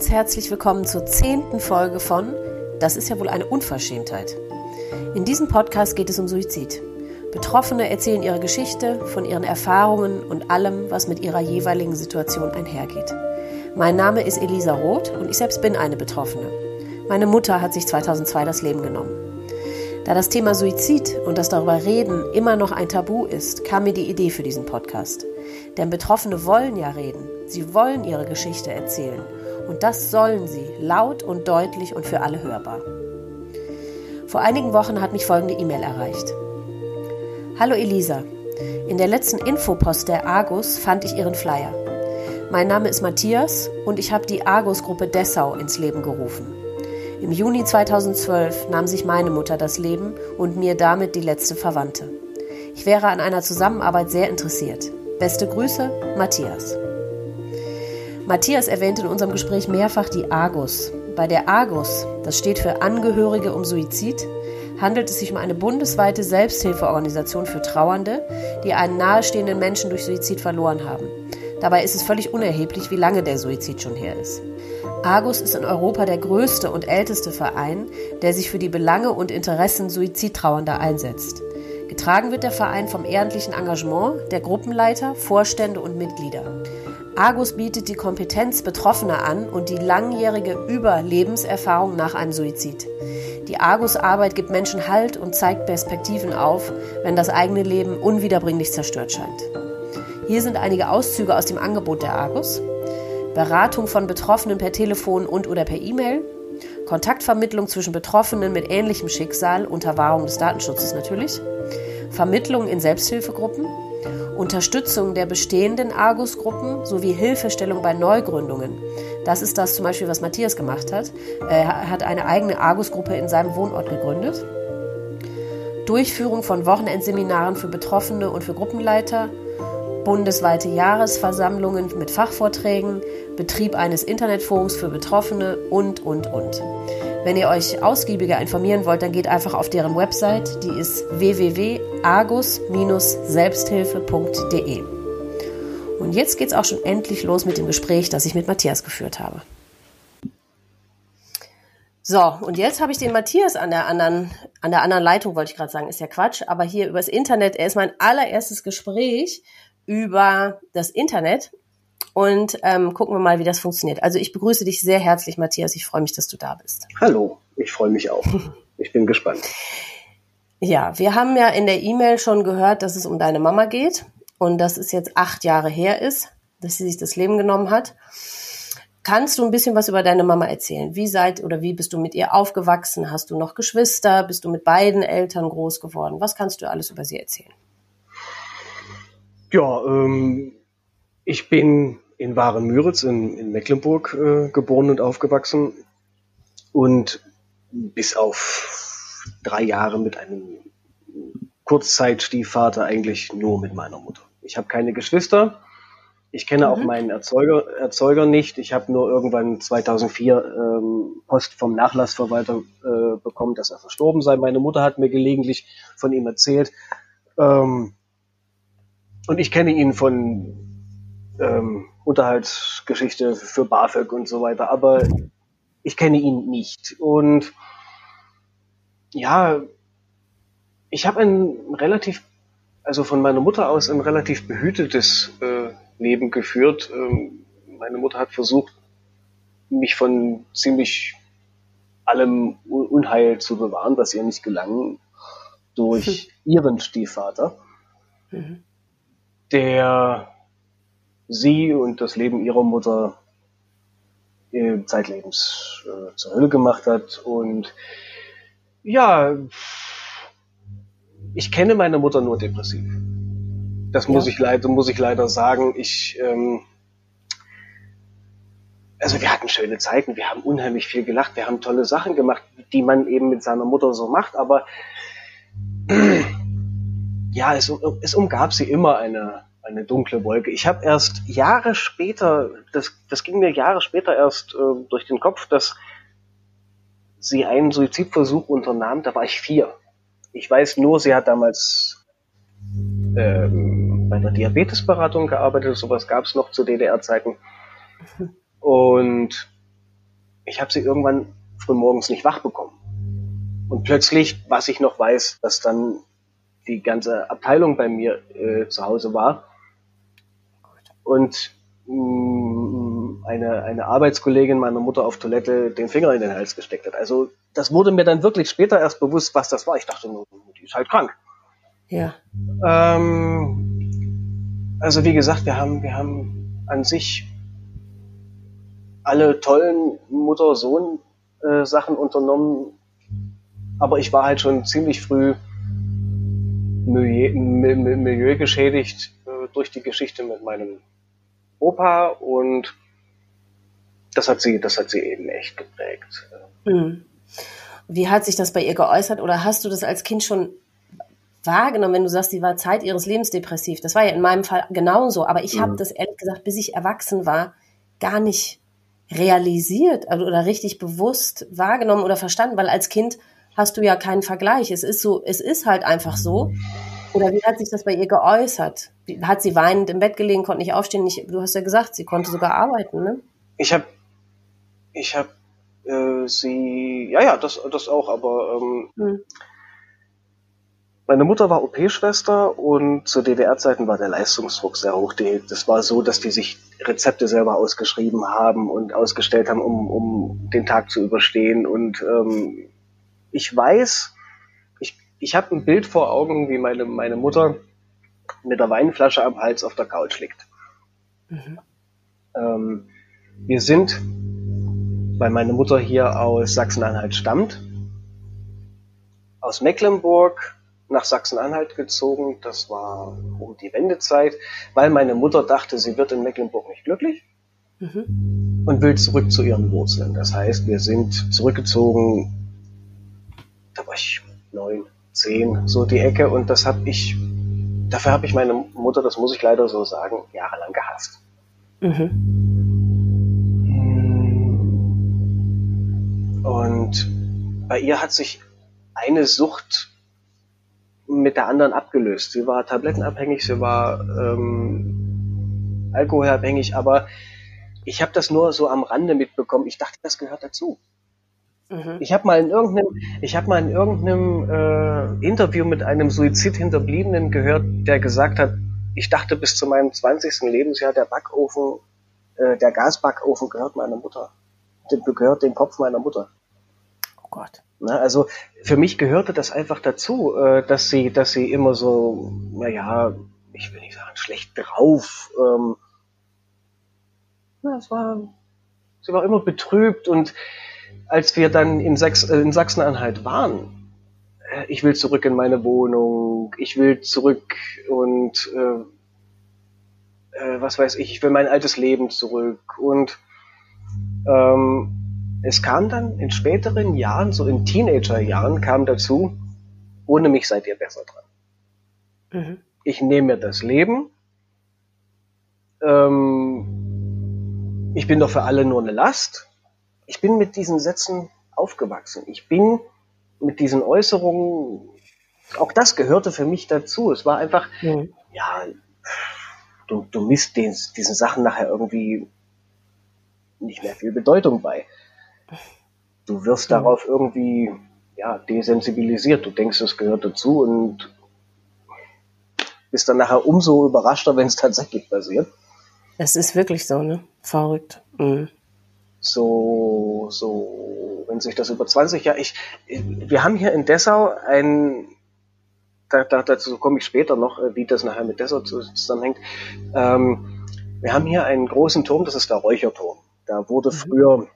Ganz herzlich willkommen zur zehnten Folge von Das ist ja wohl eine Unverschämtheit. In diesem Podcast geht es um Suizid. Betroffene erzählen ihre Geschichte von ihren Erfahrungen und allem, was mit ihrer jeweiligen Situation einhergeht. Mein Name ist Elisa Roth und ich selbst bin eine Betroffene. Meine Mutter hat sich 2002 das Leben genommen. Da das Thema Suizid und das darüber reden immer noch ein Tabu ist, kam mir die Idee für diesen Podcast. Denn Betroffene wollen ja reden. Sie wollen ihre Geschichte erzählen. Und das sollen sie, laut und deutlich und für alle hörbar. Vor einigen Wochen hat mich folgende E-Mail erreicht. Hallo Elisa, in der letzten Infopost der Argus fand ich Ihren Flyer. Mein Name ist Matthias und ich habe die Argus-Gruppe Dessau ins Leben gerufen. Im Juni 2012 nahm sich meine Mutter das Leben und mir damit die letzte Verwandte. Ich wäre an einer Zusammenarbeit sehr interessiert. Beste Grüße, Matthias. Matthias erwähnte in unserem Gespräch mehrfach die Argus. Bei der Argus, das steht für Angehörige um Suizid, handelt es sich um eine bundesweite Selbsthilfeorganisation für Trauernde, die einen nahestehenden Menschen durch Suizid verloren haben. Dabei ist es völlig unerheblich, wie lange der Suizid schon her ist. Argus ist in Europa der größte und älteste Verein, der sich für die Belange und Interessen Suizidtrauernder einsetzt. Getragen wird der Verein vom ehrenlichen Engagement der Gruppenleiter, Vorstände und Mitglieder. Argus bietet die Kompetenz Betroffener an und die langjährige Überlebenserfahrung nach einem Suizid. Die Argus-Arbeit gibt Menschen Halt und zeigt Perspektiven auf, wenn das eigene Leben unwiederbringlich zerstört scheint. Hier sind einige Auszüge aus dem Angebot der Argus. Beratung von Betroffenen per Telefon und oder per E-Mail. Kontaktvermittlung zwischen Betroffenen mit ähnlichem Schicksal unter Wahrung des Datenschutzes natürlich. Vermittlung in Selbsthilfegruppen Unterstützung der bestehenden Argus-Gruppen sowie Hilfestellung bei Neugründungen. Das ist das zum Beispiel, was Matthias gemacht hat. Er hat eine eigene Argus-Gruppe in seinem Wohnort gegründet. Durchführung von Wochenendseminaren für Betroffene und für Gruppenleiter, bundesweite Jahresversammlungen mit Fachvorträgen, Betrieb eines Internetforums für Betroffene und, und, und. Wenn ihr euch ausgiebiger informieren wollt, dann geht einfach auf deren Website, die ist www.argus-selbsthilfe.de. Und jetzt geht's auch schon endlich los mit dem Gespräch, das ich mit Matthias geführt habe. So, und jetzt habe ich den Matthias an der anderen, an der anderen Leitung, wollte ich gerade sagen, ist ja Quatsch, aber hier übers Internet. Er ist mein allererstes Gespräch über das Internet und ähm, gucken wir mal, wie das funktioniert. Also ich begrüße dich sehr herzlich, Matthias. Ich freue mich, dass du da bist. Hallo, ich freue mich auch. Ich bin gespannt. Ja, wir haben ja in der E-Mail schon gehört, dass es um deine Mama geht und dass es jetzt acht Jahre her ist, dass sie sich das Leben genommen hat. Kannst du ein bisschen was über deine Mama erzählen? Wie seid oder wie bist du mit ihr aufgewachsen? Hast du noch Geschwister? Bist du mit beiden Eltern groß geworden? Was kannst du alles über sie erzählen? Ja, ähm, ich bin in Waren-Müritz in, in Mecklenburg äh, geboren und aufgewachsen und bis auf drei Jahre mit einem Kurzzeitstiefvater eigentlich nur mit meiner Mutter. Ich habe keine Geschwister. Ich kenne mhm. auch meinen Erzeuger, Erzeuger nicht. Ich habe nur irgendwann 2004 ähm, Post vom Nachlassverwalter äh, bekommen, dass er verstorben sei. Meine Mutter hat mir gelegentlich von ihm erzählt. Ähm, und ich kenne ihn von ähm, Unterhaltsgeschichte für BAföG und so weiter, aber ich kenne ihn nicht. Und ja, ich habe ein relativ, also von meiner Mutter aus ein relativ behütetes äh, Leben geführt. Ähm, meine Mutter hat versucht, mich von ziemlich allem Unheil zu bewahren, was ihr nicht gelang, durch ihren Stiefvater, mhm. Der sie und das Leben ihrer Mutter zeitlebens äh, zur Hölle gemacht hat. Und ja, ich kenne meine Mutter nur depressiv. Das muss ja. ich leider, muss ich leider sagen. Ich, ähm, also wir hatten schöne Zeiten, wir haben unheimlich viel gelacht, wir haben tolle Sachen gemacht, die man eben mit seiner Mutter so macht, aber ja, es, es umgab sie immer eine, eine dunkle Wolke. Ich habe erst Jahre später, das, das ging mir Jahre später erst äh, durch den Kopf, dass sie einen Suizidversuch unternahm, da war ich vier. Ich weiß nur, sie hat damals ähm, bei der Diabetesberatung gearbeitet, sowas gab es noch zu DDR-Zeiten. Und ich habe sie irgendwann frühmorgens nicht wach bekommen. Und plötzlich, was ich noch weiß, dass dann die ganze Abteilung bei mir äh, zu Hause war und mh, mm, eine, eine Arbeitskollegin meiner Mutter auf Toilette den Finger in den Hals gesteckt hat. Also das wurde mir dann wirklich später erst bewusst, was das war. Ich dachte nur, die ist halt krank. Ja. Ähm, also wie gesagt, wir haben, wir haben an sich alle tollen Mutter-Sohn-Sachen unternommen, aber ich war halt schon ziemlich früh Milieu, Milieu geschädigt äh, durch die Geschichte mit meinem Opa und das hat sie, das hat sie eben echt geprägt. Mhm. Wie hat sich das bei ihr geäußert oder hast du das als Kind schon wahrgenommen, wenn du sagst, sie war Zeit ihres Lebens depressiv? Das war ja in meinem Fall genauso, aber ich mhm. habe das ehrlich gesagt, bis ich erwachsen war, gar nicht realisiert also, oder richtig bewusst wahrgenommen oder verstanden, weil als Kind hast du ja keinen Vergleich. Es ist so, es ist halt einfach so. Oder wie hat sich das bei ihr geäußert? Hat sie weinend im Bett gelegen, konnte nicht aufstehen? Nicht, du hast ja gesagt, sie konnte sogar arbeiten, ne? Ich habe, ich habe äh, sie, ja, ja, das, das auch, aber ähm, hm. meine Mutter war OP-Schwester und zu DDR-Zeiten war der Leistungsdruck sehr hoch. Die, das war so, dass die sich Rezepte selber ausgeschrieben haben und ausgestellt haben, um, um den Tag zu überstehen. Und ähm, ich weiß, ich, ich habe ein Bild vor Augen, wie meine, meine Mutter mit der Weinflasche am Hals auf der Couch liegt. Mhm. Ähm, wir sind, weil meine Mutter hier aus Sachsen-Anhalt stammt, aus Mecklenburg nach Sachsen-Anhalt gezogen. Das war um die Wendezeit, weil meine Mutter dachte, sie wird in Mecklenburg nicht glücklich mhm. und will zurück zu ihren Wurzeln. Das heißt, wir sind zurückgezogen da war ich neun, zehn, so die Ecke und das habe ich, dafür habe ich meine Mutter, das muss ich leider so sagen, jahrelang gehasst. Mhm. Und bei ihr hat sich eine Sucht mit der anderen abgelöst. Sie war tablettenabhängig, sie war ähm, alkoholabhängig, aber ich habe das nur so am Rande mitbekommen. Ich dachte, das gehört dazu. Mhm. Ich habe mal in irgendeinem, ich habe mal in irgendeinem äh, Interview mit einem Suizidhinterbliebenen gehört, der gesagt hat, ich dachte bis zu meinem 20. Lebensjahr, der Backofen, äh, der Gasbackofen gehört meiner Mutter. Den gehört dem Kopf meiner Mutter. Oh Gott. Na, also für mich gehörte das einfach dazu, äh, dass sie, dass sie immer so, naja, ich will nicht sagen schlecht drauf. Ähm, na, es war, sie war immer betrübt und als wir dann in, Sachs in Sachsen-Anhalt waren, äh, ich will zurück in meine Wohnung, ich will zurück und äh, äh, was weiß ich, ich will mein altes Leben zurück. Und ähm, es kam dann in späteren Jahren, so in Teenagerjahren, kam dazu, ohne mich seid ihr besser dran. Mhm. Ich nehme mir das Leben. Ähm, ich bin doch für alle nur eine Last ich bin mit diesen Sätzen aufgewachsen. Ich bin mit diesen Äußerungen, auch das gehörte für mich dazu. Es war einfach, mhm. ja, du, du misst den, diesen Sachen nachher irgendwie nicht mehr viel Bedeutung bei. Du wirst mhm. darauf irgendwie ja, desensibilisiert. Du denkst, es gehört dazu und bist dann nachher umso überraschter, wenn es tatsächlich passiert. Es ist wirklich so, ne? Verrückt. Mhm so, so, wenn sich das über 20 Jahre, ich, wir haben hier in Dessau ein, da, da, dazu komme ich später noch, äh, wie das nachher mit Dessau zusammenhängt. Ähm, wir haben hier einen großen Turm, das ist der Räucherturm. Da wurde mhm. früher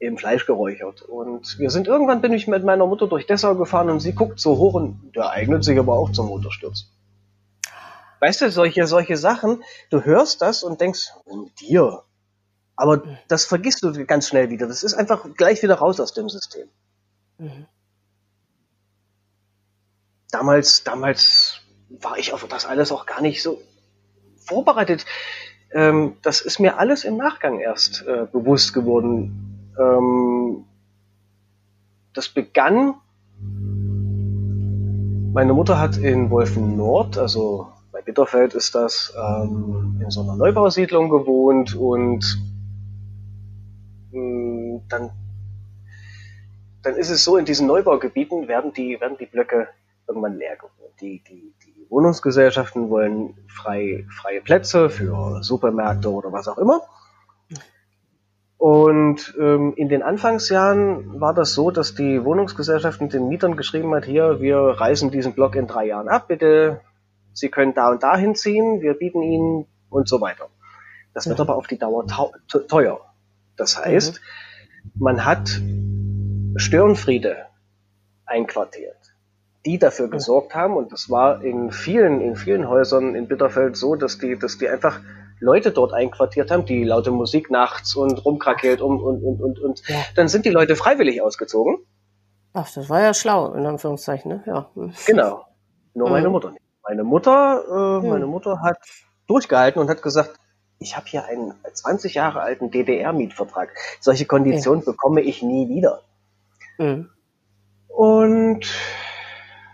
eben Fleisch geräuchert. Und wir sind irgendwann bin ich mit meiner Mutter durch Dessau gefahren und sie guckt so hoch und der eignet sich aber auch zum Motorsturz. Weißt du, solche, solche Sachen, du hörst das und denkst, dir, aber das vergisst du ganz schnell wieder. Das ist einfach gleich wieder raus aus dem System. Mhm. Damals, damals war ich auf das alles auch gar nicht so vorbereitet. Ähm, das ist mir alles im Nachgang erst äh, bewusst geworden. Ähm, das begann, meine Mutter hat in Wolfen Nord, also bei Bitterfeld ist das, ähm, in so einer Neubausiedlung gewohnt und dann, dann, dann ist es so, in diesen Neubaugebieten werden die, werden die Blöcke irgendwann leer gewohnt. Die, die, die Wohnungsgesellschaften wollen frei, freie Plätze für Supermärkte oder was auch immer. Und ähm, in den Anfangsjahren war das so, dass die Wohnungsgesellschaften den Mietern geschrieben hat, hier, wir reißen diesen Block in drei Jahren ab, bitte, Sie können da und dahin ziehen, wir bieten Ihnen und so weiter. Das wird aber auf die Dauer teuer. Das heißt, mhm. man hat Störenfriede einquartiert, die dafür gesorgt haben, und das war in vielen, in vielen Häusern in Bitterfeld so, dass die, dass die einfach Leute dort einquartiert haben, die laute Musik nachts und rumkrakeelt um und und und und ja. dann sind die Leute freiwillig ausgezogen. Ach, das war ja schlau, in Anführungszeichen, ne? Ja. Genau. Nur mhm. meine Mutter nicht. Meine Mutter, äh, mhm. meine Mutter hat durchgehalten und hat gesagt, ich habe hier einen 20 Jahre alten DDR-Mietvertrag. Solche Konditionen ja. bekomme ich nie wieder. Mhm. Und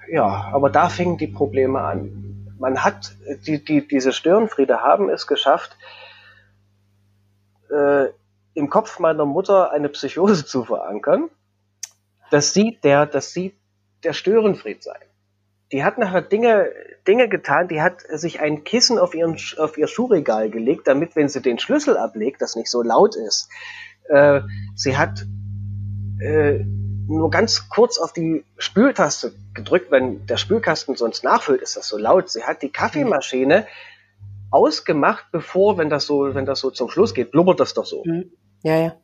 ja, aber da fingen die Probleme an man hat, die, die, diese Störenfriede haben es geschafft, äh, im Kopf meiner Mutter eine Psychose zu verankern, dass sie der, dass sie der Störenfried sei. Die hat nachher Dinge, Dinge getan, die hat sich ein Kissen auf, ihren, auf ihr Schuhregal gelegt, damit, wenn sie den Schlüssel ablegt, das nicht so laut ist. Äh, sie hat äh, nur ganz kurz auf die Spültaste gedrückt, wenn der Spülkasten sonst nachfüllt, ist das so laut. Sie hat die Kaffeemaschine ausgemacht, bevor, wenn das so, wenn das so zum Schluss geht, blubbert das doch so. Mhm. Ja, ja.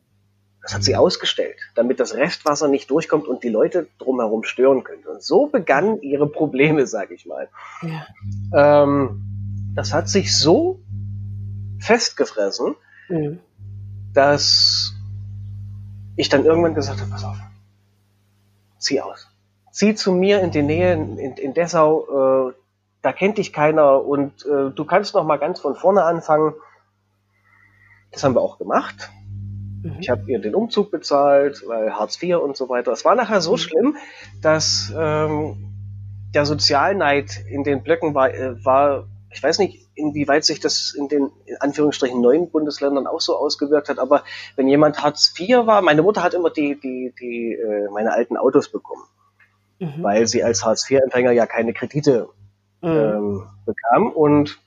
Das hat sie ausgestellt, damit das Restwasser nicht durchkommt und die Leute drumherum stören könnte. Und so begannen ihre Probleme, sag ich mal. Ja. Ähm, das hat sich so festgefressen, mhm. dass ich dann irgendwann gesagt habe, pass auf, zieh aus. Zieh zu mir in die Nähe, in, in Dessau, äh, da kennt dich keiner und äh, du kannst noch mal ganz von vorne anfangen. Das haben wir auch gemacht. Mhm. Ich habe ihr den Umzug bezahlt, weil Hartz IV und so weiter. Es war nachher so mhm. schlimm, dass ähm, der Sozialneid in den Blöcken war, äh, war, ich weiß nicht, inwieweit sich das in den in Anführungsstrichen neuen Bundesländern auch so ausgewirkt hat, aber wenn jemand Hartz IV war, meine Mutter hat immer die, die, die, äh, meine alten Autos bekommen, mhm. weil sie als Hartz IV-Empfänger ja keine Kredite mhm. ähm, bekam und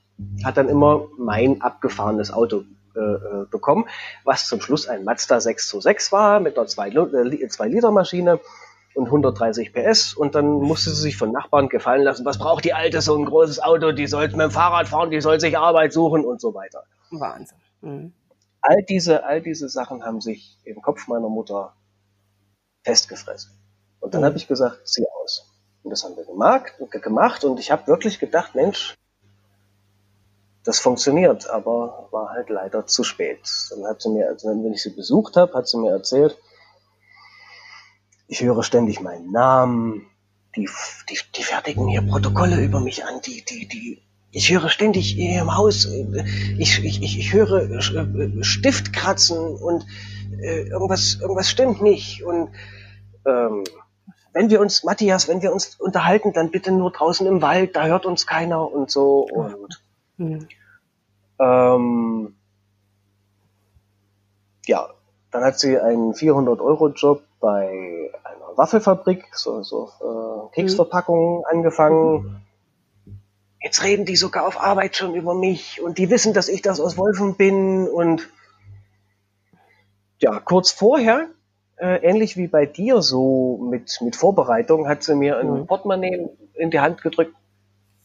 hat dann immer mein abgefahrenes Auto äh, äh bekommen, was zum Schluss ein Mazda 626 war mit einer 2-Liter-Maschine und 130 PS und dann musste sie sich von Nachbarn gefallen lassen, was braucht die Alte so ein großes Auto, die soll mit dem Fahrrad fahren, die soll sich Arbeit suchen und so weiter. Wahnsinn. Mhm. All diese, all diese Sachen haben sich im Kopf meiner Mutter festgefressen. Und dann mhm. habe ich gesagt, zieh aus. Und das haben wir gemacht, gemacht und ich habe wirklich gedacht, Mensch, das funktioniert, aber war halt leider zu spät. Dann hat sie mir, also wenn ich sie besucht habe, hat sie mir erzählt, ich höre ständig meinen Namen. Die, die, die fertigen hier Protokolle über mich an. Die, die, die, ich höre ständig hier im Haus, ich, ich, ich, ich höre äh, Stift kratzen und äh, irgendwas, irgendwas stimmt nicht. Und ähm, wenn wir uns, Matthias, wenn wir uns unterhalten, dann bitte nur draußen im Wald, da hört uns keiner und so. Und mhm. ähm, ja, dann hat sie einen 400-Euro-Job bei einer Waffelfabrik, so, so äh, Keksverpackungen mhm. angefangen. Jetzt reden die sogar auf Arbeit schon über mich und die wissen, dass ich das aus Wolfen bin und ja, kurz vorher, äh, ähnlich wie bei dir so mit, mit Vorbereitung, hat sie mir ein mhm. Portemonnaie in die Hand gedrückt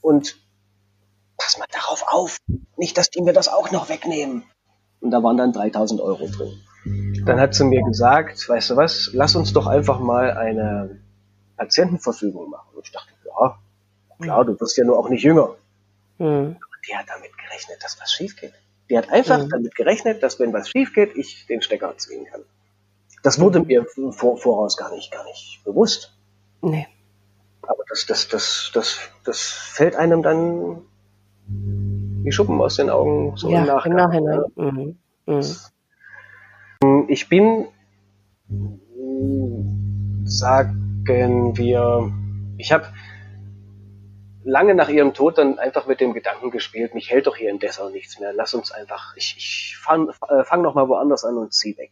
und pass mal darauf auf, nicht, dass die mir das auch noch wegnehmen. Und da waren dann 3000 Euro drin. Dann hat sie mir gesagt, weißt du was, lass uns doch einfach mal eine Patientenverfügung machen. Und ich dachte, ja, klar, du wirst ja nur auch nicht jünger. Mhm. Aber die hat damit gerechnet, dass was schief geht. Die hat einfach mhm. damit gerechnet, dass wenn was schief geht, ich den Stecker ziehen kann. Das wurde mir vor, voraus gar nicht, gar nicht bewusst. Nee. Aber das, das, das, das, das fällt einem dann wie Schuppen aus den Augen so ja, im Nachhinein. Im Nachhinein. Mhm. Mhm. Ich bin, sagen wir, ich habe lange nach ihrem Tod dann einfach mit dem Gedanken gespielt, mich hält doch hier in Dessau nichts mehr. Lass uns einfach, ich, ich fange äh, fang noch mal woanders an und zieh weg.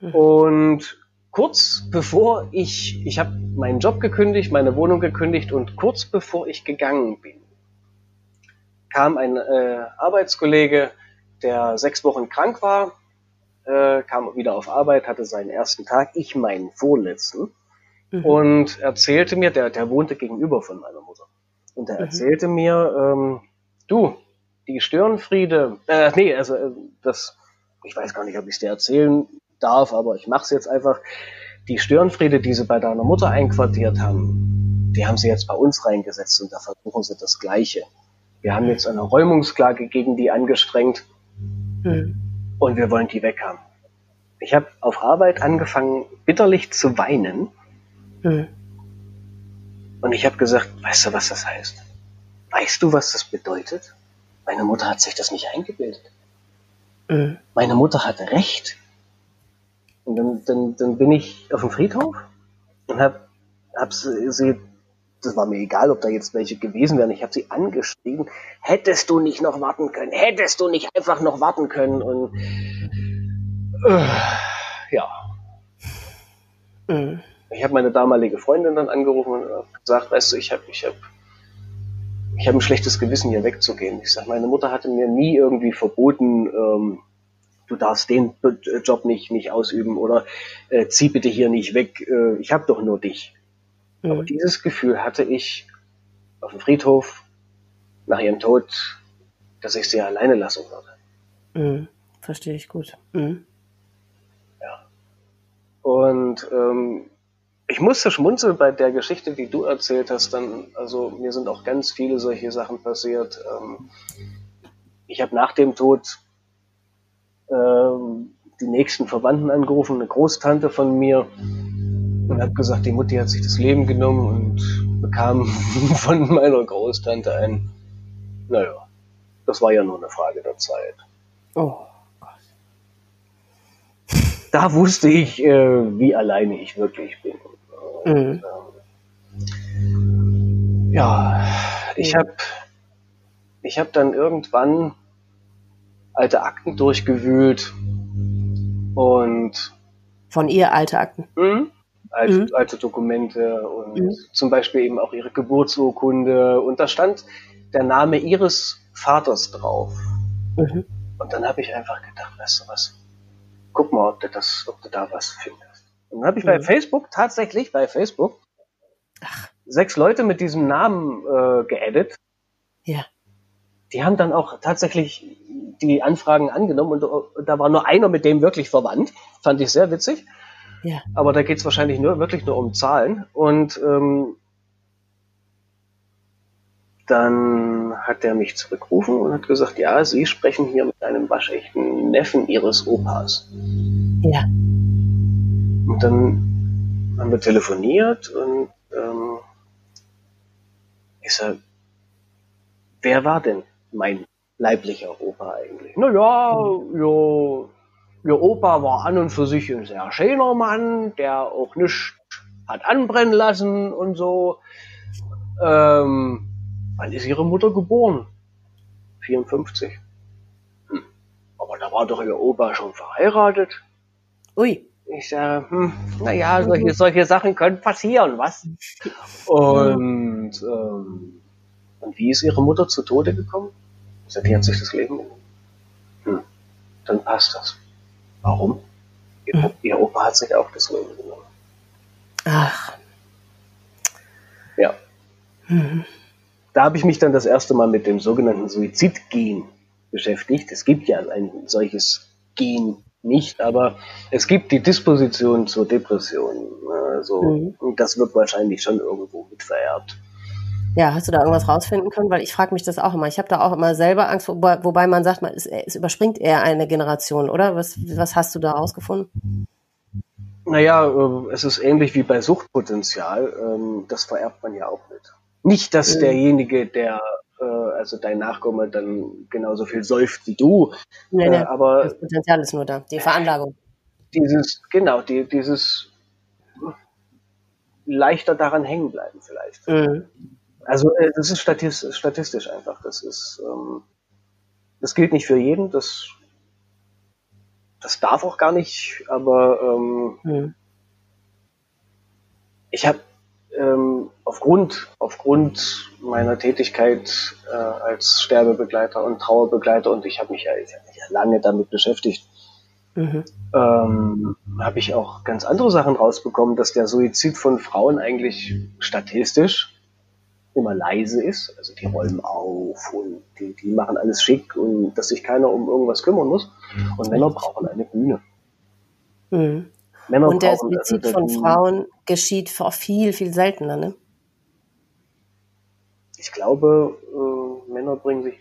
Mhm. Und kurz bevor ich, ich habe meinen Job gekündigt, meine Wohnung gekündigt und kurz bevor ich gegangen bin, kam ein äh, Arbeitskollege, der sechs Wochen krank war, äh, kam wieder auf Arbeit, hatte seinen ersten Tag, ich meinen vorletzten, mhm. und erzählte mir, der, der wohnte gegenüber von meiner Mutter, und er mhm. erzählte mir, ähm, du, die Störenfriede, äh, nee, also äh, das, ich weiß gar nicht, ob ich es dir erzählen darf, aber ich mache es jetzt einfach. Die Störenfriede, die sie bei deiner Mutter einquartiert haben, die haben sie jetzt bei uns reingesetzt und da versuchen sie das Gleiche. Wir haben jetzt eine Räumungsklage gegen die angestrengt mhm. und wir wollen die weghaben. Ich habe auf Arbeit angefangen, bitterlich zu weinen. Mhm. Und ich habe gesagt, weißt du, was das heißt? Weißt du, was das bedeutet? Meine Mutter hat sich das nicht eingebildet. Mhm. Meine Mutter hatte recht. Und dann, dann, dann bin ich auf dem Friedhof und hab, hab sie, das war mir egal, ob da jetzt welche gewesen wären, ich habe sie angeschrieben, hättest du nicht noch warten können, hättest du nicht einfach noch warten können und äh, ja. Mhm. Ich habe meine damalige Freundin dann angerufen und gesagt, weißt du, ich habe ich hab, ich hab ein schlechtes Gewissen, hier wegzugehen. Ich sage, meine Mutter hatte mir nie irgendwie verboten, ähm, du darfst den Job nicht, nicht ausüben oder äh, zieh bitte hier nicht weg, äh, ich habe doch nur dich. Mhm. Aber dieses Gefühl hatte ich auf dem Friedhof nach ihrem Tod, dass ich sie alleine lassen würde. Mhm. Verstehe ich gut. Mhm. Ja. Und ähm, ich musste schmunzeln bei der Geschichte, die du erzählt hast. Dann, also mir sind auch ganz viele solche Sachen passiert. Ähm, ich habe nach dem Tod ähm, die nächsten Verwandten angerufen, eine Großtante von mir, und habe gesagt, die Mutti hat sich das Leben genommen und bekam von meiner Großtante ein, naja, das war ja nur eine Frage der Zeit. Oh Gott. Da wusste ich, äh, wie alleine ich wirklich bin. Mhm. Ähm, ja, ich habe ich hab dann irgendwann alte Akten durchgewühlt und von ihr alte Akten. Mh, alte, mhm. alte Dokumente und mhm. zum Beispiel eben auch ihre Geburtsurkunde und da stand der Name ihres Vaters drauf. Mhm. Und dann habe ich einfach gedacht, weißt du was, guck mal, ob du das, ob du da was findest. Und dann habe ich bei mhm. Facebook tatsächlich bei Facebook Ach. sechs Leute mit diesem Namen äh, geedit. Ja. Die haben dann auch tatsächlich die Anfragen angenommen und da war nur einer mit dem wirklich verwandt. Fand ich sehr witzig. Ja. Aber da geht es wahrscheinlich nur wirklich nur um Zahlen. Und ähm, dann hat er mich zurückgerufen und hat gesagt, ja, Sie sprechen hier mit einem waschechten Neffen Ihres Opas. Ja. Und dann haben wir telefoniert und ähm, ich sag, wer war denn mein leiblicher Opa eigentlich? Naja, ja, ihr Opa war an und für sich ein sehr schöner Mann, der auch nichts hat anbrennen lassen und so. Ähm, wann ist ihre Mutter geboren? 54. Hm. Aber da war doch ihr Opa schon verheiratet. Ui. Ich sage, hm, naja, solche, solche Sachen können passieren, was? Und, ähm, und wie ist ihre Mutter zu Tode gekommen? Sie hat sich das Leben genommen. Hm, dann passt das. Warum? Ihr, mhm. ihr Opa hat sich auch das Leben genommen. Ach. Ja. Mhm. Da habe ich mich dann das erste Mal mit dem sogenannten Suizidgen beschäftigt. Es gibt ja ein solches Gen nicht, aber es gibt die Disposition zur Depression. Also, mhm. das wird wahrscheinlich schon irgendwo mitvererbt. Ja, hast du da irgendwas rausfinden können? Weil ich frage mich das auch immer. Ich habe da auch immer selber Angst, wobei, wobei man sagt, man, es, es, überspringt eher eine Generation, oder? Was, was hast du da rausgefunden? Naja, äh, es ist ähnlich wie bei Suchtpotenzial. Ähm, das vererbt man ja auch mit. Nicht, dass mhm. derjenige, der, äh, also dein Nachkomme, dann genauso viel säuft wie du. Nee, nee, äh, aber das Potenzial ist nur da, die Veranlagung. Dieses, genau, die, dieses leichter daran hängen bleiben vielleicht. Mhm. Also äh, das ist statistisch, einfach. Das ist, ähm, das gilt nicht für jeden. Das das darf auch gar nicht, aber mhm. ich habe ähm, aufgrund, aufgrund meiner Tätigkeit äh, als Sterbebegleiter und Trauerbegleiter und ich habe mich ja, ich hab mich ja lange damit beschäftigt, mhm. ähm, habe ich auch ganz andere Sachen rausbekommen, dass der Suizid von Frauen eigentlich statistisch immer leise ist. Also die räumen auf und die, die machen alles schick und dass sich keiner um irgendwas kümmern muss. Und Männer brauchen eine Bühne. Mhm. Männer und der brauchen, Suizid also, von Frauen geschieht viel, viel seltener, ne? Ich glaube, äh, Männer bringen sich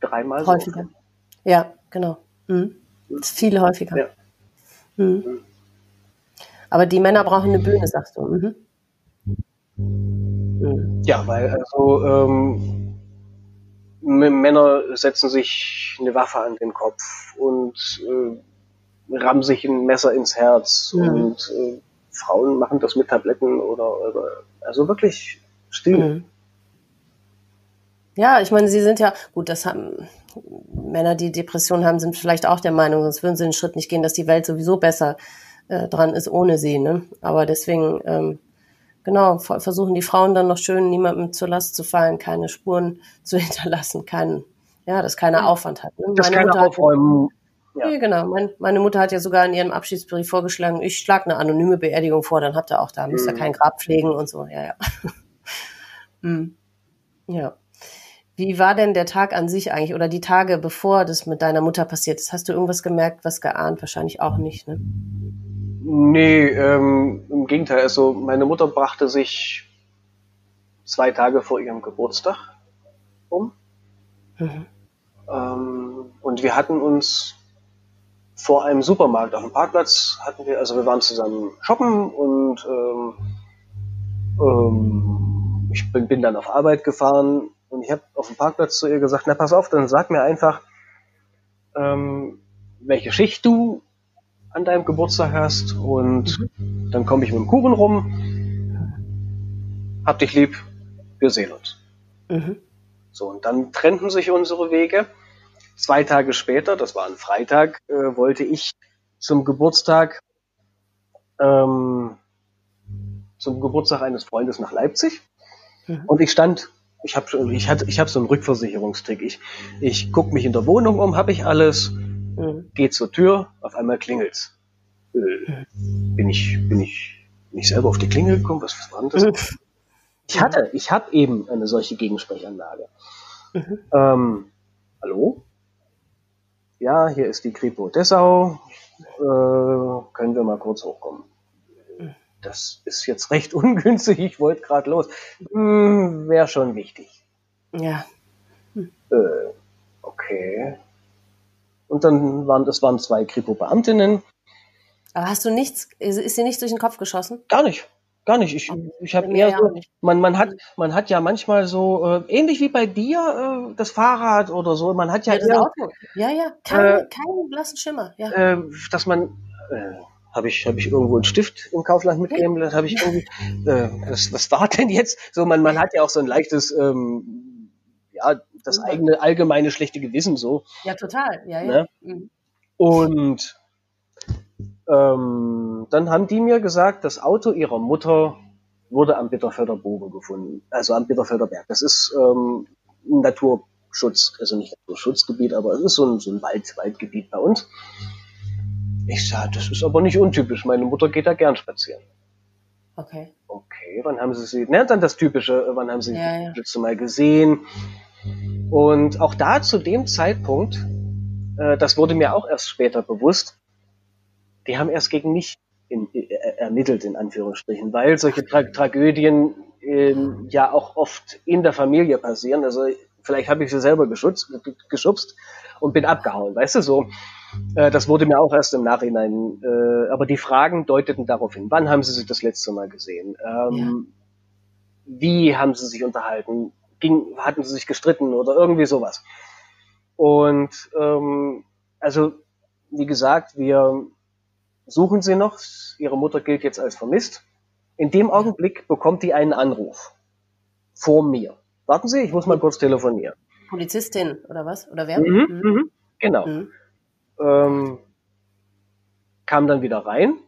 dreimal häufiger. So ja, genau. Mhm. Das ist viel häufiger. Ja. Mhm. mhm. Aber die Männer brauchen eine Bühne, sagst du. Mhm. Ja, weil also ähm, Männer setzen sich eine Waffe an den Kopf und äh, rammen sich ein Messer ins Herz mhm. und äh, Frauen machen das mit Tabletten oder, oder also wirklich still. Mhm. Ja, ich meine, sie sind ja, gut, das haben Männer, die Depressionen haben, sind vielleicht auch der Meinung, sonst würden sie den Schritt nicht gehen, dass die Welt sowieso besser äh, dran ist ohne sie. Ne? Aber deswegen ähm, genau, versuchen die Frauen dann noch schön, niemandem zur Last zu fallen, keine Spuren zu hinterlassen, keinen, ja, dass keiner Aufwand hat. Ne? Dass keine aufräumen. Ja. ja, genau. Mein, meine Mutter hat ja sogar in ihrem Abschiedsbrief vorgeschlagen, ich schlage eine anonyme Beerdigung vor, dann habt ihr auch da, müsst ihr mhm. kein Grab pflegen und so. Ja, ja. hm. Ja. Wie war denn der Tag an sich eigentlich oder die Tage, bevor das mit deiner Mutter passiert ist? Hast du irgendwas gemerkt, was geahnt? Wahrscheinlich auch nicht, ne? Nee, ähm, im Gegenteil. Also meine Mutter brachte sich zwei Tage vor ihrem Geburtstag um. Mhm. Ähm, und wir hatten uns vor einem Supermarkt auf dem Parkplatz hatten wir, also wir waren zusammen shoppen und ähm, ähm, ich bin, bin dann auf Arbeit gefahren und ich habe auf dem Parkplatz zu ihr gesagt, na pass auf, dann sag mir einfach, ähm, welche Schicht du an deinem Geburtstag hast und mhm. dann komme ich mit dem Kuchen rum. Hab dich lieb, wir sehen uns. Mhm. So, und dann trennten sich unsere Wege. Zwei Tage später, das war ein Freitag, äh, wollte ich zum Geburtstag ähm, zum Geburtstag eines Freundes nach Leipzig. Mhm. Und ich stand, ich habe ich hatte, ich hab so einen Rückversicherungstrick. Ich, ich gucke mich in der Wohnung um, habe ich alles, Mhm. Geht zur Tür, auf einmal klingelt's. Äh, bin ich, bin ich, bin ich selber auf die Klingel gekommen? Was, was war denn das? Mhm. Ich hatte, ich habe eben eine solche Gegensprechanlage. Mhm. Ähm, hallo? Ja, hier ist die Kripo Dessau. Äh, können wir mal kurz hochkommen? Das ist jetzt recht ungünstig. Ich wollte gerade los. Hm, Wäre schon wichtig. Ja. Hm. Äh, okay. Und dann waren das waren zwei Kripo-Beamtinnen. Aber hast du nichts, ist dir nichts durch den Kopf geschossen? Gar nicht. Gar nicht. Ich, ich habe eher so, man, man hat, man hat ja manchmal so, äh, ähnlich wie bei dir, äh, das Fahrrad oder so, man hat ja, ja eher, Auto. Ja, ja, keine, äh, keinen blassen Schimmer, ja. Äh, dass man, äh, habe ich, habe ich irgendwo einen Stift im Kaufland mitgegeben, das habe ich irgendwie, äh, was, was war denn jetzt? So, man, man hat ja auch so ein leichtes, ähm, ja, das eigene allgemeine schlechte Gewissen so. Ja, total. Ja, ja. Ne? Mhm. Und ähm, dann haben die mir gesagt, das Auto ihrer Mutter wurde am Bitterfelder Bogen gefunden, also am Bitterfelder Berg. Das ist ähm, ein Naturschutz, also nicht Naturschutzgebiet, aber es ist so ein, so ein Wald, Waldgebiet bei uns. Ich sage, das ist aber nicht untypisch. Meine Mutter geht da gern spazieren. Okay. Okay, wann haben Sie sie, ne, dann das Typische, wann haben Sie ja, sie ja. das letzte Mal gesehen? Und auch da zu dem Zeitpunkt, äh, das wurde mir auch erst später bewusst, die haben erst gegen mich in, äh, ermittelt, in Anführungsstrichen, weil solche Tra Tragödien äh, ja auch oft in der Familie passieren. Also vielleicht habe ich sie selber geschubst, geschubst und bin abgehauen, weißt du so. Äh, das wurde mir auch erst im Nachhinein, äh, aber die Fragen deuteten darauf hin. Wann haben sie sich das letzte Mal gesehen? Ähm, ja. Wie haben sie sich unterhalten? ging, hatten sie sich gestritten oder irgendwie sowas. Und ähm, also, wie gesagt, wir suchen sie noch. Ihre Mutter gilt jetzt als vermisst. In dem Augenblick bekommt die einen Anruf. Vor mir. Warten Sie, ich muss mal kurz telefonieren. Polizistin oder was? Oder wer? Mhm, mhm. Genau. Mhm. Ähm, kam dann wieder rein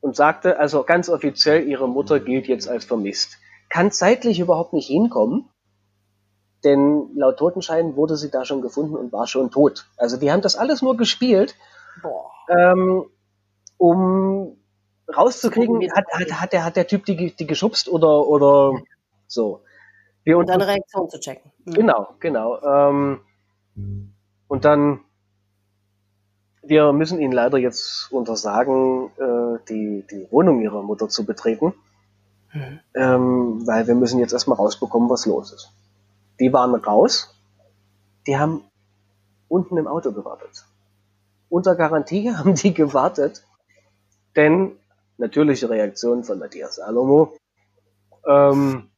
und sagte, also ganz offiziell, ihre Mutter gilt jetzt als vermisst. Kann zeitlich überhaupt nicht hinkommen, denn laut Totenschein wurde sie da schon gefunden und war schon tot. Also die haben das alles nur gespielt, ähm, um rauszukriegen, hat, hat, hat, der, hat der Typ die, die geschubst oder, oder so. Wir und dann Reaktion zu checken. Mhm. Genau, genau. Ähm, und dann, wir müssen Ihnen leider jetzt untersagen, äh, die, die Wohnung Ihrer Mutter zu betreten, mhm. ähm, weil wir müssen jetzt erstmal rausbekommen, was los ist. Die waren raus, die haben unten im Auto gewartet. Unter Garantie haben die gewartet, denn natürliche Reaktion von Matthias Salomo. Ähm,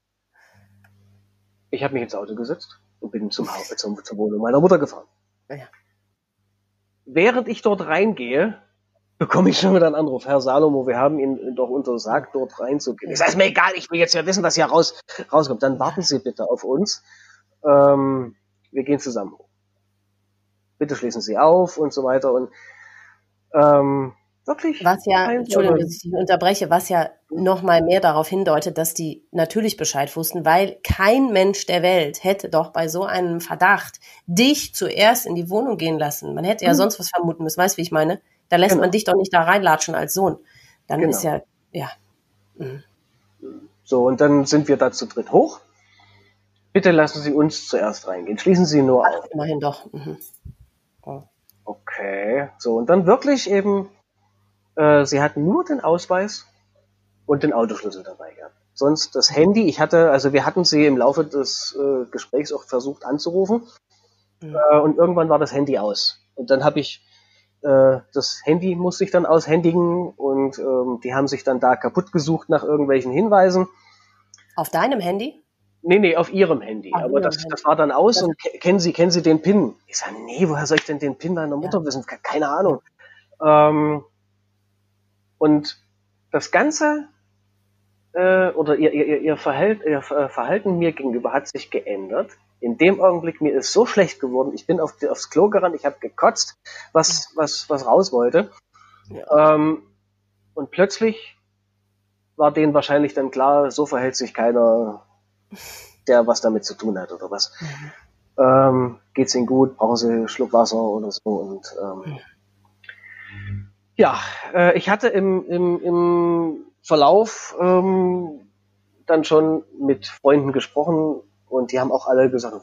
ich habe mich ins Auto gesetzt und bin zum Haus, zum, zur Wohnung meiner Mutter gefahren. Ja. Während ich dort reingehe, bekomme ich schon wieder einen Anruf. Herr Salomo, wir haben Ihnen doch untersagt, dort reinzugehen. Ich sage, ist mir egal, ich will jetzt ja wissen, was hier raus, rauskommt. Dann warten Sie bitte auf uns. Ähm, wir gehen zusammen. Bitte schließen Sie auf und so weiter. Und ähm, Wirklich? Was ja, Entschuldigung, dass ich unterbreche, was ja nochmal mehr darauf hindeutet, dass die natürlich Bescheid wussten, weil kein Mensch der Welt hätte doch bei so einem Verdacht dich zuerst in die Wohnung gehen lassen. Man hätte ja mhm. sonst was vermuten müssen, weißt du, wie ich meine? Da lässt genau. man dich doch nicht da reinlatschen als Sohn. Dann genau. ist ja, ja. Mhm. So, und dann sind wir da zu dritt hoch. Bitte lassen Sie uns zuerst reingehen. Schließen Sie nur Ach, auf. Immerhin doch. Mhm. Oh. Okay, so, und dann wirklich eben sie hatten nur den Ausweis und den Autoschlüssel dabei gehabt. Sonst das Handy, ich hatte, also wir hatten sie im Laufe des äh, Gesprächs auch versucht anzurufen mhm. äh, und irgendwann war das Handy aus. Und dann habe ich äh, das Handy musste ich dann aushändigen und ähm, die haben sich dann da kaputt gesucht nach irgendwelchen Hinweisen. Auf deinem Handy? Nee, nee, auf ihrem Handy. Auf Aber das, Handy. das war dann aus das und kennen Sie, kennen Sie den PIN? Ich sage, nee, woher soll ich denn den PIN meiner Mutter ja. wissen? Keine Ahnung. Ähm, und das Ganze äh, oder ihr, ihr, ihr, Verhalt, ihr Verhalten mir gegenüber hat sich geändert. In dem Augenblick mir ist so schlecht geworden. Ich bin auf, aufs Klo gerannt, ich habe gekotzt, was, was, was raus wollte. Ja. Ähm, und plötzlich war denen wahrscheinlich dann klar, so verhält sich keiner, der was damit zu tun hat oder was. Mhm. Ähm, geht's ihnen gut? Brauchen sie einen Schluck Wasser oder so? Und ähm, ja, äh, ich hatte im, im, im Verlauf ähm, dann schon mit Freunden gesprochen und die haben auch alle gesagt,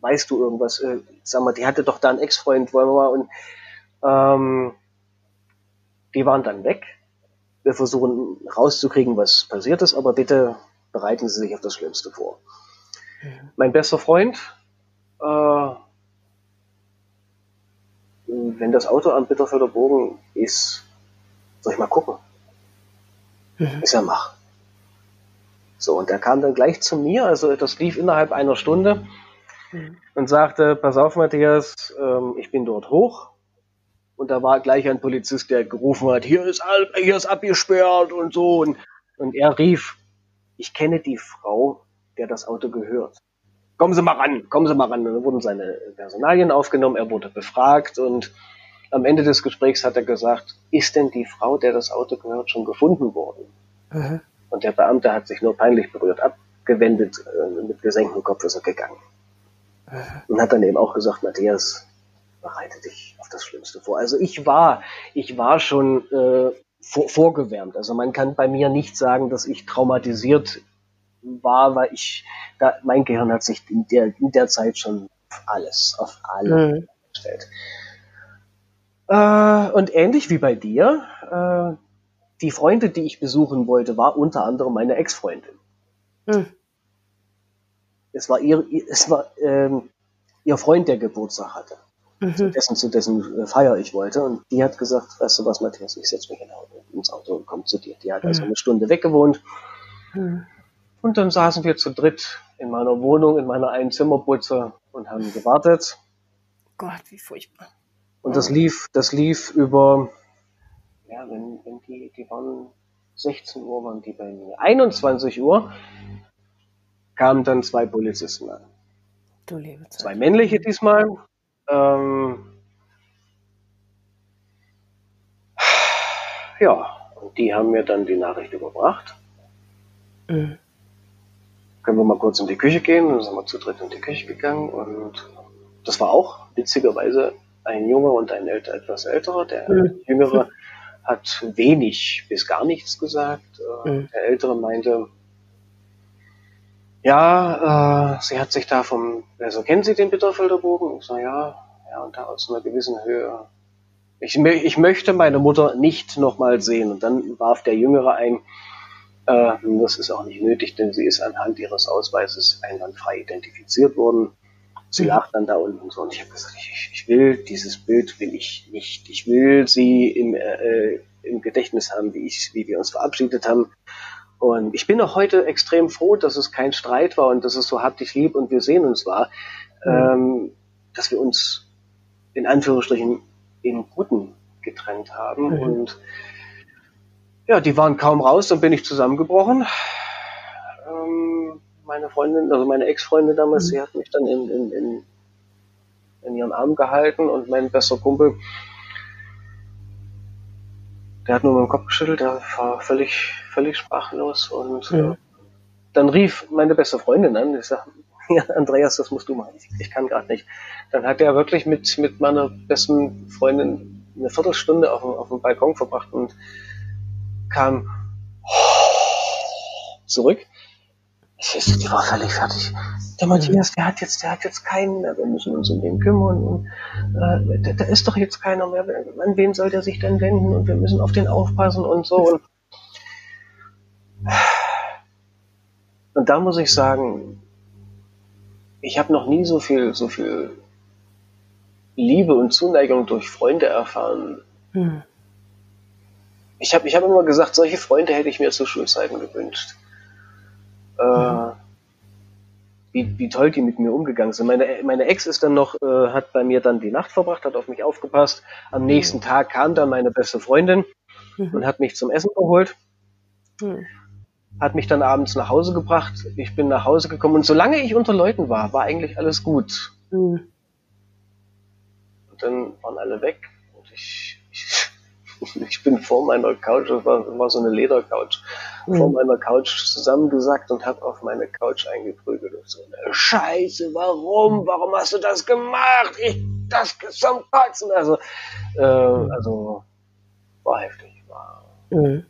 weißt du irgendwas? Äh, sag mal, die hatte doch da einen Ex-Freund, wollen wir mal und ähm, die waren dann weg. Wir versuchen rauszukriegen, was passiert ist, aber bitte bereiten Sie sich auf das Schlimmste vor. Mhm. Mein bester Freund äh, wenn das Auto am Bitterfelder Bogen ist, soll ich mal gucken? Mhm. Ich sag, mach. So, und der kam dann gleich zu mir, also das lief innerhalb einer Stunde mhm. und sagte, pass auf Matthias, ähm, ich bin dort hoch. Und da war gleich ein Polizist, der gerufen hat, hier ist, hier ist abgesperrt und so. Und, und er rief, ich kenne die Frau, der das Auto gehört kommen Sie mal ran, kommen Sie mal ran. dann wurden seine Personalien aufgenommen, er wurde befragt und am Ende des Gesprächs hat er gesagt, ist denn die Frau, der das Auto gehört, schon gefunden worden? Mhm. Und der Beamte hat sich nur peinlich berührt abgewendet, äh, mit gesenktem Kopf ist er gegangen. Mhm. Und hat dann eben auch gesagt, Matthias, bereite dich auf das Schlimmste vor. Also ich war, ich war schon äh, vor, vorgewärmt. Also man kann bei mir nicht sagen, dass ich traumatisiert war, weil ich, da, mein Gehirn hat sich in der, in der Zeit schon auf alles, auf alle mhm. gestellt. Äh, und ähnlich wie bei dir, äh, die Freunde, die ich besuchen wollte, war unter anderem meine Ex-Freundin. Mhm. Es war ihr, es war ähm, ihr Freund, der Geburtstag hatte. Mhm. Zu dessen, zu dessen Feier ich wollte. Und die hat gesagt, weißt du was, Matthias, ich setze mich ins Auto und komme zu dir. Die hat also mhm. eine Stunde weggewohnt. Mhm. Und dann saßen wir zu dritt in meiner Wohnung, in meiner Einzimmerbutze und haben gewartet. Gott, wie furchtbar. Und das lief, das lief über, ja, wenn, wenn die, die waren 16 Uhr waren die bei mir. 21 Uhr kamen dann zwei Polizisten an. Du liebe Zeit. Zwei männliche diesmal. Ähm, Ja, und die haben mir dann die Nachricht überbracht. Mhm. Können wir mal kurz in die Küche gehen? Dann sind wir zu dritt in die Küche gegangen und das war auch witzigerweise ein Junge und ein älter, etwas älterer. Der mhm. Jüngere hat wenig bis gar nichts gesagt. Äh, mhm. Der Ältere meinte, ja, äh, sie hat sich da vom, also kennen Sie den Bitterfelder Bogen? Ich sage, ja, ja, und da aus einer gewissen Höhe. Ich, ich möchte meine Mutter nicht nochmal sehen. Und dann warf der Jüngere ein, äh, das ist auch nicht nötig, denn sie ist anhand ihres Ausweises einwandfrei identifiziert worden. Sie lacht dann da unten so und ich habe gesagt, ich, ich, will dieses Bild will ich nicht. Ich will sie im, äh, im Gedächtnis haben, wie ich, wie wir uns verabschiedet haben. Und ich bin auch heute extrem froh, dass es kein Streit war und dass es so hab dich lieb und wir sehen uns war, mhm. ähm, dass wir uns in Anführungsstrichen im Guten getrennt haben. Mhm. Und ja, die waren kaum raus, dann bin ich zusammengebrochen. Ähm, meine Freundin, also meine Ex-Freundin damals, mhm. sie hat mich dann in, in, in, in ihren Arm gehalten und mein bester Kumpel, der hat nur meinen Kopf geschüttelt, der war völlig, völlig sprachlos und ja. äh, dann rief meine beste Freundin an, ich sag, ja, Andreas, das musst du machen, ich, ich kann gerade nicht. Dann hat er wirklich mit, mit meiner besten Freundin eine Viertelstunde auf, auf dem Balkon verbracht und kam zurück. Ich, die war völlig fertig. Der Matthias, der hat jetzt, der hat jetzt keinen mehr. Wir müssen uns um den kümmern. Und äh, da, da ist doch jetzt keiner mehr. An wen soll der sich denn wenden? Und wir müssen auf den aufpassen und so. Und, und da muss ich sagen, ich habe noch nie so viel, so viel Liebe und Zuneigung durch Freunde erfahren. Hm. Ich habe ich hab immer gesagt, solche Freunde hätte ich mir zu Schulzeiten gewünscht. Äh, hm. wie, wie toll die mit mir umgegangen sind. Meine, meine Ex ist dann noch, äh, hat bei mir dann die Nacht verbracht, hat auf mich aufgepasst. Am nächsten hm. Tag kam dann meine beste Freundin mhm. und hat mich zum Essen geholt. Mhm hat mich dann abends nach Hause gebracht. Ich bin nach Hause gekommen und solange ich unter Leuten war, war eigentlich alles gut. Mhm. Und dann waren alle weg und ich, ich, bin vor meiner Couch, das war, war so eine Ledercouch, mhm. vor meiner Couch zusammengesackt und habe auf meine Couch eingeprügelt. Und so eine Scheiße, warum? Warum hast du das gemacht? Ich, das zum Kotzen. Also, äh, also war heftig. War, mhm.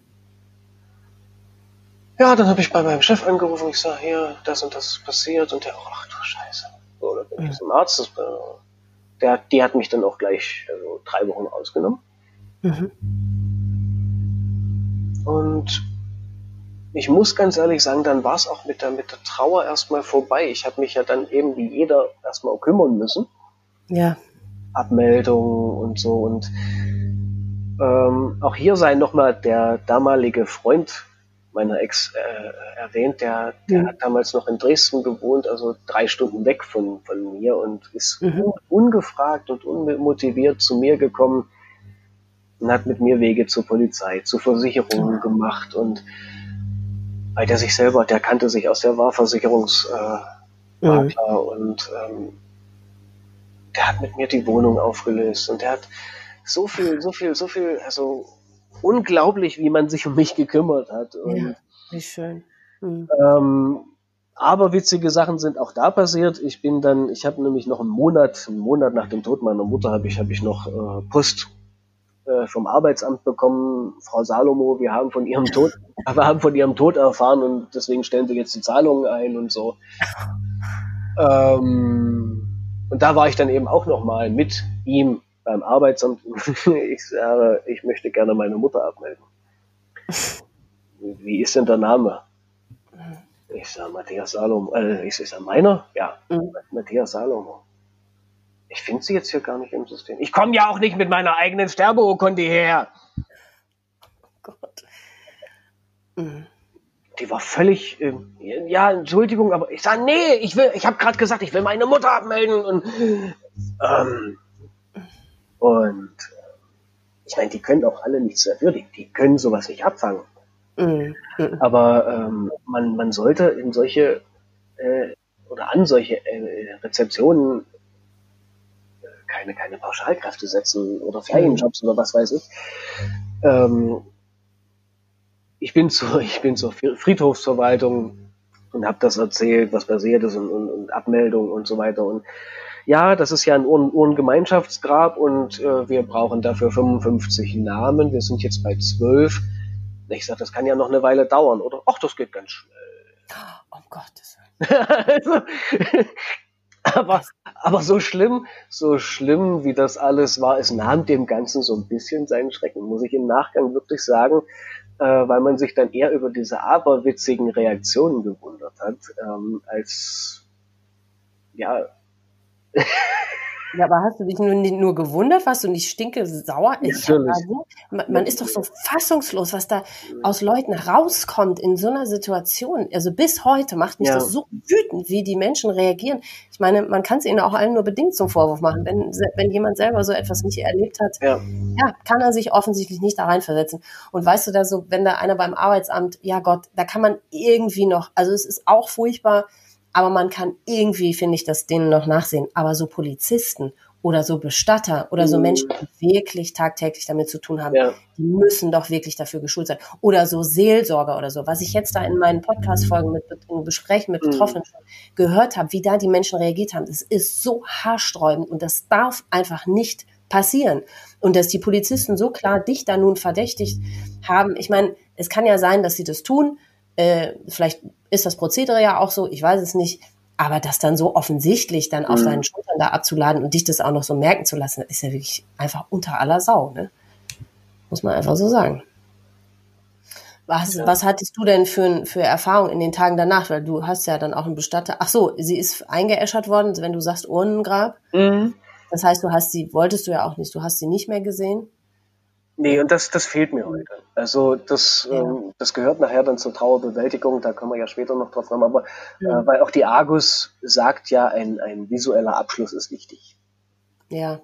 Ja, dann habe ich bei meinem Chef angerufen, ich sage, hier, das und das ist passiert und der auch, ach du Scheiße. So, dann bin ich zum Arzt, das, äh, der, die hat mich dann auch gleich also, drei Wochen ausgenommen. Mhm. Und ich muss ganz ehrlich sagen, dann war es auch mit der, mit der Trauer erstmal vorbei. Ich habe mich ja dann eben wie jeder erstmal kümmern müssen. Ja. Abmeldung und so. Und ähm, auch hier sei nochmal der damalige Freund meiner Ex äh, erwähnt, der, der mhm. hat damals noch in Dresden gewohnt, also drei Stunden weg von, von mir und ist mhm. ungefragt und unmotiviert zu mir gekommen und hat mit mir Wege zur Polizei, zu Versicherungen mhm. gemacht und weil der sich selber, der kannte sich aus der Wahrversicherungsmakler äh, mhm. und ähm, der hat mit mir die Wohnung aufgelöst und der hat so viel, so viel, so viel, also unglaublich, wie man sich um mich gekümmert hat. Und, ja, wie schön. Mhm. Ähm, aber witzige Sachen sind auch da passiert. Ich bin dann, ich habe nämlich noch einen Monat, einen Monat nach dem Tod meiner Mutter habe ich, habe ich noch äh, Post äh, vom Arbeitsamt bekommen. Frau Salomo, wir haben von ihrem Tod, wir haben von ihrem Tod erfahren und deswegen stellen wir jetzt die Zahlungen ein und so. Ähm, und da war ich dann eben auch noch mal mit ihm beim Arbeitsamt, ich sage, ich möchte gerne meine Mutter abmelden. Wie ist denn der Name? Ich sage Matthias Salomo. Äh, ich sage meiner? Ja, mhm. Matthias Salomo. Ich finde sie jetzt hier gar nicht im System. Ich komme ja auch nicht mit meiner eigenen Sterbeurkunde her. Oh Gott. Mhm. Die war völlig, äh, ja, Entschuldigung, aber ich sage, nee, ich will, ich habe gerade gesagt, ich will meine Mutter abmelden und ähm, und äh, ich meine, die können auch alle nichts dafür, die, die können sowas nicht abfangen. Mhm. Aber ähm, man, man sollte in solche äh, oder an solche äh, Rezeptionen keine, keine Pauschalkräfte setzen oder Ferienjobs oder was weiß ich. Ähm, ich bin zur, ich bin zur Friedhofsverwaltung und habe das erzählt, was passiert ist und, und, und Abmeldung und so weiter. Und ja, das ist ja ein Urngemeinschaftsgrab und äh, wir brauchen dafür 55 Namen. Wir sind jetzt bei 12. Ich sage, das kann ja noch eine Weile dauern, oder? Ach, das geht ganz schnell. Oh Gottes also, aber, aber so schlimm, so schlimm wie das alles war, es nahm dem Ganzen so ein bisschen seinen Schrecken, muss ich im Nachgang wirklich sagen, äh, weil man sich dann eher über diese aberwitzigen Reaktionen gewundert hat, ähm, als ja, ja, aber hast du dich nur, nur gewundert? Warst du nicht stinke sauer? Natürlich. Also, man, man, ist doch so fassungslos, was da aus Leuten rauskommt in so einer Situation. Also bis heute macht mich ja. das so wütend, wie die Menschen reagieren. Ich meine, man kann es ihnen auch allen nur bedingt zum Vorwurf machen. Wenn, wenn jemand selber so etwas nicht erlebt hat, ja. ja, kann er sich offensichtlich nicht da reinversetzen. Und weißt du da so, wenn da einer beim Arbeitsamt, ja Gott, da kann man irgendwie noch, also es ist auch furchtbar, aber man kann irgendwie, finde ich, das denen noch nachsehen. Aber so Polizisten oder so Bestatter oder so mhm. Menschen, die wirklich tagtäglich damit zu tun haben, ja. die müssen doch wirklich dafür geschult sein. Oder so Seelsorger oder so. Was ich jetzt da in meinen Podcast-Folgen mit in Gesprächen mit mhm. Betroffenen mhm. gehört habe, wie da die Menschen reagiert haben, das ist so haarsträubend und das darf einfach nicht passieren. Und dass die Polizisten so klar dich da nun verdächtigt haben, ich meine, es kann ja sein, dass sie das tun, äh, vielleicht ist das Prozedere ja auch so, ich weiß es nicht. Aber das dann so offensichtlich dann auf mhm. seinen Schultern da abzuladen und dich das auch noch so merken zu lassen, ist ja wirklich einfach unter aller Sau, ne? Muss man einfach so sagen. Was, ja. was hattest du denn für, für Erfahrungen in den Tagen danach? Weil du hast ja dann auch einen Bestatter. Ach so, sie ist eingeäschert worden, wenn du sagst Urnengrab. Mhm. Das heißt, du hast sie, wolltest du ja auch nicht, du hast sie nicht mehr gesehen. Nee, und das, das fehlt mir heute. Also das, ja. ähm, das gehört nachher dann zur Trauerbewältigung, da kommen wir ja später noch drauf kommen, aber ja. äh, weil auch die Argus sagt ja, ein, ein visueller Abschluss ist wichtig. Ja.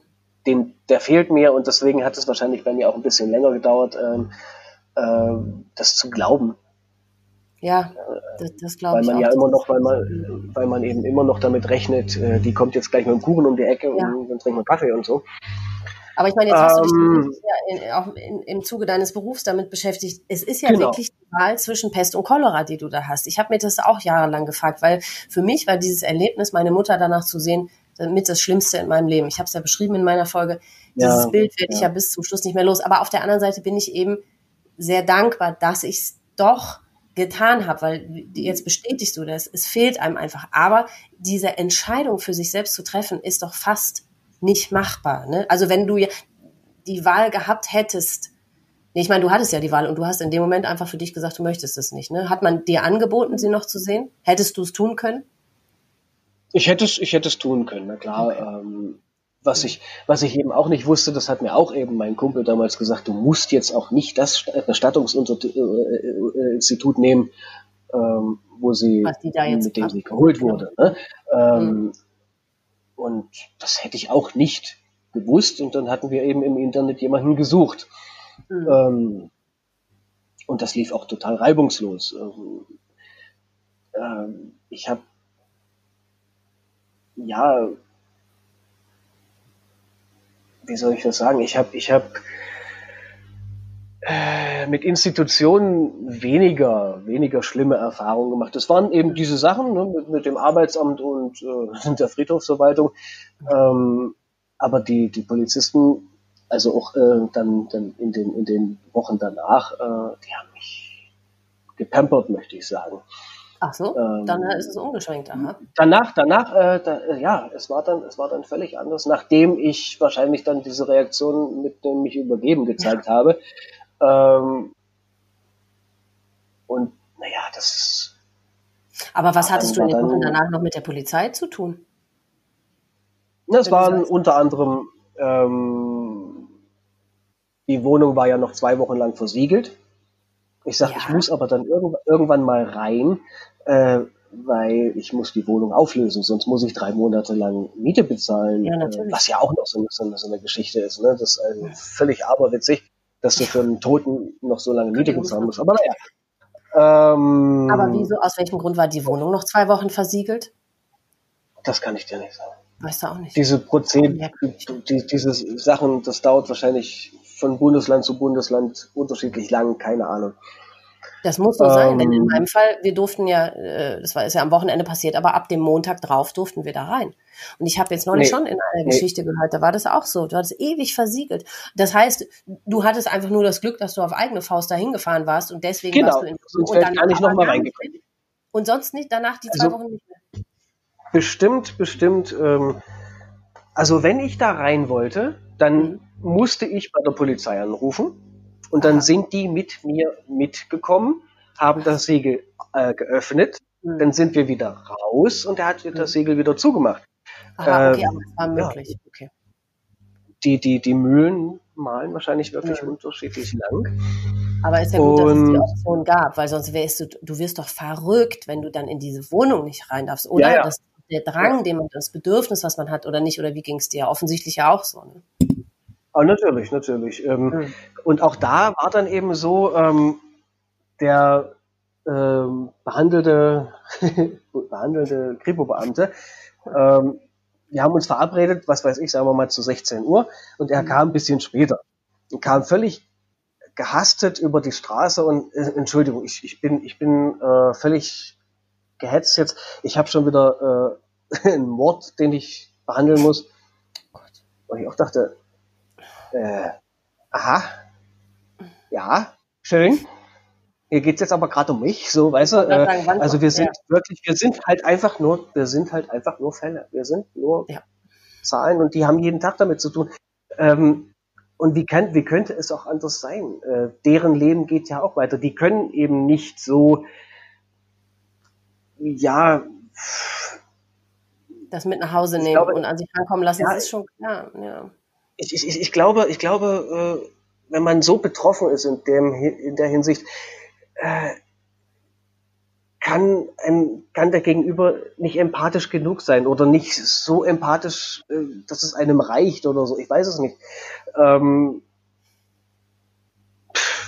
Den, der fehlt mir und deswegen hat es wahrscheinlich bei mir auch ein bisschen länger gedauert, ähm, äh, das zu glauben. Ja, das, das glaube ich. Weil man ja immer noch, weil man, weil man eben immer noch damit rechnet, äh, die kommt jetzt gleich mit dem Kuchen um die Ecke ja. und dann trinken wir Kaffee und so. Aber ich meine, jetzt hast du dich ähm, ja in, auch in, im Zuge deines Berufs damit beschäftigt. Es ist ja genau. wirklich die Wahl zwischen Pest und Cholera, die du da hast. Ich habe mir das auch jahrelang gefragt, weil für mich war dieses Erlebnis, meine Mutter danach zu sehen, mit das Schlimmste in meinem Leben. Ich habe es ja beschrieben in meiner Folge. Dieses ja, Bild werde ja. ich ja bis zum Schluss nicht mehr los. Aber auf der anderen Seite bin ich eben sehr dankbar, dass ich es doch getan habe, weil jetzt bestätigst du das, es fehlt einem einfach. Aber diese Entscheidung für sich selbst zu treffen, ist doch fast nicht machbar. Ne? Also wenn du die Wahl gehabt hättest, nee, ich meine, du hattest ja die Wahl und du hast in dem Moment einfach für dich gesagt, du möchtest es nicht. Ne? Hat man dir angeboten, sie noch zu sehen? Hättest du es tun können? Ich hätte es, ich hätte es tun können, na klar. Okay. Ähm, was ich, was ich eben auch nicht wusste, das hat mir auch eben mein Kumpel damals gesagt, du musst jetzt auch nicht das Bestattungsinstitut nehmen, ähm, wo sie, mit dem sie geholt wurde. Ne? Ähm, mhm. Und das hätte ich auch nicht gewusst. Und dann hatten wir eben im Internet jemanden gesucht. Mhm. Ähm, und das lief auch total reibungslos. Ähm, ähm, ich habe ja, wie soll ich das sagen? Ich habe ich habe äh, mit Institutionen weniger, weniger schlimme Erfahrungen gemacht. Das waren eben diese Sachen ne, mit, mit, dem Arbeitsamt und äh, der Friedhofsverwaltung. Ähm, aber die, die Polizisten, also auch äh, dann, dann in, den, in den Wochen danach, äh, die haben mich gepampert, möchte ich sagen. Ach so, ähm, dann ist es umgeschwenkt. Aha. Danach, danach, äh, da, äh, ja, es war dann, es war dann völlig anders, nachdem ich wahrscheinlich dann diese Reaktion mit dem mich übergeben gezeigt habe. Ähm, und naja, das. Aber was hattest du in den Wochen danach noch mit der Polizei zu tun? Das waren unter anderem, ähm, die Wohnung war ja noch zwei Wochen lang versiegelt. Ich sage, ja. ich muss aber dann irgendwann, irgendwann mal rein, äh, weil ich muss die Wohnung auflösen, sonst muss ich drei Monate lang Miete bezahlen, ja, äh, was ja auch noch so, so, so eine Geschichte ist. Ne? Das ist also völlig aberwitzig dass du für einen Toten noch so lange Miete bezahlen musst. Aber naja. Ähm, Aber wieso, aus welchem Grund war die Wohnung noch zwei Wochen versiegelt? Das kann ich dir nicht sagen. Weißt du auch nicht. Diese Prozent, die, diese Sachen, das dauert wahrscheinlich von Bundesland zu Bundesland unterschiedlich lang, keine Ahnung. Das muss so sein, denn in ähm. meinem Fall, wir durften ja, äh, das war ist ja am Wochenende passiert, aber ab dem Montag drauf durften wir da rein. Und ich habe jetzt neulich nee, schon in einer nee. Geschichte gehört, da war das auch so. Du hattest ewig versiegelt. Das heißt, du hattest einfach nur das Glück, dass du auf eigene Faust dahin gefahren warst und deswegen genau. warst du in Sonst und dann gar nicht nochmal reingekommen. Und sonst nicht, danach die zwei also, Wochen nicht mehr. Bestimmt, bestimmt. Ähm, also wenn ich da rein wollte, dann mhm. musste ich bei der Polizei anrufen und dann sind die mit mir mitgekommen, haben das Segel äh, geöffnet, mhm. dann sind wir wieder raus und er hat mhm. das Segel wieder zugemacht. Aha, okay, ähm, aber es war möglich. Ja. Okay. Die, die, die Mühlen malen wahrscheinlich wirklich mhm. unterschiedlich lang. Aber ist ja gut, und, dass es die Option gab, weil sonst wärst du, du wirst doch verrückt, wenn du dann in diese Wohnung nicht rein darfst. Oder ja, ja. Das, der Drang, ja. den man, das Bedürfnis, was man hat oder nicht, oder wie ging es dir? Offensichtlich ja auch so. Ne? Oh, natürlich, natürlich. Ähm, mhm. Und auch da war dann eben so, ähm, der ähm, behandelte, behandelte Kripo-Beamte, ähm, wir haben uns verabredet, was weiß ich, sagen wir mal zu 16 Uhr, und er mhm. kam ein bisschen später. Und kam völlig gehastet über die Straße und äh, Entschuldigung, ich, ich bin, ich bin äh, völlig gehetzt jetzt. Ich habe schon wieder äh, einen Mord, den ich behandeln muss. Und ich auch dachte, äh, aha, ja, schön. Hier geht's jetzt aber gerade um mich, so, weißt du? Äh, also wir sind ja. wirklich, wir sind halt einfach nur, wir sind halt einfach nur Fälle. Wir sind nur ja. Zahlen und die haben jeden Tag damit zu tun. Ähm, und wie, kann, wie könnte es auch anders sein? Äh, deren Leben geht ja auch weiter. Die können eben nicht so, ja. Das mit nach Hause nehmen glaube, und an sich rankommen lassen, ja, das ist schon klar. Ja ich, ich, ich glaube, ich glaube, äh, wenn man so betroffen ist in, dem, in der Hinsicht, äh, kann, ein, kann der Gegenüber nicht empathisch genug sein oder nicht so empathisch, äh, dass es einem reicht oder so. Ich weiß es nicht. Ähm,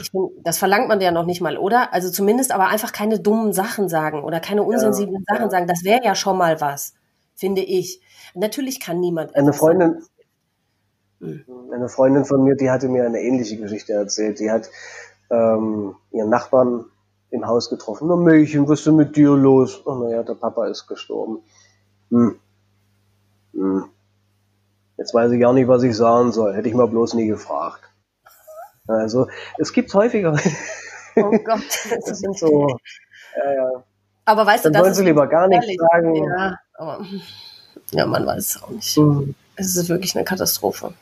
ich find, das verlangt man ja noch nicht mal, oder? Also zumindest aber einfach keine dummen Sachen sagen oder keine unsensiblen ja, Sachen ja. sagen. Das wäre ja schon mal was, finde ich. Natürlich kann niemand. Eine Freundin, sagen. Mhm. Eine Freundin von mir, die hatte mir eine ähnliche Geschichte erzählt. Die hat ähm, ihren Nachbarn im Haus getroffen. Na Mädchen, was ist denn mit dir los? Oh naja, der Papa ist gestorben. Hm. Hm. Jetzt weiß ich gar nicht, was ich sagen soll. Hätte ich mal bloß nie gefragt. Also, es gibt häufiger. Oh Gott. das sind so. Ja, ja. Aber weißt Dann du, das wollen sie lieber gar nichts sagen. Ja, aber, ja, man weiß es auch nicht. Hm. Es ist wirklich eine Katastrophe.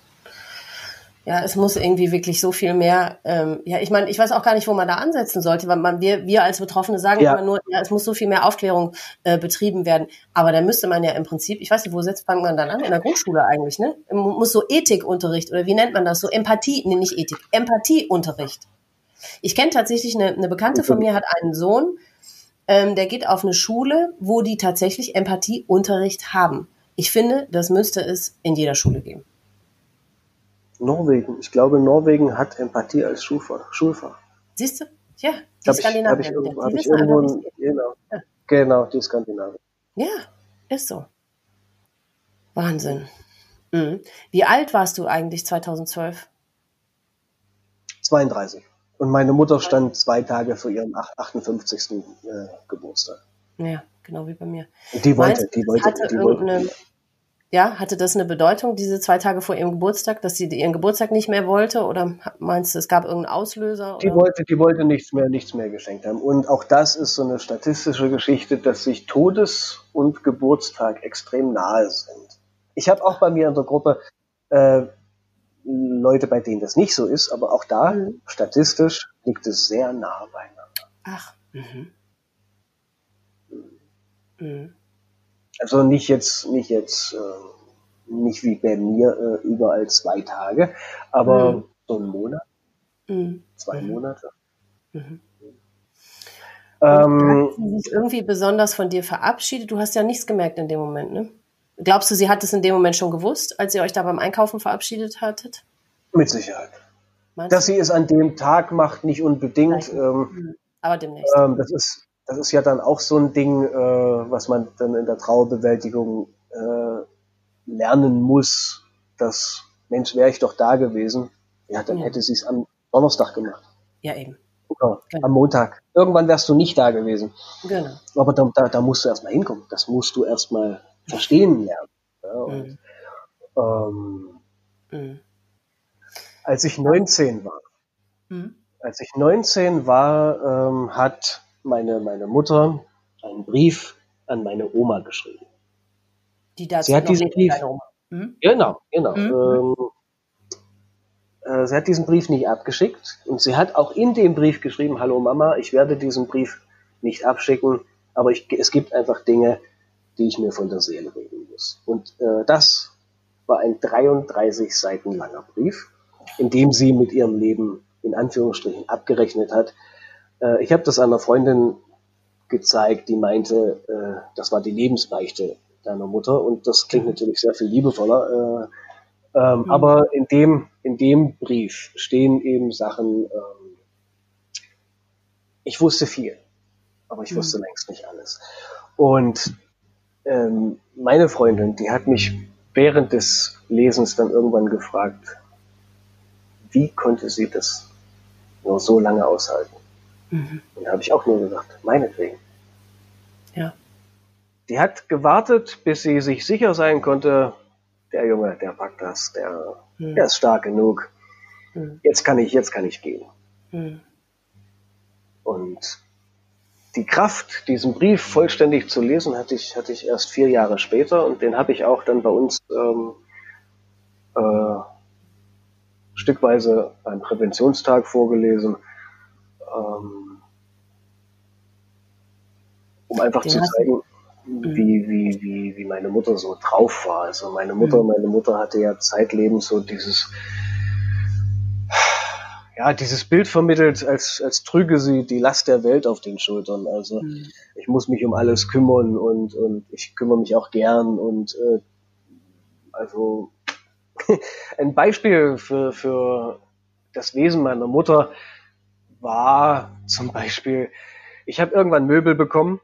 Ja, es muss irgendwie wirklich so viel mehr. Ähm, ja, ich meine, ich weiß auch gar nicht, wo man da ansetzen sollte, weil man, wir, wir als Betroffene sagen ja. immer nur, ja, es muss so viel mehr Aufklärung äh, betrieben werden. Aber da müsste man ja im Prinzip, ich weiß nicht, wo setzt man dann an? In der Grundschule eigentlich, ne? Muss so Ethikunterricht oder wie nennt man das? So Empathie, nee, nicht Ethik, Empathieunterricht. Ich kenne tatsächlich eine, eine Bekannte von mir, hat einen Sohn, ähm, der geht auf eine Schule, wo die tatsächlich Empathieunterricht haben. Ich finde, das müsste es in jeder Schule geben. Norwegen. Ich glaube, Norwegen hat Empathie als Schulfach. Schulfach. Siehst du? Ja, die hab Skandinavier. Ich, hab ich irgendwo, hab ich irgendwo genau, ja. genau, die Skandinavier. Ja, ist so. Wahnsinn. Mhm. Wie alt warst du eigentlich 2012? 32. Und meine Mutter stand zwei Tage vor ihrem 58. Äh, Geburtstag. Ja, genau wie bei mir. Die wollte, die wollte, die wollte. Ja, hatte das eine Bedeutung, diese zwei Tage vor ihrem Geburtstag, dass sie ihren Geburtstag nicht mehr wollte? Oder meinst du, es gab irgendeinen Auslöser? Die wollte, die wollte nichts mehr, nichts mehr geschenkt haben. Und auch das ist so eine statistische Geschichte, dass sich Todes- und Geburtstag extrem nahe sind. Ich habe auch bei mir in der Gruppe äh, Leute, bei denen das nicht so ist, aber auch da, mhm. statistisch, liegt es sehr nah beieinander. Ach. Mhm. Mhm. Also nicht jetzt, nicht jetzt, äh, nicht wie bei mir äh, überall zwei Tage, aber mhm. so einen Monat, mhm. zwei mhm. Monate. Mhm. Ähm, hat sie sich irgendwie besonders von dir verabschiedet? Du hast ja nichts gemerkt in dem Moment, ne? Glaubst du, sie hat es in dem Moment schon gewusst, als ihr euch da beim Einkaufen verabschiedet hattet? Mit Sicherheit. Meinst Dass du? sie es an dem Tag macht, nicht unbedingt. Ähm, mhm. Aber demnächst. Ähm, das ist das ist ja dann auch so ein Ding, äh, was man dann in der Trauerbewältigung äh, lernen muss, dass, Mensch, wäre ich doch da gewesen, ja, dann ja. hätte sie es am Donnerstag gemacht. Ja, eben. Oder genau. am Montag. Irgendwann wärst du nicht da gewesen. Genau. Aber da, da, da musst du erstmal hinkommen. Das musst du erstmal verstehen lernen. Ja, und, mhm. ähm, mhm. Als ich 19 war, mhm. als ich 19 war, ähm, hat meine, meine Mutter einen Brief an meine Oma geschrieben. Die dazu sie hat diesen Brief. Mhm. Genau, genau. Mhm. Ähm, äh, sie hat diesen Brief nicht abgeschickt und sie hat auch in dem Brief geschrieben, hallo Mama, ich werde diesen Brief nicht abschicken, aber ich, es gibt einfach Dinge, die ich mir von der Seele reden muss. Und äh, das war ein 33 Seiten langer Brief, in dem sie mit ihrem Leben in Anführungsstrichen abgerechnet hat. Äh, ich habe das einer Freundin gezeigt, die meinte, äh, das war die Lebensbeichte deiner Mutter und das klingt natürlich sehr viel liebevoller. Äh, ähm, mhm. Aber in dem, in dem Brief stehen eben Sachen, ähm, ich wusste viel, aber ich mhm. wusste längst nicht alles. Und ähm, meine Freundin, die hat mich während des Lesens dann irgendwann gefragt, wie konnte sie das nur so lange aushalten? Mhm. Und da habe ich auch nur gesagt, meinetwegen. Ja. Die hat gewartet, bis sie sich sicher sein konnte, der Junge, der packt das, der, mhm. der ist stark genug. Mhm. Jetzt kann ich, jetzt kann ich gehen. Mhm. Und die Kraft, diesen Brief vollständig zu lesen, hatte ich, hatte ich erst vier Jahre später und den habe ich auch dann bei uns ähm, äh, stückweise beim Präventionstag vorgelesen, ähm, um einfach den zu zeigen, mhm. wie, wie, wie, wie meine Mutter so drauf war. Also meine Mutter, mhm. meine Mutter hatte ja zeitlebens so dieses ja, dieses Bild vermittelt, als, als trüge sie die Last der Welt auf den Schultern. Also mhm. ich muss mich um alles kümmern und, und ich kümmere mich auch gern und äh, also ein Beispiel für, für das Wesen meiner Mutter war zum Beispiel, ich habe irgendwann Möbel bekommen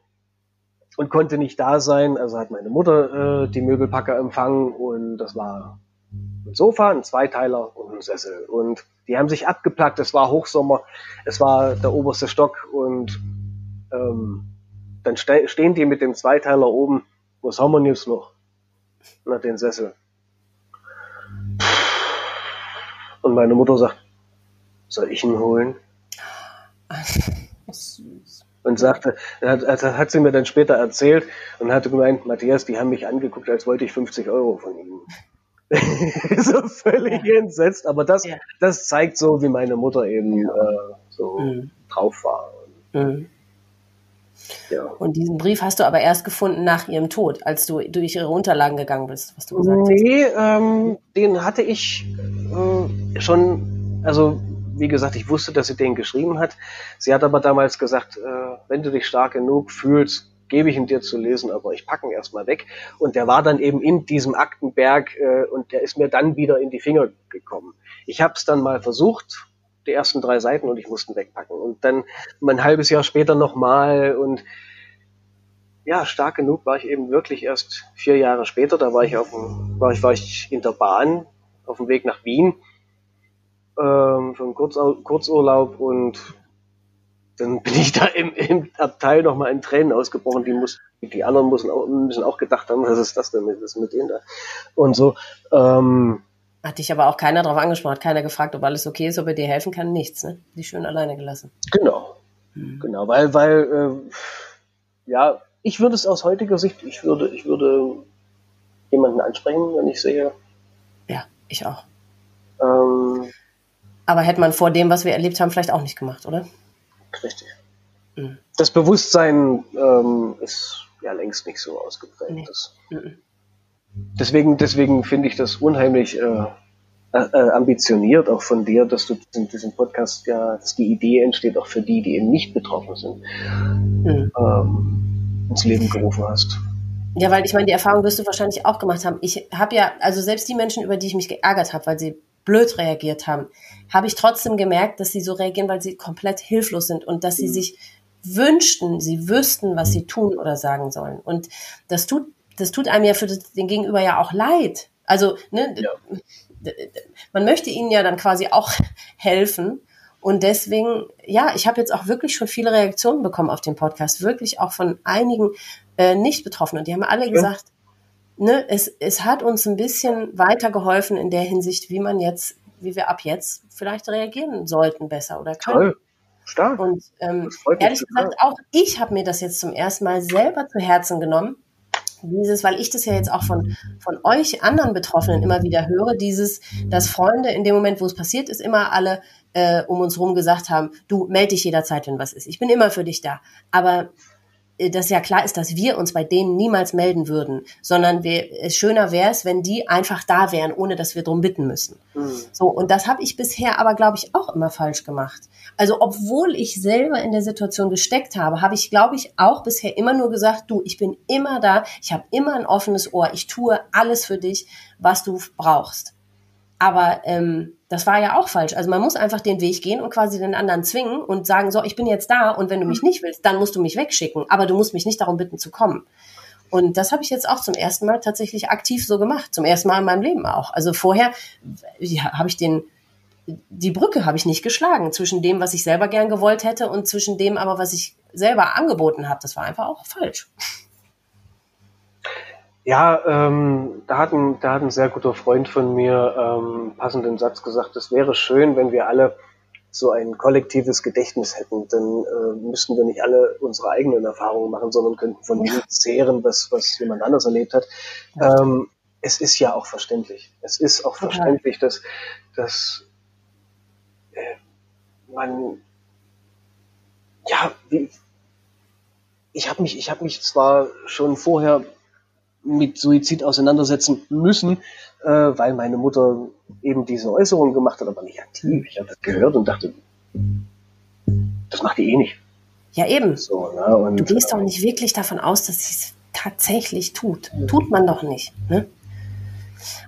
und konnte nicht da sein. Also hat meine Mutter äh, die Möbelpacker empfangen und das war ein Sofa, ein Zweiteiler und ein Sessel. Und die haben sich abgeplackt, es war Hochsommer, es war der oberste Stock und ähm, dann ste stehen die mit dem Zweiteiler oben, was haben wir jetzt noch? Na, den Sessel. Und meine Mutter sagt, soll ich ihn holen? Und sagte, hat, also hat sie mir dann später erzählt und hatte gemeint, Matthias, die haben mich angeguckt, als wollte ich 50 Euro von ihnen. so völlig ja. entsetzt. Aber das, ja. das zeigt so, wie meine Mutter eben ja. äh, so mhm. drauf war. Mhm. Ja. Und diesen Brief hast du aber erst gefunden nach ihrem Tod, als du durch ihre Unterlagen gegangen bist, was du gesagt hast. Nee, ähm, den hatte ich äh, schon, also wie gesagt, ich wusste, dass sie den geschrieben hat. Sie hat aber damals gesagt, äh, wenn du dich stark genug fühlst, gebe ich ihn dir zu lesen, aber ich packe ihn erstmal weg. Und der war dann eben in diesem Aktenberg äh, und der ist mir dann wieder in die Finger gekommen. Ich habe es dann mal versucht, die ersten drei Seiten und ich musste ihn wegpacken. Und dann ein halbes Jahr später nochmal und ja, stark genug war ich eben wirklich erst vier Jahre später. Da war ich auf dem, war ich, war ich in der Bahn auf dem Weg nach Wien ähm, für einen Kurzurlaub und dann bin ich da im, im Abteil nochmal in Tränen ausgebrochen. Die, muss, die anderen müssen auch, müssen auch gedacht haben, was ist das denn mit, was mit denen da? Und so. Ähm, hat dich aber auch keiner darauf angesprochen, hat keiner gefragt, ob alles okay ist, ob er dir helfen kann, nichts, ne? Die schön alleine gelassen. Genau. Hm. Genau, weil, weil, äh, ja, ich würde es aus heutiger Sicht, ich würde, ich würde jemanden ansprechen, wenn ich sehe. Ja, ich auch. Aber hätte man vor dem, was wir erlebt haben, vielleicht auch nicht gemacht, oder? Richtig. Mhm. Das Bewusstsein ähm, ist ja längst nicht so ausgeprägt. Nee. Mhm. Deswegen, deswegen finde ich das unheimlich äh, äh, ambitioniert auch von dir, dass du diesen, diesen, Podcast ja, dass die Idee entsteht auch für die, die eben nicht betroffen sind, mhm. ähm, ins Leben gerufen hast. Ja, weil ich meine, die Erfahrung wirst du wahrscheinlich auch gemacht haben. Ich habe ja, also selbst die Menschen, über die ich mich geärgert habe, weil sie blöd reagiert haben, habe ich trotzdem gemerkt, dass sie so reagieren, weil sie komplett hilflos sind und dass sie mhm. sich wünschten, sie wüssten, was sie tun oder sagen sollen. Und das tut, das tut einem ja für den Gegenüber ja auch leid. Also, ne, ja. man möchte ihnen ja dann quasi auch helfen. Und deswegen, ja, ich habe jetzt auch wirklich schon viele Reaktionen bekommen auf den Podcast, wirklich auch von einigen äh, Nicht-Betroffenen. Die haben alle ja. gesagt, ne, es, es hat uns ein bisschen weitergeholfen in der Hinsicht, wie man jetzt, wie wir ab jetzt vielleicht reagieren sollten besser oder können. Toll. Stark. Und ähm, ehrlich gesagt, auch ich habe mir das jetzt zum ersten Mal selber zu Herzen genommen. Dieses, weil ich das ja jetzt auch von, von euch anderen Betroffenen immer wieder höre, dieses, dass Freunde in dem Moment, wo es passiert ist, immer alle äh, um uns rum gesagt haben, du melde dich jederzeit, wenn was ist. Ich bin immer für dich da. Aber dass ja klar ist, dass wir uns bei denen niemals melden würden, sondern wir, es schöner wäre es, wenn die einfach da wären, ohne dass wir drum bitten müssen. Mhm. So, und das habe ich bisher aber, glaube ich, auch immer falsch gemacht. Also, obwohl ich selber in der Situation gesteckt habe, habe ich, glaube ich, auch bisher immer nur gesagt, du, ich bin immer da, ich habe immer ein offenes Ohr, ich tue alles für dich, was du brauchst. Aber ähm, das war ja auch falsch. Also man muss einfach den Weg gehen und quasi den anderen zwingen und sagen, so, ich bin jetzt da und wenn du mich nicht willst, dann musst du mich wegschicken. Aber du musst mich nicht darum bitten zu kommen. Und das habe ich jetzt auch zum ersten Mal tatsächlich aktiv so gemacht. Zum ersten Mal in meinem Leben auch. Also vorher ja, habe ich den, die Brücke habe ich nicht geschlagen zwischen dem, was ich selber gern gewollt hätte und zwischen dem aber, was ich selber angeboten habe. Das war einfach auch falsch. Ja, ähm, da, hat ein, da hat ein sehr guter Freund von mir ähm, passenden Satz gesagt, es wäre schön, wenn wir alle so ein kollektives Gedächtnis hätten, dann äh, müssten wir nicht alle unsere eigenen Erfahrungen machen, sondern könnten von dem zehren, was, was jemand anders erlebt hat. Ähm, es ist ja auch verständlich. Es ist auch verständlich, dass, dass äh, man ja, wie, ich habe mich, ich habe mich zwar schon vorher mit Suizid auseinandersetzen müssen, äh, weil meine Mutter eben diese Äußerung gemacht hat, aber nicht aktiv. Ich habe das gehört und dachte, das macht die eh nicht. Ja, eben. So, ne? und, du gehst doch äh, nicht wirklich davon aus, dass sie es tatsächlich tut. Tut man doch nicht. Ne?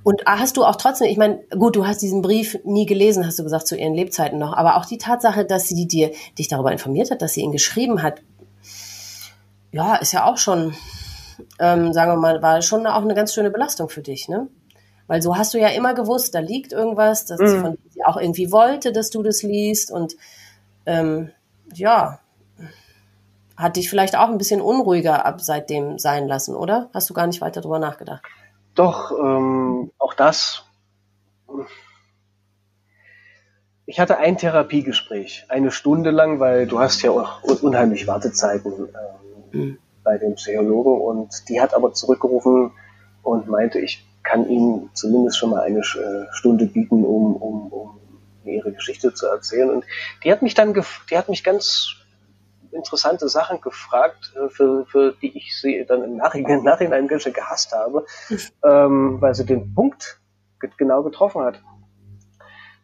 Und hast du auch trotzdem, ich meine, gut, du hast diesen Brief nie gelesen, hast du gesagt, zu ihren Lebzeiten noch, aber auch die Tatsache, dass sie dir dich darüber informiert hat, dass sie ihn geschrieben hat, ja, ist ja auch schon ähm, sagen wir mal, war schon auch eine ganz schöne Belastung für dich, ne? Weil so hast du ja immer gewusst, da liegt irgendwas, dass mhm. von sie auch irgendwie wollte, dass du das liest und ähm, ja, hat dich vielleicht auch ein bisschen unruhiger ab seitdem sein lassen, oder? Hast du gar nicht weiter drüber nachgedacht? Doch, ähm, auch das. Ich hatte ein Therapiegespräch, eine Stunde lang, weil du hast ja auch unheimlich Wartezeiten. Ähm, mhm bei dem Psychologen und die hat aber zurückgerufen und meinte, ich kann Ihnen zumindest schon mal eine äh, Stunde bieten, um, um, um ihre Geschichte zu erzählen. Und die hat mich dann, die hat mich ganz interessante Sachen gefragt, äh, für, für die ich sie dann im Nachhinein, Nachhinein ganz schön gehasst habe, ähm, weil sie den Punkt genau getroffen hat.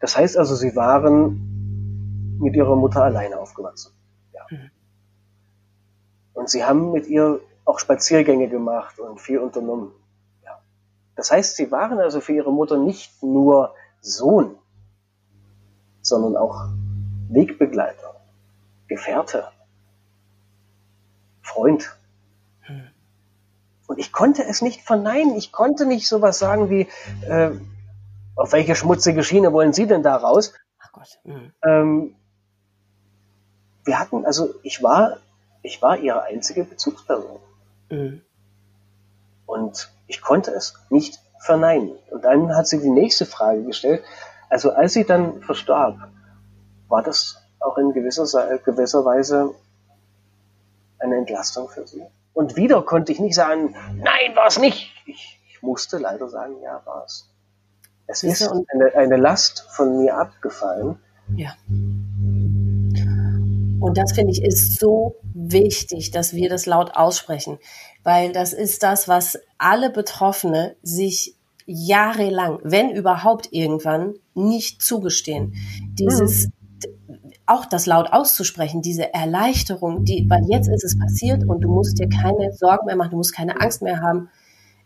Das heißt also, sie waren mit ihrer Mutter alleine aufgewachsen. Ja. Mhm. Und sie haben mit ihr auch Spaziergänge gemacht und viel unternommen. Ja. Das heißt, sie waren also für ihre Mutter nicht nur Sohn, sondern auch Wegbegleiter, Gefährte, Freund. Hm. Und ich konnte es nicht verneinen. Ich konnte nicht sowas sagen wie, äh, auf welche schmutzige Schiene wollen Sie denn da raus? Ach Gott. Mhm. Ähm, wir hatten, also ich war ich war ihre einzige Bezugsperson. Mhm. Und ich konnte es nicht verneinen. Und dann hat sie die nächste Frage gestellt. Also als sie dann verstarb, war das auch in gewisser, gewisser Weise eine Entlastung für sie. Und wieder konnte ich nicht sagen, nein, war es nicht. Ich, ich, musste leider sagen, ja, war es. Es ist eine, eine Last von mir abgefallen. Ja. Und das finde ich ist so wichtig, dass wir das laut aussprechen, weil das ist das, was alle Betroffene sich jahrelang, wenn überhaupt irgendwann, nicht zugestehen. Dieses mhm. auch das laut auszusprechen, diese Erleichterung, die, weil jetzt ist es passiert und du musst dir keine Sorgen mehr machen, du musst keine Angst mehr haben.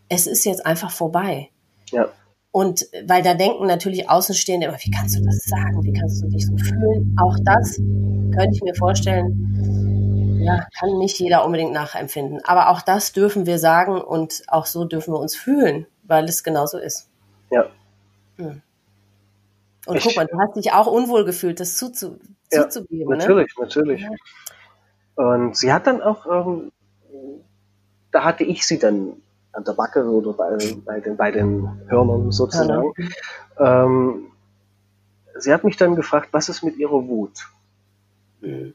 Es ist jetzt einfach vorbei. Ja. Und weil da denken natürlich Außenstehende immer, wie kannst du das sagen? Wie kannst du dich so fühlen? Auch das könnte ich mir vorstellen, ja, kann nicht jeder unbedingt nachempfinden. Aber auch das dürfen wir sagen und auch so dürfen wir uns fühlen, weil es genauso ist. Ja. Hm. Und ich, guck mal, du hast dich auch unwohl gefühlt, das zuzu ja, zuzugeben. Ne? Natürlich, ne? natürlich. Ja. Und sie hat dann auch, ähm, da hatte ich sie dann an der Backe oder bei, bei, den, bei den Hörnern sozusagen. Ja. Ähm, sie hat mich dann gefragt, was ist mit ihrer Wut? Mhm.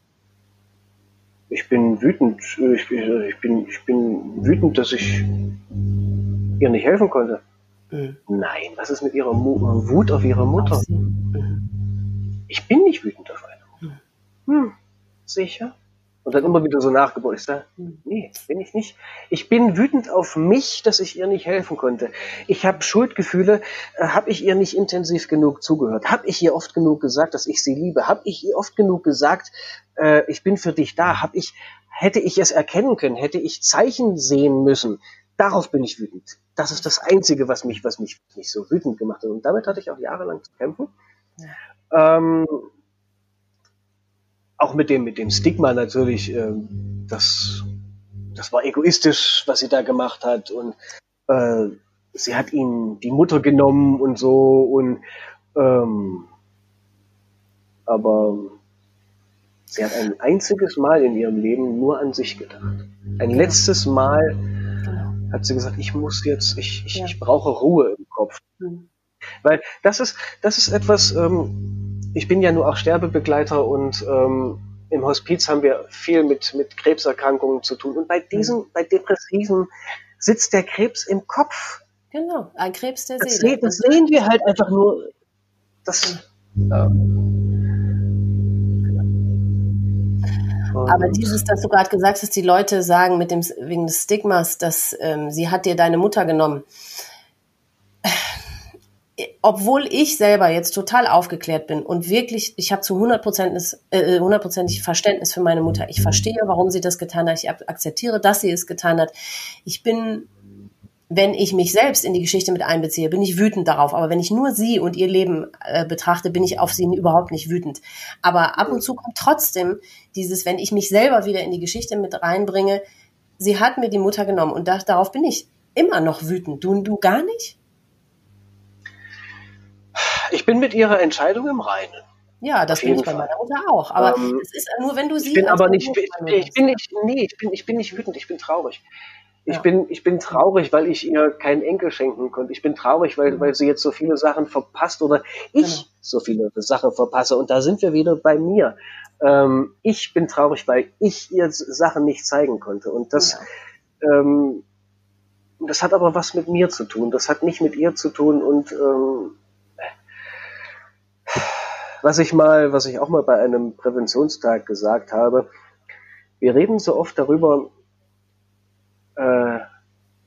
Ich bin wütend. Ich, ich, bin, ich bin wütend, dass ich ihr nicht helfen konnte. Mhm. Nein, was ist mit ihrer Mu Wut auf ihre Mutter? Mhm. Ich bin nicht wütend auf eine Mutter. Hm, sicher? Und dann immer wieder so nachgebaut. Ich sage, nee, bin ich nicht. Ich bin wütend auf mich, dass ich ihr nicht helfen konnte. Ich habe Schuldgefühle. Äh, habe ich ihr nicht intensiv genug zugehört? Habe ich ihr oft genug gesagt, dass ich sie liebe? Habe ich ihr oft genug gesagt, äh, ich bin für dich da? Hab ich, hätte ich es erkennen können? Hätte ich Zeichen sehen müssen? Darauf bin ich wütend. Das ist das Einzige, was mich, was mich, mich so wütend gemacht hat. Und damit hatte ich auch jahrelang zu kämpfen. Ja. Ähm, auch mit dem, mit dem Stigma natürlich, ähm, das, das war egoistisch, was sie da gemacht hat und äh, sie hat ihn die Mutter genommen und so und ähm, aber sie hat ein einziges Mal in ihrem Leben nur an sich gedacht. Ein letztes Mal hat sie gesagt, ich muss jetzt, ich, ich, ja. ich brauche Ruhe im Kopf. Mhm. Weil das ist, das ist etwas, ähm, ich bin ja nur auch Sterbebegleiter und ähm, im Hospiz haben wir viel mit, mit Krebserkrankungen zu tun. Und bei diesen, mhm. bei Depressiven sitzt der Krebs im Kopf. Genau, ein Krebs der das Seele. Se das sehen wir halt einfach nur. Das, ja. Aber dieses, dass du gerade gesagt hast, die Leute sagen mit dem wegen des Stigmas, dass ähm, sie hat dir deine Mutter genommen obwohl ich selber jetzt total aufgeklärt bin und wirklich, ich habe zu 100%, äh, 100 Verständnis für meine Mutter. Ich verstehe, warum sie das getan hat. Ich akzeptiere, dass sie es getan hat. Ich bin, wenn ich mich selbst in die Geschichte mit einbeziehe, bin ich wütend darauf. Aber wenn ich nur sie und ihr Leben äh, betrachte, bin ich auf sie überhaupt nicht wütend. Aber ab und zu kommt trotzdem dieses, wenn ich mich selber wieder in die Geschichte mit reinbringe, sie hat mir die Mutter genommen und da, darauf bin ich immer noch wütend. Du, du gar nicht? Ich bin mit ihrer Entscheidung im Reinen. Ja, das bin ich bei meiner Mutter auch. Aber ähm, es ist nur, wenn du sie. Ich bin aber nicht, ich, bin nicht, nee, ich bin, ich bin nicht wütend, ich bin traurig. Ich ja. bin, ich bin traurig, weil ich ihr keinen Enkel schenken konnte. Ich bin traurig, weil, mhm. weil sie jetzt so viele Sachen verpasst oder ich genau. so viele Sachen verpasse. Und da sind wir wieder bei mir. Ähm, ich bin traurig, weil ich ihr Sachen nicht zeigen konnte. Und das, ja. ähm, das hat aber was mit mir zu tun. Das hat nicht mit ihr zu tun und ähm, was ich mal, was ich auch mal bei einem Präventionstag gesagt habe, wir reden so oft darüber, äh,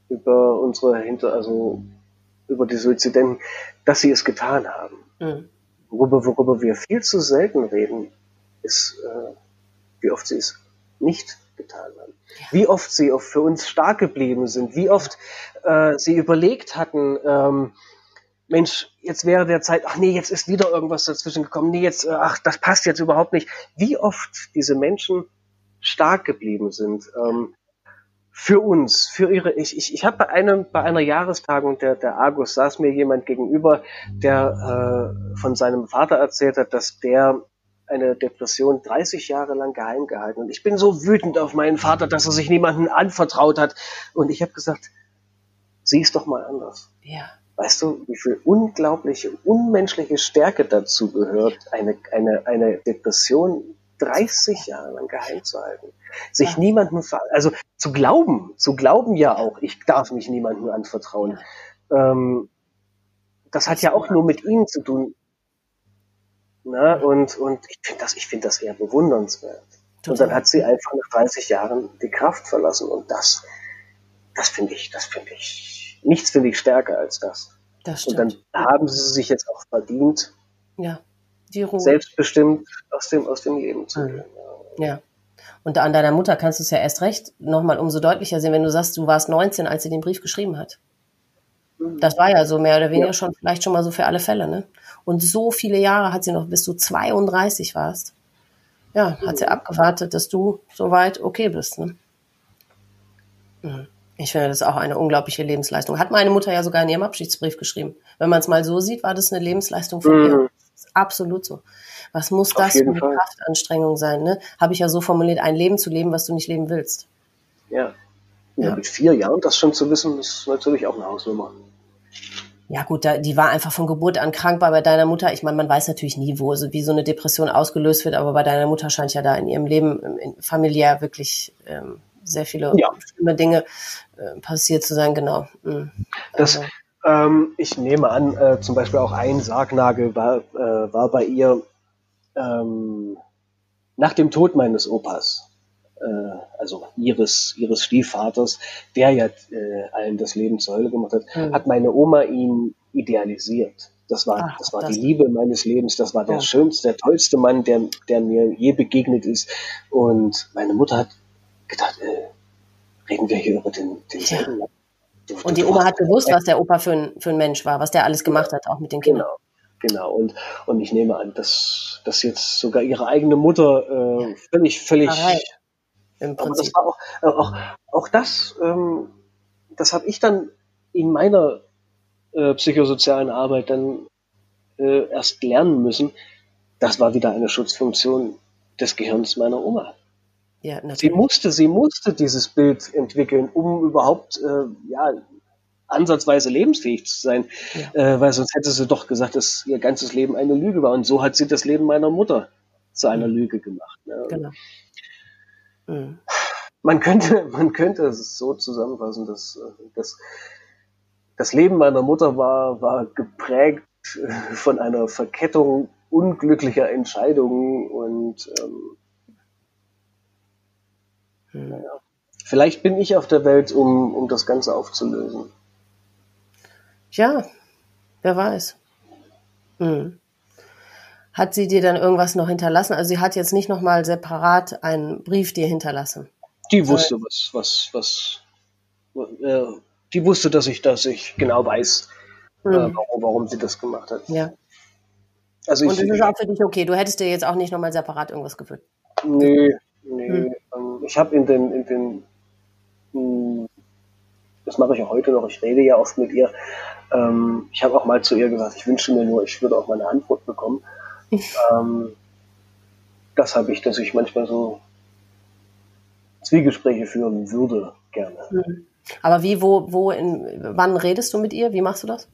über unsere Hinter, also über die Suizidenten, dass sie es getan haben. Mhm. Worüber, worüber wir viel zu selten reden, ist, äh, wie oft sie es nicht getan haben. Ja. Wie oft sie für uns stark geblieben sind, wie oft äh, sie überlegt hatten, ähm, Mensch, jetzt wäre der Zeit, ach nee, jetzt ist wieder irgendwas dazwischen gekommen, nee, jetzt, äh, ach, das passt jetzt überhaupt nicht. Wie oft diese Menschen stark geblieben sind ähm, für uns, für ihre. Ich, ich, ich habe bei einem, bei einer Jahrestagung der, der Argus saß mir jemand gegenüber, der äh, von seinem Vater erzählt hat, dass der eine Depression 30 Jahre lang geheim gehalten. Und ich bin so wütend auf meinen Vater, dass er sich niemandem anvertraut hat. Und ich habe gesagt, sieh es doch mal anders. Ja. Weißt du, wie viel unglaubliche, unmenschliche Stärke dazu gehört, eine, eine, eine Depression 30 Jahre lang geheim zu halten. Sich ja. niemandem, also zu glauben, zu glauben ja auch, ich darf mich niemandem anvertrauen. Ähm, das hat ja auch nur mit ihnen zu tun. Na, und, und ich finde das, ich finde das eher bewundernswert. Total. Und dann hat sie einfach nach 30 Jahren die Kraft verlassen und das, das finde ich, das finde ich nichts finde ich stärker als das. Das stimmt. Und dann haben sie sich jetzt auch verdient, ja, die Ruhe. selbstbestimmt aus dem, aus dem Leben zu gehen. Mhm. Ja. Und an deiner Mutter kannst du es ja erst recht nochmal umso deutlicher sehen, wenn du sagst, du warst 19, als sie den Brief geschrieben hat. Mhm. Das war ja so mehr oder weniger ja. schon, vielleicht schon mal so für alle Fälle, ne? Und so viele Jahre hat sie noch, bis du 32 warst. Ja, hat sie mhm. abgewartet, dass du soweit okay bist, ne? Mhm. Ich finde das auch eine unglaubliche Lebensleistung. Hat meine Mutter ja sogar in ihrem Abschiedsbrief geschrieben. Wenn man es mal so sieht, war das eine Lebensleistung von mhm. ihr. ist absolut so. Was muss das für eine Fall. Kraftanstrengung sein? Ne? Habe ich ja so formuliert, ein Leben zu leben, was du nicht leben willst. Ja. ja. ja. Mit vier Jahren das schon zu wissen, ist natürlich auch eine Hausnummer. Ja gut, da, die war einfach von Geburt an krank bei deiner Mutter. Ich meine, man weiß natürlich nie, wo so, wie so eine Depression ausgelöst wird, aber bei deiner Mutter scheint ja da in ihrem Leben in, familiär wirklich ähm, sehr viele ja. schlimme Dinge äh, passiert zu sein. Genau. Mhm. Das, also. ähm, ich nehme an, äh, zum Beispiel auch ein Sargnagel war, äh, war bei ihr ähm, nach dem Tod meines Opas äh, also ihres, ihres Stiefvaters, der ja äh, allen das Leben zur Hölle gemacht hat, mhm. hat meine Oma ihn idealisiert. Das war, Ach, das war das die Liebe meines Lebens. Das war der oh. schönste, der tollste Mann, der, der mir je begegnet ist. Und meine Mutter hat gedacht, äh, reden wir hier über den, denselben ja. Du, und die Oma hat gewusst, was der Opa für ein, für ein Mensch war, was der alles gemacht hat, auch mit den Kindern. Genau, genau. Und, und ich nehme an, dass, dass jetzt sogar ihre eigene Mutter äh, völlig, völlig, im Prinzip. Das war auch, äh, auch, auch das, ähm, das habe ich dann in meiner äh, psychosozialen Arbeit dann äh, erst lernen müssen. Das war wieder eine Schutzfunktion des Gehirns meiner Oma. Ja. Sie musste, sie musste dieses Bild entwickeln, um überhaupt äh, ja, ansatzweise lebensfähig zu sein, ja. äh, weil sonst hätte sie doch gesagt, dass ihr ganzes Leben eine Lüge war. Und so hat sie das Leben meiner Mutter zu einer mhm. Lüge gemacht. Ne? Genau. Mhm. Man könnte, man könnte es so zusammenfassen, dass, äh, dass das Leben meiner Mutter war, war geprägt äh, von einer Verkettung unglücklicher Entscheidungen und ähm, hm. Naja, vielleicht bin ich auf der Welt, um, um das Ganze aufzulösen. Ja, wer weiß. Hm. Hat sie dir dann irgendwas noch hinterlassen? Also sie hat jetzt nicht nochmal separat einen Brief dir hinterlassen. Die wusste, was, was, was, äh, die wusste, dass ich, dass ich genau weiß, mhm. äh, warum, warum sie das gemacht hat. Ja. Also Und das ist auch für dich okay. Du hättest dir jetzt auch nicht nochmal separat irgendwas gewünscht. Nee, nee. Mhm. Ich habe in den, in den, mh, hm, das mache ich auch heute noch, ich rede ja oft mit ihr. Ähm, ich habe auch mal zu ihr gesagt, ich wünsche mir nur, ich würde auch meine Antwort bekommen ähm, das habe ich, dass ich manchmal so Zwiegespräche führen würde, gerne. Mhm. Aber wie, wo, wo, in, wann redest du mit ihr? Wie machst du das?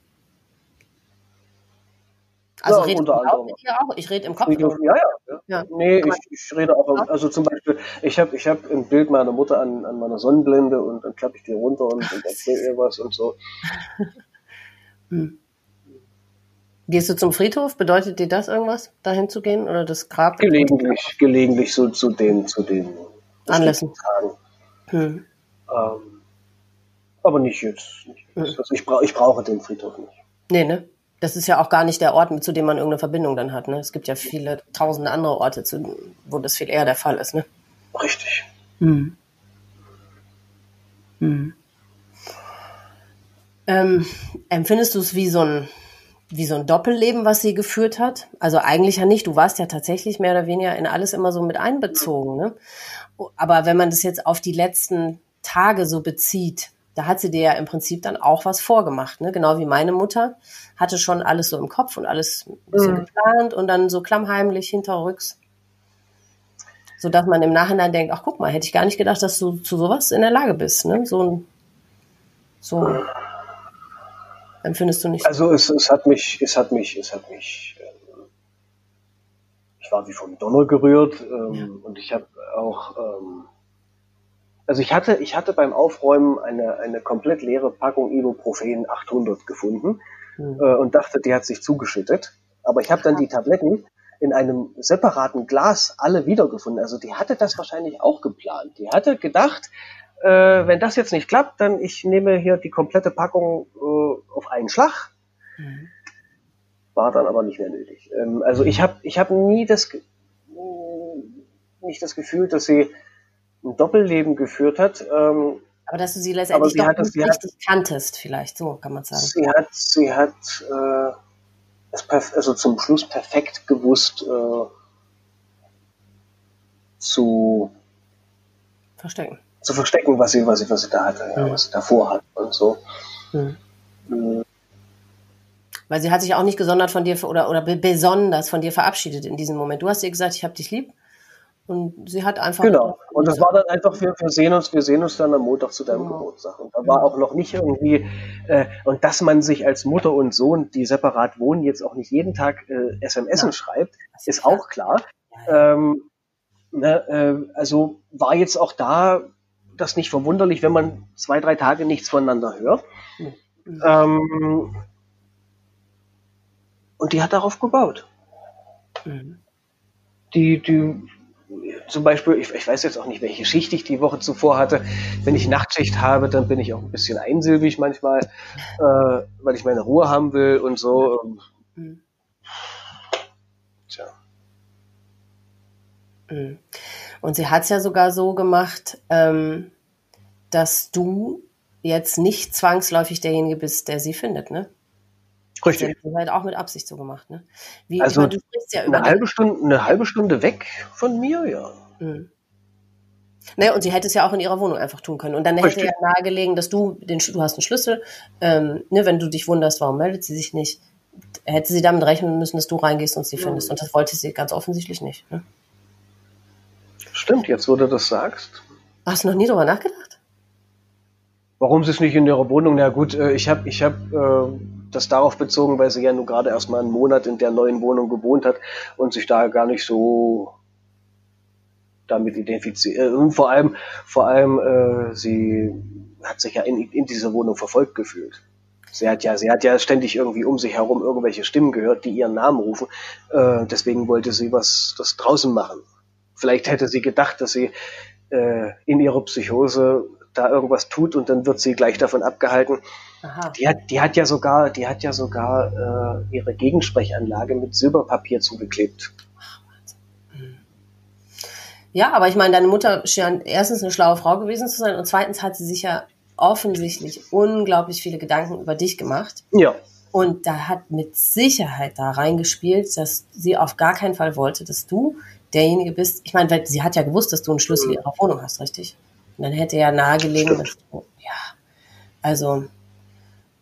Also ja, redest du auch mit ihr auch? Ich rede im Kopf. Ja, ja. ja. ja. Nee, ich, ich rede auch, also zum Beispiel, ich habe ich hab ein Bild meiner Mutter an, an meiner Sonnenblende und dann klappe ich die runter und, und erzähle ihr was und so. hm. Gehst du zum Friedhof? Bedeutet dir das irgendwas, dahin zu gehen oder das Grab? Gelegentlich, gelegentlich so zu den, zu den Anlässen. Hm. Ähm, aber nicht jetzt. Nicht. Hm. Also ich, bra ich brauche den Friedhof nicht. Nee, ne? Das ist ja auch gar nicht der Ort, zu dem man irgendeine Verbindung dann hat. Ne? Es gibt ja viele tausende andere Orte, zu, wo das viel eher der Fall ist. Ne? Richtig. Hm. Hm. Ähm, empfindest du es wie so ein wie so ein Doppelleben, was sie geführt hat. Also eigentlich ja nicht. Du warst ja tatsächlich mehr oder weniger in alles immer so mit einbezogen. Ne? Aber wenn man das jetzt auf die letzten Tage so bezieht, da hat sie dir ja im Prinzip dann auch was vorgemacht. Ne? Genau wie meine Mutter hatte schon alles so im Kopf und alles ein bisschen mhm. geplant und dann so klammheimlich hinterrücks. So dass man im Nachhinein denkt, ach guck mal, hätte ich gar nicht gedacht, dass du zu sowas in der Lage bist. Ne? So ein, so Empfindest du nicht? Also es, es hat mich, es hat mich, es hat mich, ähm, ich war wie vom Donner gerührt ähm, ja. und ich habe auch, ähm, also ich hatte, ich hatte beim Aufräumen eine, eine komplett leere Packung Ibuprofen 800 gefunden mhm. äh, und dachte, die hat sich zugeschüttet. Aber ich habe dann die Tabletten in einem separaten Glas alle wiedergefunden. Also die hatte das wahrscheinlich auch geplant. Die hatte gedacht, äh, wenn das jetzt nicht klappt, dann ich nehme hier die komplette Packung äh, auf einen Schlag. Mhm. War dann aber nicht mehr nötig. Ähm, also ich habe ich hab nie das nicht das Gefühl, dass sie ein Doppelleben geführt hat. Ähm, aber dass du sie letztendlich sie doch nicht richtig hat, kanntest, vielleicht, so kann man sagen. Sie hat, sie hat äh, es also zum Schluss perfekt gewusst äh, zu verstecken zu verstecken, was sie, was sie, was sie da hatte, ja, was sie davor hat und so. Mhm. Weil sie hat sich auch nicht gesondert von dir oder, oder besonders von dir verabschiedet in diesem Moment. Du hast ihr gesagt, ich habe dich lieb. Und sie hat einfach. Genau. Und das war dann einfach, wir, wir sehen uns, wir sehen uns dann am Montag zu deinem ja. Geburtstag. Und da war auch noch nicht irgendwie, äh, und dass man sich als Mutter und Sohn, die separat wohnen, jetzt auch nicht jeden Tag äh, SMS ja. schreibt, ist auch klar. Ähm, ne, äh, also war jetzt auch da das nicht verwunderlich, wenn man zwei, drei Tage nichts voneinander hört. Mhm. Ähm, und die hat darauf gebaut. Mhm. Die, die zum Beispiel, ich, ich, weiß jetzt auch nicht, welche Schicht ich die Woche zuvor hatte. Wenn ich Nachtschicht habe, dann bin ich auch ein bisschen einsilbig manchmal, äh, weil ich meine Ruhe haben will und so. Mhm. Tja. Mhm. Und sie hat es ja sogar so gemacht, ähm, dass du jetzt nicht zwangsläufig derjenige bist, der sie findet, ne? Richtig. Das halt auch mit Absicht so gemacht, ne? Wie, also meine, ja eine, halbe Stunde, eine halbe Stunde weg von mir, ja. Mhm. Naja, und sie hätte es ja auch in ihrer Wohnung einfach tun können. Und dann Richtig. hätte ja nahegelegen, dass du, den, du hast einen Schlüssel, ähm, ne, wenn du dich wunderst, warum meldet sie sich nicht, hätte sie damit rechnen müssen, dass du reingehst und sie ja. findest. Und das wollte sie ganz offensichtlich nicht. Ne? Stimmt, jetzt wo du das sagst. Hast du noch nie darüber nachgedacht? Warum sie es nicht in ihrer Wohnung? Na gut, äh, ich habe ich hab, äh, das darauf bezogen, weil sie ja nur gerade erst mal einen Monat in der neuen Wohnung gewohnt hat und sich da gar nicht so damit identifiziert. Äh, und vor allem, vor allem, äh, sie hat sich ja in, in dieser Wohnung verfolgt gefühlt. Sie hat ja, sie hat ja ständig irgendwie um sich herum irgendwelche Stimmen gehört, die ihren Namen rufen. Äh, deswegen wollte sie was das draußen machen. Vielleicht hätte sie gedacht, dass sie äh, in ihrer Psychose da irgendwas tut und dann wird sie gleich davon abgehalten. Aha. Die hat, die hat ja sogar, die hat ja sogar äh, ihre Gegensprechanlage mit Silberpapier zugeklebt. Hm. Ja, aber ich meine, deine Mutter scheint erstens eine schlaue Frau gewesen zu sein und zweitens hat sie sich ja offensichtlich unglaublich viele Gedanken über dich gemacht. Ja. Und da hat mit Sicherheit da reingespielt, dass sie auf gar keinen Fall wollte, dass du derjenige bist. Ich meine, weil sie hat ja gewusst, dass du einen Schlüssel mhm. ihrer Wohnung hast, richtig? Und dann hätte ja nahegelegen, dass ja, also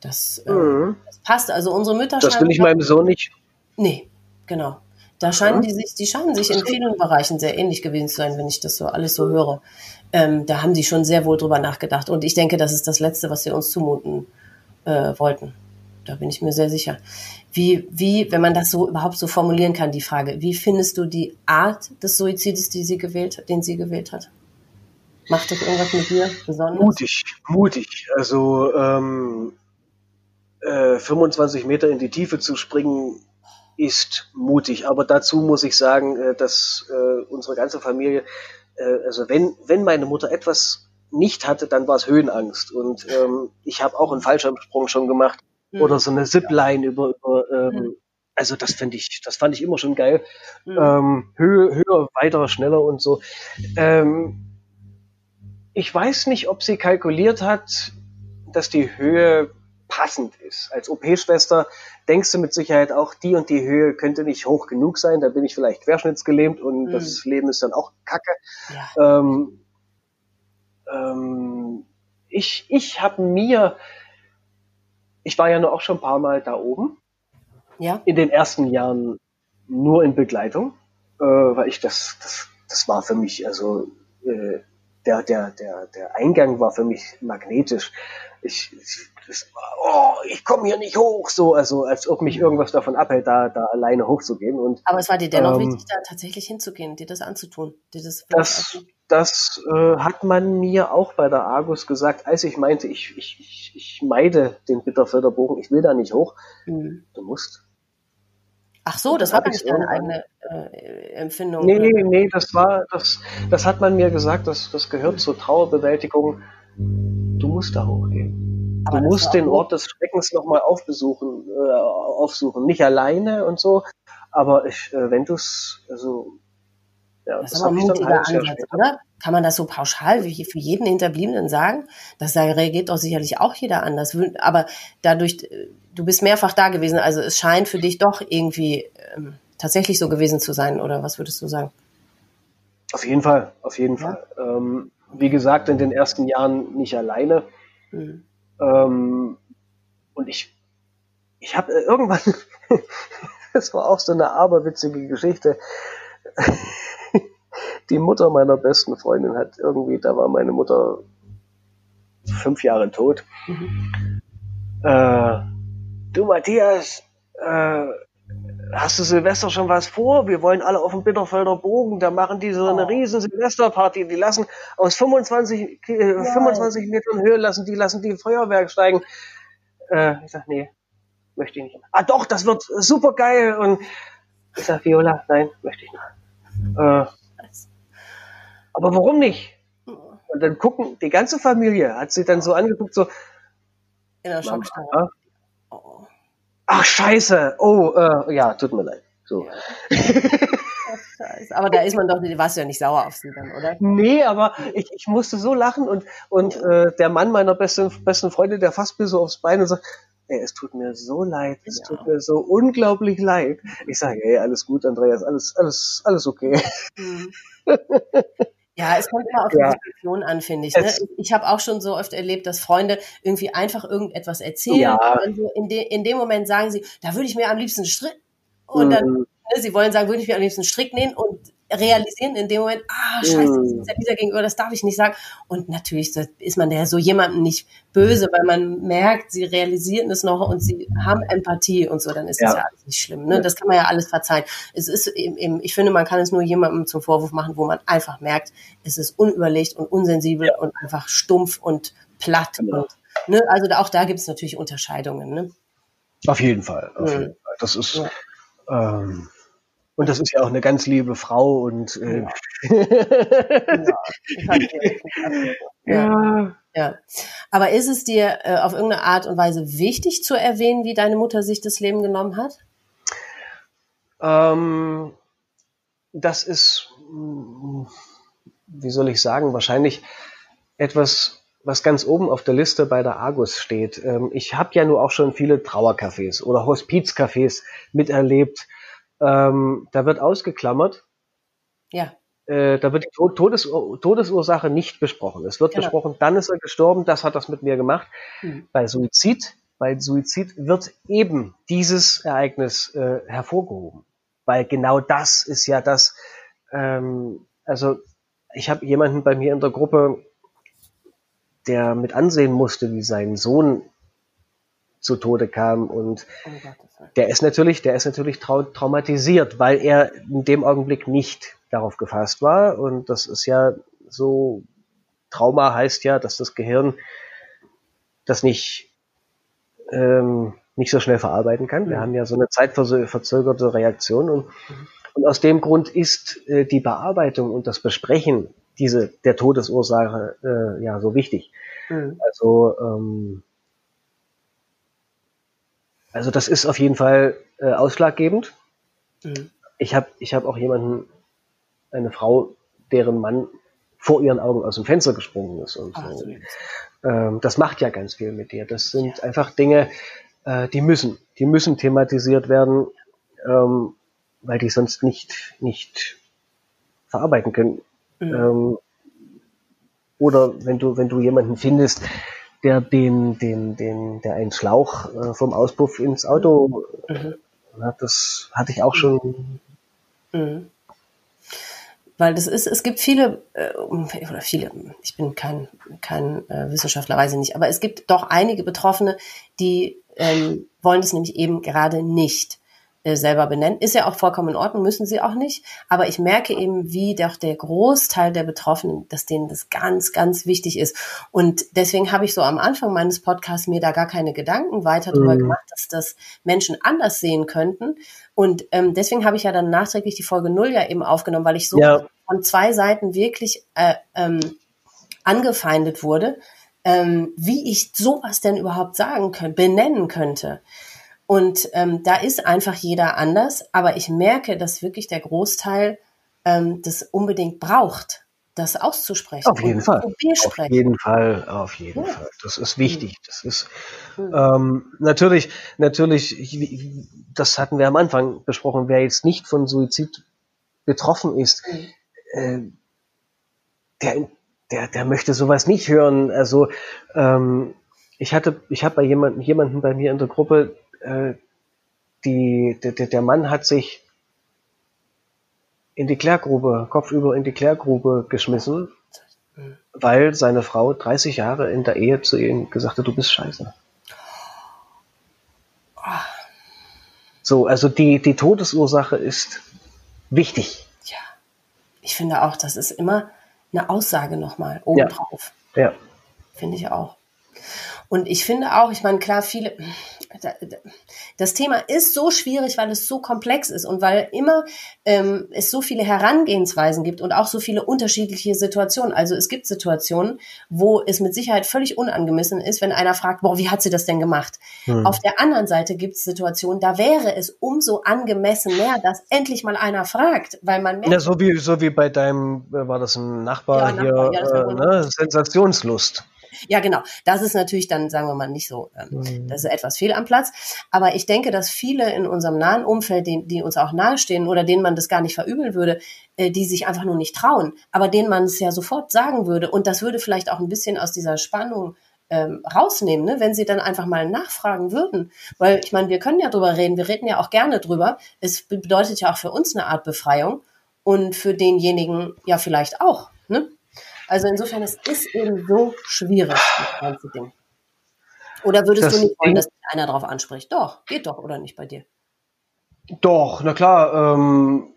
das, äh, mhm. das, passt. Also unsere Mütter. Das will ich meinem Sohn nicht. Nee, genau. Da scheinen die sich, die scheinen sich in vielen Bereichen sehr ähnlich gewesen zu sein, wenn ich das so alles so höre. Ähm, da haben die schon sehr wohl drüber nachgedacht. Und ich denke, das ist das Letzte, was sie uns zumuten äh, wollten. Da bin ich mir sehr sicher. Wie, wie, wenn man das so überhaupt so formulieren kann, die Frage, wie findest du die Art des Suizides, die sie gewählt, den sie gewählt hat? Macht das irgendwas mit dir besonders? Mutig, mutig. Also ähm, äh, 25 Meter in die Tiefe zu springen, ist mutig. Aber dazu muss ich sagen, äh, dass äh, unsere ganze Familie, äh, also wenn, wenn meine Mutter etwas nicht hatte, dann war es Höhenangst. Und ähm, ich habe auch einen Fallschirmsprung schon gemacht mhm. oder so eine Zipline über, über ähm, mhm. also das finde ich, das fand ich immer schon geil. Mhm. Höhe, höher, weiter, schneller und so. Ähm, ich weiß nicht, ob sie kalkuliert hat, dass die Höhe passend ist. Als OP-Schwester denkst du mit Sicherheit auch, die und die Höhe könnte nicht hoch genug sein, da bin ich vielleicht querschnittsgelähmt und mhm. das Leben ist dann auch kacke. Ja. Ähm, ähm, ich ich habe mir, ich war ja nur auch schon ein paar Mal da oben. Ja. In den ersten Jahren nur in Begleitung, äh, weil ich das, das, das war für mich, also äh, der, der, der, der Eingang war für mich magnetisch. Ich, ich, das, oh, ich komme hier nicht hoch, so, also als ob mich irgendwas davon abhält, da, da alleine hochzugehen. Und, Aber es war dir dennoch ähm, wichtig, da tatsächlich hinzugehen, dir das anzutun. Dir das das, das äh, hat man mir auch bei der Argus gesagt, als ich meinte, ich, ich, ich, ich meide den Bitterfelder Bogen, ich will da nicht hoch. Mhm. Du musst. Ach so, das, war gar nicht deine eigene äh, Empfindung. Nee, oder? nee, das war, das, das hat man mir gesagt, das, das gehört zur Trauerbewältigung. Du musst da hochgehen. Aber du musst den Ort des Schreckens nochmal aufbesuchen, äh, aufsuchen. Nicht alleine und so, aber ich, äh, wenn du es, also, ja, das, das ist aber ein mutiger Ansatz, oder? Kann man das so pauschal wie für jeden Hinterbliebenen sagen? Das da reagiert doch sicherlich auch jeder anders. Aber dadurch, äh, du bist mehrfach da gewesen, also es scheint für dich doch irgendwie ähm, tatsächlich so gewesen zu sein, oder was würdest du sagen? Auf jeden Fall, auf jeden ja. Fall. Ähm, wie gesagt, in den ersten Jahren nicht alleine. Mhm. Ähm, und ich, ich habe äh, irgendwann, das war auch so eine aberwitzige Geschichte. Die Mutter meiner besten Freundin hat irgendwie, da war meine Mutter fünf Jahre tot. Mhm. Äh, du Matthias, äh, hast du Silvester schon was vor? Wir wollen alle auf dem Bitterfelder Bogen, da machen die so eine oh. riesen Silvesterparty, die lassen aus 25, äh, 25 Metern Höhe lassen die, lassen die Feuerwerk steigen. Äh, ich sag, nee, möchte ich nicht. Ah doch, das wird super geil. Und ich sag, Viola, nein, möchte ich nicht. Aber warum nicht? Und dann gucken, die ganze Familie hat sie dann so angeguckt, so. In der Schockstarre. Oh. Ach, scheiße. Oh, äh, ja, tut mir leid. So. Ja. Scheiße. Aber da ist man doch, warst du ja nicht sauer auf sie dann, oder? Nee, aber ich, ich musste so lachen und, und äh, der Mann meiner besten, besten Freundin, der fasst mir so aufs Bein und sagt, ey, es tut mir so leid, es ja. tut mir so unglaublich leid. Ich sage, ey, alles gut, Andreas, alles, alles, alles okay. Mhm. Ja, es kommt immer auf die ja. Situation an, finde ich. Ne? Ich habe auch schon so oft erlebt, dass Freunde irgendwie einfach irgendetwas erzählen. Ja. Und in, de, in dem Moment sagen sie, da würde ich mir am liebsten Strick. Und dann, mhm. ne, sie wollen sagen, würde ich mir am liebsten Strick nähen und realisieren in dem Moment, ah, scheiße, das ist ja dieser gegenüber, das darf ich nicht sagen. Und natürlich ist man ja so jemandem nicht böse, weil man merkt, sie realisieren es noch und sie haben Empathie und so, dann ist ja. das ja alles nicht schlimm. Ne? Das kann man ja alles verzeihen. Es ist eben, ich finde, man kann es nur jemandem zum Vorwurf machen, wo man einfach merkt, es ist unüberlegt und unsensibel ja. und einfach stumpf und platt. Genau. Und, ne? Also auch da gibt es natürlich Unterscheidungen. Ne? Auf jeden Fall. Auf mhm. jeden Fall. Das ist ja. ähm, und das ist ja auch eine ganz liebe Frau und äh, ja. ja. ja. Aber ist es dir äh, auf irgendeine Art und Weise wichtig zu erwähnen, wie deine Mutter sich das Leben genommen hat? Ähm, das ist, hm, wie soll ich sagen, wahrscheinlich etwas, was ganz oben auf der Liste bei der Argus steht. Ähm, ich habe ja nur auch schon viele Trauercafés oder Hospizcafés miterlebt ähm, da wird ausgeklammert. Ja. Äh, da wird die Todes Todesursache nicht besprochen. Es wird genau. besprochen, dann ist er gestorben, das hat das mit mir gemacht. Mhm. Bei Suizid, bei Suizid wird eben dieses Ereignis äh, hervorgehoben. Weil genau das ist ja das, ähm, also ich habe jemanden bei mir in der Gruppe, der mit ansehen musste, wie sein Sohn zu Tode kam und der ist natürlich, der ist natürlich trau traumatisiert, weil er in dem Augenblick nicht darauf gefasst war und das ist ja so, Trauma heißt ja, dass das Gehirn das nicht, ähm, nicht so schnell verarbeiten kann. Wir mhm. haben ja so eine zeitverzögerte Reaktion und, mhm. und aus dem Grund ist äh, die Bearbeitung und das Besprechen diese, der Todesursache äh, ja so wichtig. Mhm. Also ähm, also das ist auf jeden Fall äh, ausschlaggebend. Mhm. Ich habe ich hab auch jemanden, eine Frau, deren Mann vor ihren Augen aus dem Fenster gesprungen ist. Und Ach, so. ähm, das macht ja ganz viel mit dir. Das sind ja. einfach Dinge, äh, die müssen, die müssen thematisiert werden, ähm, weil die sonst nicht, nicht verarbeiten können. Mhm. Ähm, oder wenn du, wenn du jemanden findest, der den, den, den, der einen Schlauch äh, vom Auspuff ins Auto mhm. hat. Das hatte ich auch schon. Mhm. Weil das ist, es gibt viele, äh, oder viele, ich bin kein, kein äh, Wissenschaftler, weiß ich nicht, aber es gibt doch einige Betroffene, die ähm, wollen das nämlich eben gerade nicht. Äh, selber benennen. Ist ja auch vollkommen in Ordnung, müssen sie auch nicht. Aber ich merke eben, wie doch der Großteil der Betroffenen, dass denen das ganz, ganz wichtig ist. Und deswegen habe ich so am Anfang meines Podcasts mir da gar keine Gedanken weiter darüber mhm. gemacht, dass das Menschen anders sehen könnten. Und ähm, deswegen habe ich ja dann nachträglich die Folge null ja eben aufgenommen, weil ich so ja. von zwei Seiten wirklich äh, ähm, angefeindet wurde, ähm, wie ich sowas denn überhaupt sagen könnte, benennen könnte. Und ähm, da ist einfach jeder anders, aber ich merke, dass wirklich der Großteil ähm, das unbedingt braucht, das auszusprechen. Auf jeden Fall. Auf jeden Fall, auf jeden ja. Fall. Das ist wichtig. Das ist ähm, natürlich, natürlich, das hatten wir am Anfang besprochen, wer jetzt nicht von Suizid betroffen ist, mhm. äh, der, der, der möchte sowas nicht hören. Also ähm, ich hatte, ich habe bei jemanden, jemanden bei mir in der Gruppe, äh, die, der, der Mann hat sich in die Klärgrube, kopfüber in die Klärgrube geschmissen, weil seine Frau 30 Jahre in der Ehe zu ihm gesagt hat, du bist scheiße. So, also die, die Todesursache ist wichtig. Ja. Ich finde auch, das ist immer eine Aussage nochmal obendrauf. Ja. ja. Finde ich auch. Und ich finde auch, ich meine, klar, viele, das Thema ist so schwierig, weil es so komplex ist und weil immer ähm, es so viele Herangehensweisen gibt und auch so viele unterschiedliche Situationen. Also es gibt Situationen, wo es mit Sicherheit völlig unangemessen ist, wenn einer fragt, boah, wie hat sie das denn gemacht? Hm. Auf der anderen Seite gibt es Situationen, da wäre es umso angemessener, dass endlich mal einer fragt, weil man merkt. Ja, so wie, so wie bei deinem, äh, war das ein Nachbar ja, hier, Nachbar, ja, äh, ne? Sensationslust. Ja, genau. Das ist natürlich dann, sagen wir mal, nicht so. Ähm, mhm. Das ist etwas fehl am Platz. Aber ich denke, dass viele in unserem nahen Umfeld, die, die uns auch nahestehen oder denen man das gar nicht verübeln würde, äh, die sich einfach nur nicht trauen, aber denen man es ja sofort sagen würde. Und das würde vielleicht auch ein bisschen aus dieser Spannung ähm, rausnehmen, ne? wenn sie dann einfach mal nachfragen würden. Weil ich meine, wir können ja drüber reden, wir reden ja auch gerne drüber. Es bedeutet ja auch für uns eine Art Befreiung und für denjenigen ja vielleicht auch. Also insofern, es ist eben so schwierig, das ganze Ding. Oder würdest das du nicht wollen, dass einer darauf anspricht? Doch, geht doch, oder nicht bei dir? Doch, na klar, ähm,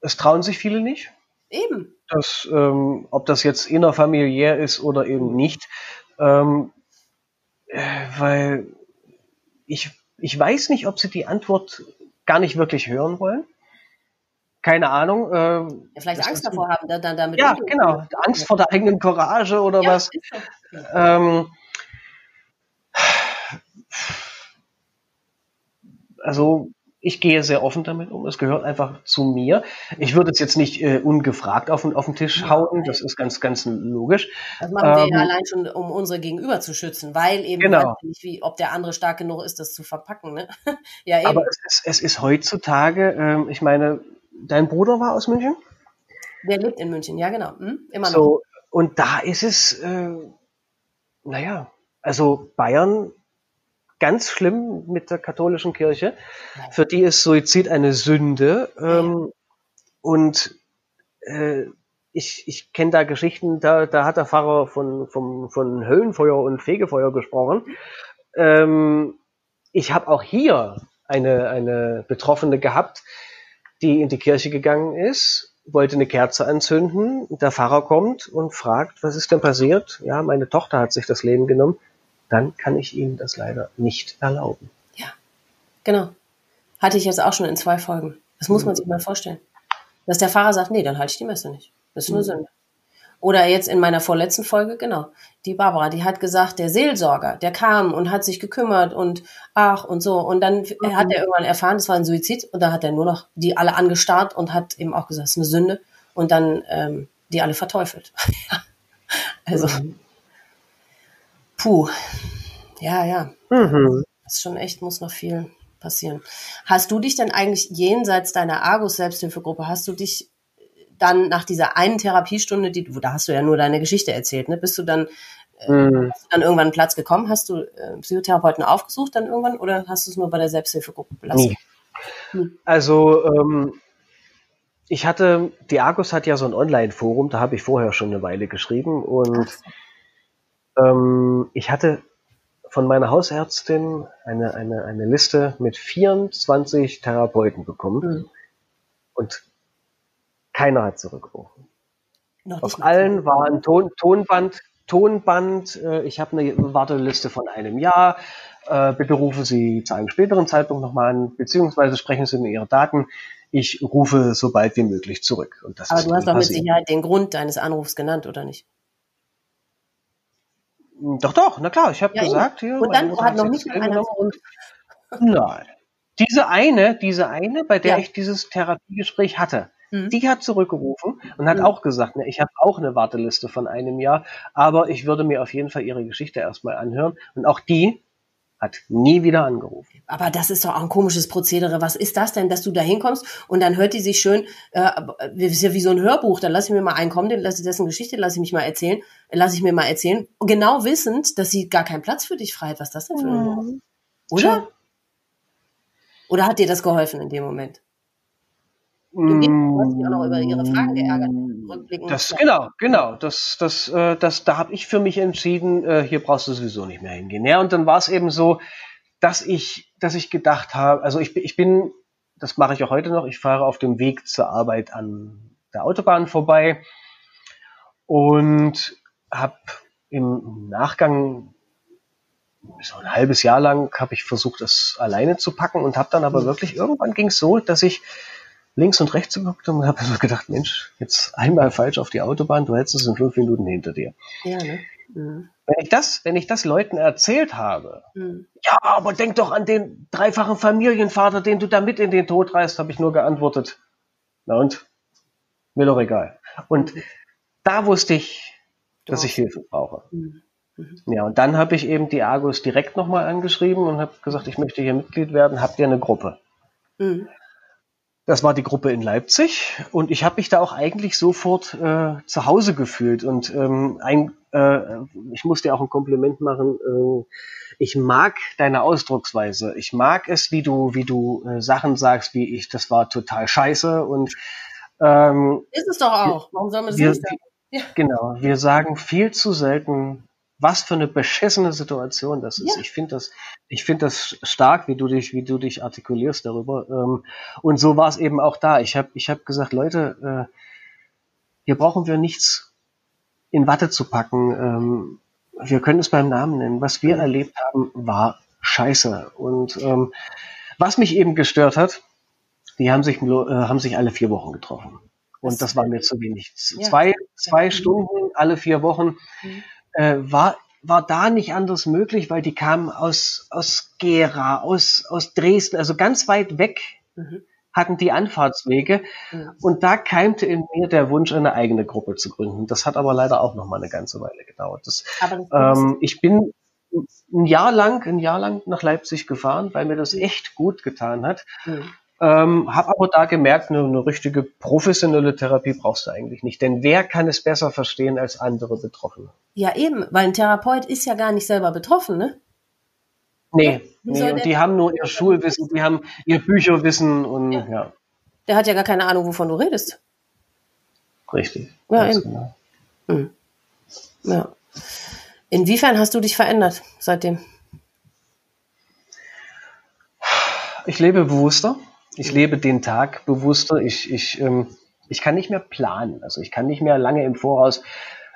es trauen sich viele nicht. Eben. Das, ähm, ob das jetzt innerfamiliär ist oder eben nicht. Ähm, äh, weil ich, ich weiß nicht, ob sie die Antwort gar nicht wirklich hören wollen keine Ahnung. Äh, ja, vielleicht Angst davor haben, dann damit. Ja, genau. Angst vor der eigenen Courage oder ja, was. Ähm, also ich gehe sehr offen damit um. Es gehört einfach zu mir. Ich würde es jetzt nicht äh, ungefragt auf, auf den Tisch hauen. Das ist ganz, ganz logisch. Das machen wir ähm, ja allein schon, um unsere Gegenüber zu schützen, weil eben genau. nicht, wie, ob der andere stark genug ist, das zu verpacken. Ne? ja, eben. Aber es ist, es ist heutzutage, ähm, ich meine, dein Bruder war aus München? Der lebt in München, ja genau. Hm? Immer noch. So, und da ist es, äh, naja, also Bayern ganz schlimm mit der katholischen Kirche. Für die ist Suizid eine Sünde. Ähm, und äh, ich, ich kenne da Geschichten, da, da hat der Pfarrer von, von, von Höllenfeuer und Fegefeuer gesprochen. Ähm, ich habe auch hier eine, eine Betroffene gehabt, die in die Kirche gegangen ist, wollte eine Kerze anzünden. Der Pfarrer kommt und fragt, was ist denn passiert? Ja, meine Tochter hat sich das Leben genommen. Dann kann ich Ihnen das leider nicht erlauben. Ja, genau. Hatte ich jetzt auch schon in zwei Folgen. Das muss man sich mal vorstellen. Dass der Pfarrer sagt, nee, dann halte ich die Messe nicht. Das ist nur mhm. Sünde. Oder jetzt in meiner vorletzten Folge, genau, die Barbara, die hat gesagt, der Seelsorger, der kam und hat sich gekümmert und ach und so. Und dann mhm. hat er irgendwann erfahren, das war ein Suizid und da hat er nur noch die alle angestarrt und hat eben auch gesagt, es ist eine Sünde und dann ähm, die alle verteufelt. also, mhm. puh, ja, ja. Mhm. Das ist schon echt, muss noch viel passieren. Hast du dich denn eigentlich jenseits deiner Argus-Selbsthilfegruppe, hast du dich dann nach dieser einen Therapiestunde, die da hast du ja nur deine Geschichte erzählt, ne? Bist du dann äh, mhm. hast du dann irgendwann einen Platz gekommen? Hast du äh, Psychotherapeuten aufgesucht dann irgendwann oder hast du es nur bei der Selbsthilfegruppe belassen? Nee. Hm. Also ähm, ich hatte, die Argus hat ja so ein Online-Forum, da habe ich vorher schon eine Weile geschrieben und ähm, ich hatte von meiner Hausärztin eine, eine, eine Liste mit 24 Therapeuten bekommen. Mhm. Und keiner hat zurückgerufen. Auf allen war ein Ton, Tonband, Tonband. Äh, ich habe eine Warteliste von einem Jahr. Äh, bitte rufen Sie zu einem späteren Zeitpunkt nochmal an, beziehungsweise sprechen Sie mir Ihre Daten. Ich rufe so bald wie möglich zurück. Und das Aber du hast doch mit Sicherheit den Grund deines Anrufs genannt, oder nicht? Doch, doch, na klar, ich habe ja, gesagt, hier. Und dann hat noch nicht einer zurück. Nein. Diese eine, diese eine, bei der ja. ich dieses Therapiegespräch hatte, Mhm. Die hat zurückgerufen und hat mhm. auch gesagt, ne, ich habe auch eine Warteliste von einem Jahr, aber ich würde mir auf jeden Fall ihre Geschichte erstmal anhören. Und auch die hat nie wieder angerufen. Aber das ist doch auch ein komisches Prozedere. Was ist das denn, dass du da hinkommst und dann hört die sich schön, äh, ist ja wie so ein Hörbuch, dann lass ich mir mal einkommen, den, lass ich dessen Geschichte, lass ich mich mal erzählen, lass ich mir mal erzählen, genau wissend, dass sie gar keinen Platz für dich frei hat. Was ist das denn für ein mhm. Oder? Oder hat dir das geholfen in dem Moment? Du hast dich auch noch über ihre Fragen geärgert. Rückblickend. Das, genau, genau. Das, das, äh, das, da habe ich für mich entschieden, äh, hier brauchst du sowieso nicht mehr hingehen. Ja, und dann war es eben so, dass ich, dass ich gedacht habe, also ich, ich bin, das mache ich auch heute noch, ich fahre auf dem Weg zur Arbeit an der Autobahn vorbei und habe im Nachgang so ein halbes Jahr lang habe ich versucht, das alleine zu packen und habe dann aber mhm. wirklich irgendwann ging es so, dass ich links und rechts geguckt und habe gedacht, Mensch, jetzt einmal falsch auf die Autobahn, du hättest es in fünf Minuten hinter dir. Ja, ne? Mhm. Wenn ich das, wenn ich das Leuten erzählt habe, mhm. ja, aber denk doch an den dreifachen Familienvater, den du da mit in den Tod reißt, habe ich nur geantwortet. Na und? Mir doch egal. Und mhm. da wusste ich, dass ich Hilfe brauche. Mhm. mhm. Ja, und dann habe ich eben die Argus direkt nochmal angeschrieben und habe gesagt, ich möchte hier Mitglied werden, habt ihr eine Gruppe? Das war die Gruppe in Leipzig und ich habe mich da auch eigentlich sofort äh, zu Hause gefühlt und ähm, ein, äh, ich muss dir auch ein Kompliment machen. Äh, ich mag deine Ausdrucksweise. Ich mag es, wie du, wie du äh, Sachen sagst, wie ich, das war total scheiße und ähm, ist es doch auch. Warum soll man es nicht sagen? Ja. Genau, wir sagen viel zu selten, was für eine beschissene Situation das ist. Ja. Ich finde das, ich finde das stark, wie du dich, wie du dich artikulierst darüber. Ähm, und so war es eben auch da. Ich habe, ich habe gesagt, Leute, äh, hier brauchen wir nichts in Watte zu packen. Ähm, wir können es beim Namen nennen. Was wir erlebt haben, war Scheiße. Und ähm, was mich eben gestört hat, die haben sich, äh, haben sich alle vier Wochen getroffen. Und das war mir zu wenig. Zwei, zwei Stunden alle vier Wochen. Mhm äh, war, war da nicht anders möglich, weil die kamen aus, aus Gera, aus, aus Dresden, also ganz weit weg mhm. hatten die Anfahrtswege. Mhm. Und da keimte in mir der Wunsch, eine eigene Gruppe zu gründen. Das hat aber leider auch noch mal eine ganze Weile gedauert. Das, ähm, ich bin ein Jahr lang, ein Jahr lang nach Leipzig gefahren, weil mir das mhm. echt gut getan hat. Mhm. Ähm, habe aber da gemerkt, eine, eine, richtige professionelle Therapie brauchst du eigentlich nicht. Denn wer kann es besser verstehen als andere Betroffene? Ja, eben, weil ein Therapeut ist ja gar nicht selber betroffen, ne? Nee, nee und die haben nur ihr Schulwissen, die haben ihr Bücherwissen und ja. ja. Der hat ja gar keine Ahnung, wovon du redest. Richtig. Ja, eben. Genau. Hm. ja. Inwiefern hast du dich verändert seitdem? Ich lebe bewusster ich lebe den Tag bewusster. Ich, ich, ähm, ich kann nicht mehr planen. Also ich kann nicht mehr lange im Voraus.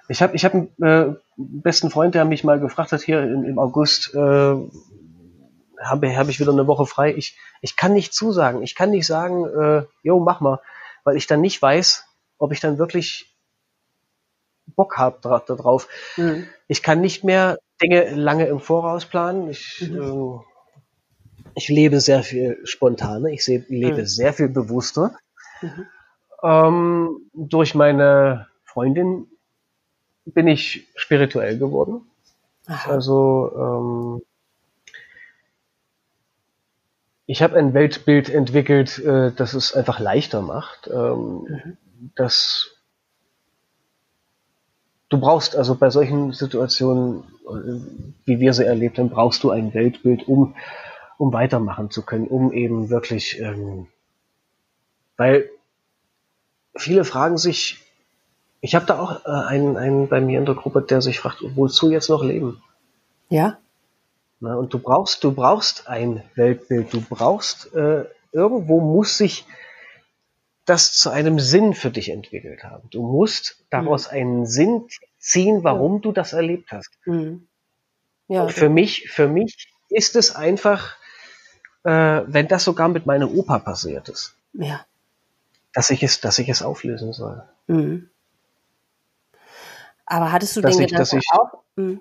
Ich habe ich hab einen äh, besten Freund, der mich mal gefragt hat, hier in, im August, äh, habe hab ich wieder eine Woche frei. Ich, ich kann nicht zusagen. Ich kann nicht sagen, äh, jo, mach mal, weil ich dann nicht weiß, ob ich dann wirklich Bock habe darauf. Mhm. Ich kann nicht mehr Dinge lange im Voraus planen. Ich, mhm. äh, ich lebe sehr viel spontaner, ich lebe mhm. sehr viel bewusster. Mhm. Ähm, durch meine Freundin bin ich spirituell geworden. Aha. Also ähm, ich habe ein Weltbild entwickelt, äh, das es einfach leichter macht. Ähm, mhm. Das du brauchst also bei solchen Situationen, äh, wie wir sie erlebt haben, brauchst du ein Weltbild, um um weitermachen zu können, um eben wirklich, ähm, weil viele fragen sich, ich habe da auch äh, einen, einen bei mir in der Gruppe, der sich fragt, wozu jetzt noch leben? Ja. Na, und du brauchst, du brauchst ein Weltbild, du brauchst, äh, irgendwo muss sich das zu einem Sinn für dich entwickelt haben. Du musst daraus mhm. einen Sinn ziehen, warum ja. du das erlebt hast. Mhm. Ja, für mich, für mich ist es einfach äh, wenn das sogar mit meiner Opa passiert ist. Ja. Dass ich es, dass ich es auflösen soll. Mhm. Aber hattest du dass den ich, Gedanken ich, auch, mh,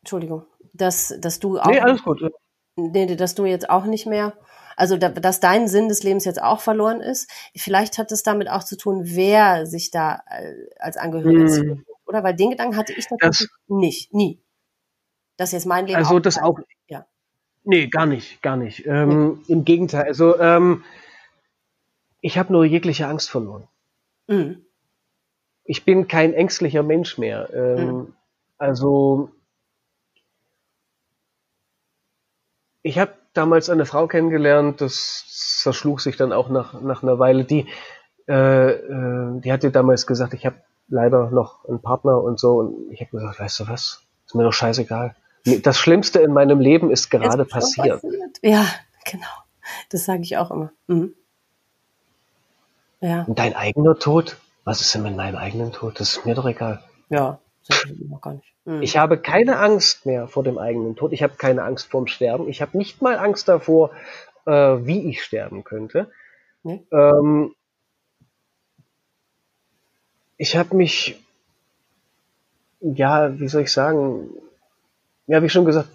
Entschuldigung, dass, dass du auch, nee, alles gut. Nee, dass du jetzt auch nicht mehr, also da, dass dein Sinn des Lebens jetzt auch verloren ist. Vielleicht hat es damit auch zu tun, wer sich da äh, als Angehöriger hm. oder? Weil den Gedanken hatte ich natürlich das, nicht, nie. Dass jetzt mein Leben also das auch, ja. Nee, gar nicht, gar nicht. Ähm, nee. Im Gegenteil. Also ähm, ich habe nur jegliche Angst verloren. Mhm. Ich bin kein ängstlicher Mensch mehr. Ähm, mhm. Also ich habe damals eine Frau kennengelernt, das zerschlug sich dann auch nach, nach einer Weile. Die, äh, äh, die hatte damals gesagt, ich habe leider noch einen Partner und so. Und ich habe gesagt, weißt du was, ist mir doch scheißegal. Das Schlimmste in meinem Leben ist gerade passiert. passiert. Ja, genau. Das sage ich auch immer. Mhm. Ja. Und dein eigener Tod? Was ist denn mit meinem eigenen Tod? Das ist mir doch egal. Ja, das ich noch gar nicht. Mhm. Ich habe keine Angst mehr vor dem eigenen Tod. Ich habe keine Angst vorm Sterben. Ich habe nicht mal Angst davor, äh, wie ich sterben könnte. Nee. Ähm, ich habe mich, ja, wie soll ich sagen, ja, wie schon gesagt,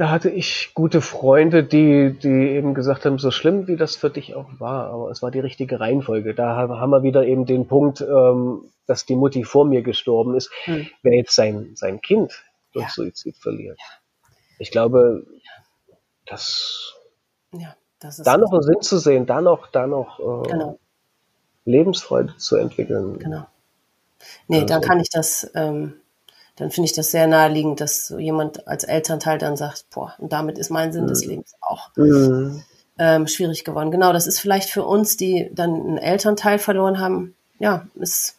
da hatte ich gute Freunde, die, die eben gesagt haben, so schlimm wie das für dich auch war, aber es war die richtige Reihenfolge. Da haben wir wieder eben den Punkt, ähm, dass die Mutti vor mir gestorben ist. Hm. Wer jetzt sein, sein Kind durch ja. Suizid verliert. Ich glaube, dass ja, das da noch einen Sinn zu sehen, da noch, da noch äh, genau. Lebensfreude zu entwickeln. Genau. Nee, also. dann kann ich das ähm, dann finde ich das sehr naheliegend, dass so jemand als Elternteil dann sagt, boah, und damit ist mein Sinn mhm. des Lebens auch mhm. ähm, schwierig geworden. Genau, das ist vielleicht für uns, die dann einen Elternteil verloren haben, ja, ist,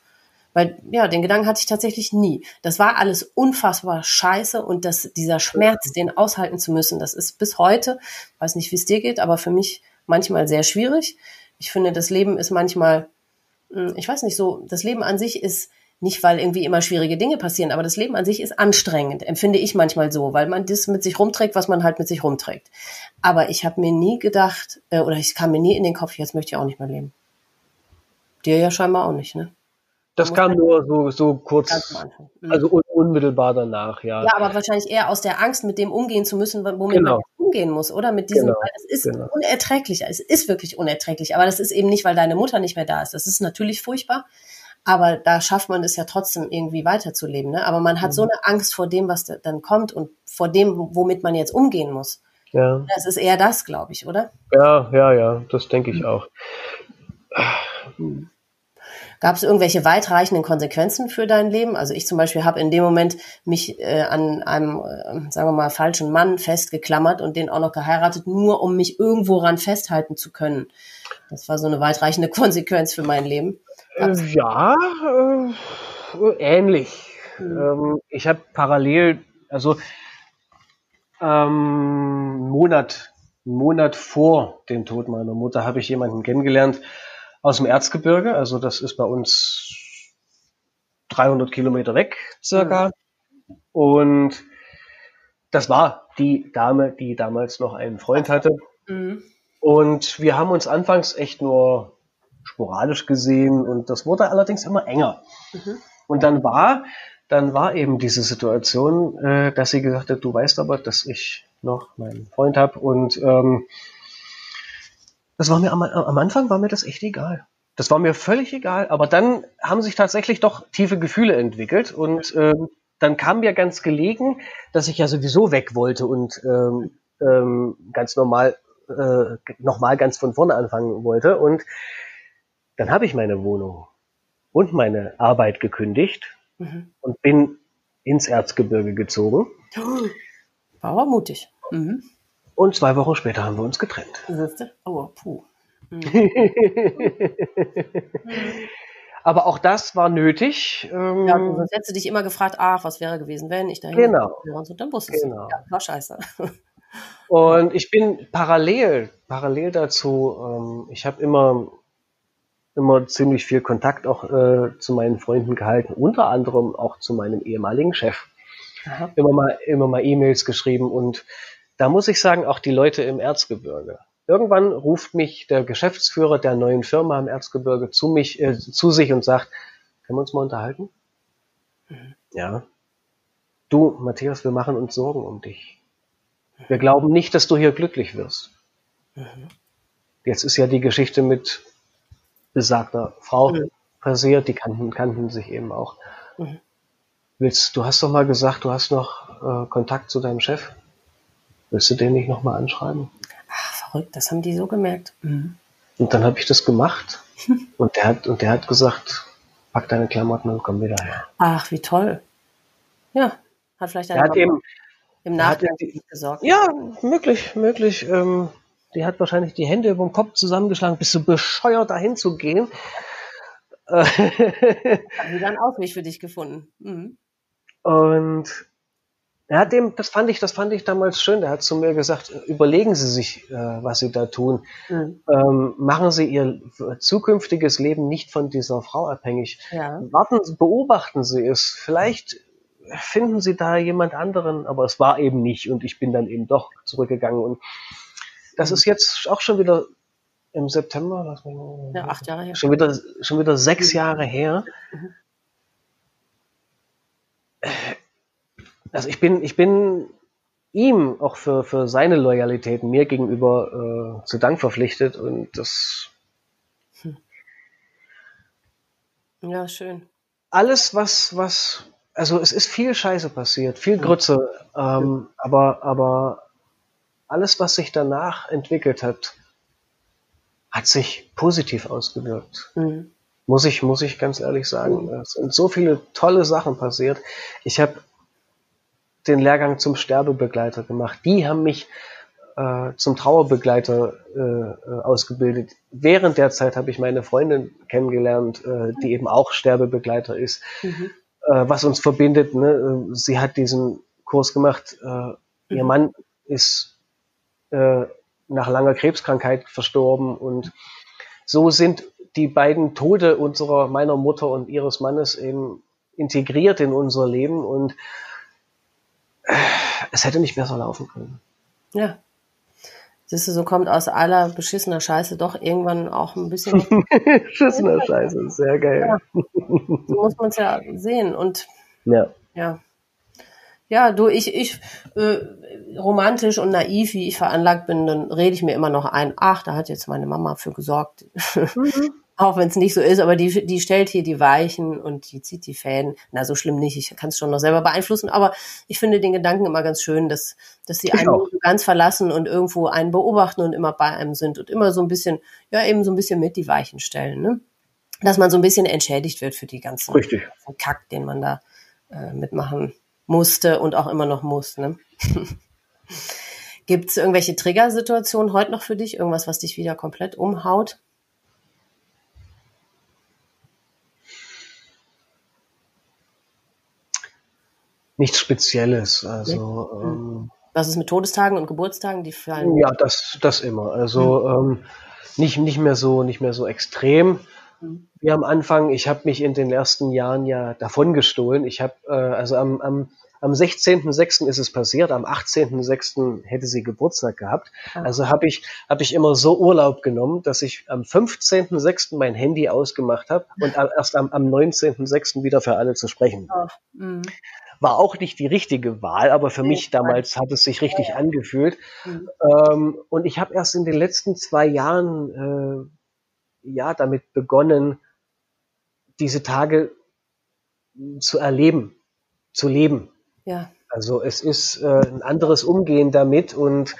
weil, ja, den Gedanken hatte ich tatsächlich nie. Das war alles unfassbar scheiße und das, dieser Schmerz, den aushalten zu müssen, das ist bis heute, weiß nicht, wie es dir geht, aber für mich manchmal sehr schwierig. Ich finde, das Leben ist manchmal, hm, ich weiß nicht so, das Leben an sich ist nicht, weil irgendwie immer schwierige Dinge passieren, aber das Leben an sich ist anstrengend, empfinde ich manchmal so, weil man das mit sich rumträgt, was man halt mit sich rumträgt. Aber ich habe mir nie gedacht, äh, oder ich kam mir nie in den Kopf, jetzt möchte ich auch nicht mehr leben. Dir ja scheinbar auch nicht, ne? Das kam nur so, so kurz, mhm. also un unmittelbar danach, ja. Ja, aber wahrscheinlich eher aus der Angst, mit dem umgehen zu müssen, womit genau. man umgehen muss, oder? Mit diesem, genau. es ist genau. unerträglich, es ist wirklich unerträglich, aber das ist eben nicht, weil deine Mutter nicht mehr da ist. Das ist natürlich furchtbar, aber da schafft man es ja trotzdem irgendwie weiterzuleben. Ne? Aber man hat mhm. so eine Angst vor dem, was dann kommt und vor dem, womit man jetzt umgehen muss. Ja. Das ist eher das, glaube ich, oder? Ja, ja, ja, das denke ich auch. Mhm. Gab es irgendwelche weitreichenden Konsequenzen für dein Leben? Also ich zum Beispiel habe in dem Moment mich äh, an einem, äh, sagen wir mal, falschen Mann festgeklammert und den auch noch geheiratet, nur um mich irgendwo ran festhalten zu können. Das war so eine weitreichende Konsequenz für mein Leben. Äh, ja, äh, ähnlich. Mhm. Ähm, ich habe parallel, also ähm, Monat, einen Monat vor dem Tod meiner Mutter habe ich jemanden kennengelernt aus dem Erzgebirge. Also das ist bei uns 300 Kilometer weg circa. Mhm. Und das war die Dame, die damals noch einen Freund hatte. Mhm. Und wir haben uns anfangs echt nur sporadisch gesehen und das wurde allerdings immer enger. Mhm. Und dann war, dann war eben diese Situation, äh, dass sie gesagt hat, du weißt aber, dass ich noch meinen Freund habe und ähm, das war mir am, am Anfang war mir das echt egal. Das war mir völlig egal, aber dann haben sich tatsächlich doch tiefe Gefühle entwickelt und ähm, dann kam mir ganz gelegen, dass ich ja sowieso weg wollte und ähm, ähm, ganz normal äh, nochmal ganz von vorne anfangen wollte und dann habe ich meine Wohnung und meine Arbeit gekündigt mhm. und bin ins Erzgebirge gezogen. War aber mutig. Mhm. Und zwei Wochen später haben wir uns getrennt. Siehste? Oh, puh. Mhm. aber auch das war nötig. Ähm, ja, sonst hättest du dich immer gefragt, ach, was wäre gewesen, wenn ich dahin genau. wäre und so, dann wusstest genau. du, ja, war scheiße. Und ich bin parallel, parallel dazu, ähm, ich habe immer immer ziemlich viel Kontakt auch äh, zu meinen Freunden gehalten, unter anderem auch zu meinem ehemaligen Chef. Aha. Immer mal, immer mal E-Mails geschrieben und da muss ich sagen, auch die Leute im Erzgebirge. Irgendwann ruft mich der Geschäftsführer der neuen Firma im Erzgebirge zu mich, äh, zu sich und sagt, können wir uns mal unterhalten? Mhm. Ja. Du, Matthias, wir machen uns Sorgen um dich. Wir glauben nicht, dass du hier glücklich wirst. Mhm. Jetzt ist ja die Geschichte mit besagter Frau mhm. passiert. Die kannten, kannten sich eben auch. Mhm. Willst, du hast doch mal gesagt, du hast noch äh, Kontakt zu deinem Chef. Willst du den nicht nochmal anschreiben? Ach, verrückt, das haben die so gemerkt. Mhm. Und dann habe ich das gemacht. und, der hat, und der hat gesagt, pack deine Klamotten und komm wieder her. Ach, wie toll. Ja, hat vielleicht eine er hat eben, im Nachhinein gesorgt. Ja, möglich, möglich. Ähm, die hat wahrscheinlich die Hände über den Kopf zusammengeschlagen, bist du bescheuert, dahin zu gehen. Hat sie dann Ausweg für dich gefunden. Mhm. Und hat dem, das fand ich, das fand ich damals schön. Der hat zu mir gesagt, überlegen Sie sich, äh, was Sie da tun. Mhm. Ähm, machen Sie Ihr zukünftiges Leben nicht von dieser Frau abhängig. Ja. Warten, beobachten Sie es. Vielleicht finden Sie da jemand anderen, aber es war eben nicht und ich bin dann eben doch zurückgegangen und das ist jetzt auch schon wieder im September, was mal, ja, acht Jahre her. Schon wieder, schon wieder sechs mhm. Jahre her. Also ich bin, ich bin ihm auch für, für seine Loyalität mir gegenüber äh, zu Dank verpflichtet und das. Hm. Ja, schön. Alles, was, was, also es ist viel Scheiße passiert, viel Grütze, ähm, aber, aber alles, was sich danach entwickelt hat, hat sich positiv ausgewirkt. Mhm. Muss ich, muss ich ganz ehrlich sagen. Mhm. Es sind so viele tolle Sachen passiert. Ich habe den Lehrgang zum Sterbebegleiter gemacht. Die haben mich äh, zum Trauerbegleiter äh, äh, ausgebildet. Während der Zeit habe ich meine Freundin kennengelernt, äh, die eben auch Sterbebegleiter ist. Mhm. Äh, was uns verbindet, ne? sie hat diesen Kurs gemacht. Äh, mhm. Ihr Mann ist äh, nach langer Krebskrankheit verstorben und so sind die beiden Tode unserer, meiner Mutter und ihres Mannes eben integriert in unser Leben und es hätte nicht besser laufen können. Ja. Siehst du, so kommt aus aller beschissener Scheiße doch irgendwann auch ein bisschen. Beschissener Scheiße, sehr geil. Ja. So muss man es ja sehen. Und ja. ja. Ja, du, ich, ich, äh, romantisch und naiv, wie ich veranlagt bin, dann rede ich mir immer noch ein, ach, da hat jetzt meine Mama für gesorgt. Mhm. Auch wenn es nicht so ist, aber die, die stellt hier die Weichen und die zieht die Fäden. Na, so schlimm nicht, ich kann es schon noch selber beeinflussen, aber ich finde den Gedanken immer ganz schön, dass, dass sie einen auch. ganz verlassen und irgendwo einen beobachten und immer bei einem sind und immer so ein bisschen, ja, eben so ein bisschen mit die Weichen stellen, ne? Dass man so ein bisschen entschädigt wird für die ganzen, Richtig. Kack, den man da äh, mitmachen musste und auch immer noch muss, ne? Gibt es irgendwelche Triggersituationen heute noch für dich? Irgendwas, was dich wieder komplett umhaut? nichts Spezielles. Also hm. ähm, was ist mit Todestagen und Geburtstagen? Die fallen. Ja, das, das immer. Also hm. ähm, nicht, nicht mehr so, nicht mehr so extrem. Hm. Wie am Anfang, ich habe mich in den ersten Jahren ja davon gestohlen. Ich habe, äh, also am, am, am 16.06. ist es passiert, am 18.06. hätte sie Geburtstag gehabt. Ah. Also habe ich, hab ich immer so Urlaub genommen, dass ich am 15.06. mein Handy ausgemacht habe und erst am, am 19.06. wieder für alle zu sprechen. Oh. Mhm. War auch nicht die richtige Wahl, aber für mich damals hat es sich richtig angefühlt. Mhm. Ähm, und ich habe erst in den letzten zwei Jahren äh, ja damit begonnen, diese Tage zu erleben, zu leben. Ja. Also es ist äh, ein anderes Umgehen damit und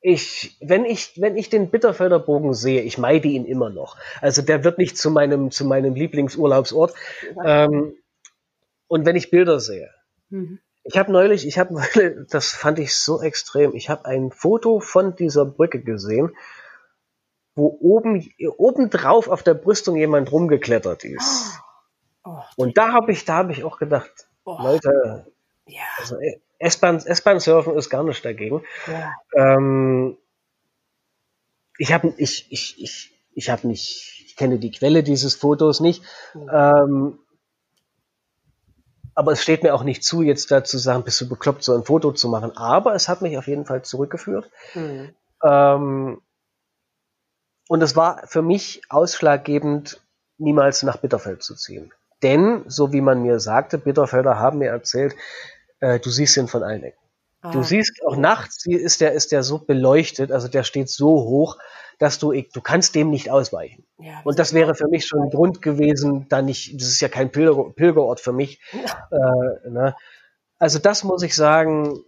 ich, wenn ich, wenn ich den Bitterfelder Bogen sehe, ich meide ihn immer noch. Also der wird nicht zu meinem, zu meinem Lieblingsurlaubsort. Ähm, und wenn ich Bilder sehe, mhm. Ich habe neulich, ich habe das fand ich so extrem. Ich habe ein Foto von dieser Brücke gesehen, wo oben, oben drauf auf der Brüstung jemand rumgeklettert ist. Oh. Oh, und da habe ich, da habe ich auch gedacht, oh. Leute, ja. also, S-Bahn surfen ist gar nicht dagegen. Ja. Ähm, ich habe ich, ich, ich, ich habe nicht, ich kenne die Quelle dieses Fotos nicht. Mhm. Ähm, aber es steht mir auch nicht zu, jetzt da zu sagen, bist du bekloppt, so ein Foto zu machen. Aber es hat mich auf jeden Fall zurückgeführt. Mhm. Ähm, und es war für mich ausschlaggebend, niemals nach Bitterfeld zu ziehen. Denn, so wie man mir sagte, Bitterfelder haben mir erzählt, äh, du siehst ihn von allen Ecken. Ah. Du siehst auch nachts ist der ist der so beleuchtet, also der steht so hoch, dass du du kannst dem nicht ausweichen. Ja, und das wäre für mich schon ein Grund gewesen, da nicht, das ist ja kein Pilger, Pilgerort für mich. Äh, ne? Also das muss ich sagen,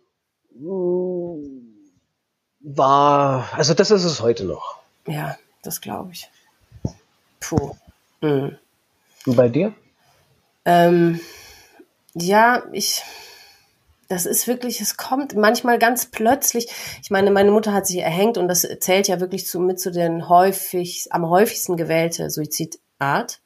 war, also das ist es heute noch. Ja, das glaube ich. Puh. Mhm. Und bei dir? Ähm, Ja, ich, das ist wirklich, es kommt manchmal ganz plötzlich. Ich meine, meine Mutter hat sich erhängt und das zählt ja wirklich zu, mit zu den häufig, am häufigsten gewählte Suizidart.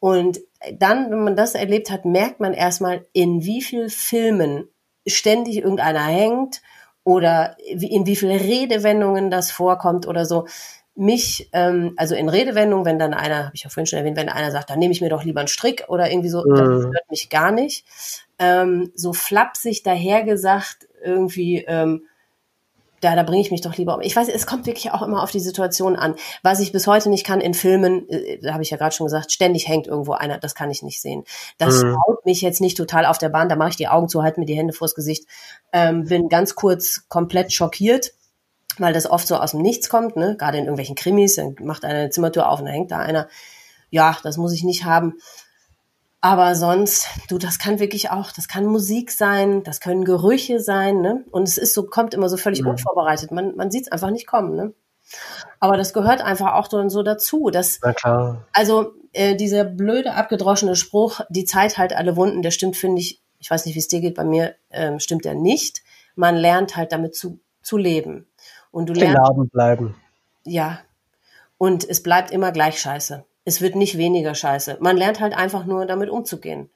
Und dann, wenn man das erlebt hat, merkt man erstmal, in wie vielen Filmen ständig irgendeiner hängt oder in wie viele Redewendungen das vorkommt oder so. Mich, ähm, also in Redewendungen, wenn dann einer, habe ich ja vorhin schon erwähnt, wenn einer sagt, dann nehme ich mir doch lieber einen Strick oder irgendwie so, mhm. das hört mich gar nicht. Ähm, so flapsig dahergesagt, irgendwie, ähm, da, da bringe ich mich doch lieber um. Ich weiß, es kommt wirklich auch immer auf die Situation an. Was ich bis heute nicht kann in Filmen, äh, da habe ich ja gerade schon gesagt, ständig hängt irgendwo einer, das kann ich nicht sehen. Das mhm. haut mich jetzt nicht total auf der Bahn, da mache ich die Augen zu, halte mir die Hände vors Gesicht, ähm, bin ganz kurz komplett schockiert, weil das oft so aus dem Nichts kommt, ne? gerade in irgendwelchen Krimis, dann macht einer eine Zimmertür auf und da hängt da einer. Ja, das muss ich nicht haben. Aber sonst, du, das kann wirklich auch, das kann Musik sein, das können Gerüche sein, ne? Und es ist so, kommt immer so völlig mhm. unvorbereitet. Man, man sieht es einfach nicht kommen, ne? Aber das gehört einfach auch so dazu. Dass, Na klar. Also äh, dieser blöde, abgedroschene Spruch, die Zeit halt alle Wunden, der stimmt, finde ich, ich weiß nicht, wie es dir geht, bei mir ähm, stimmt der nicht. Man lernt halt damit zu, zu leben. Und du lernst. Geladen bleiben. Ja. Und es bleibt immer gleich scheiße es wird nicht weniger scheiße. Man lernt halt einfach nur damit umzugehen.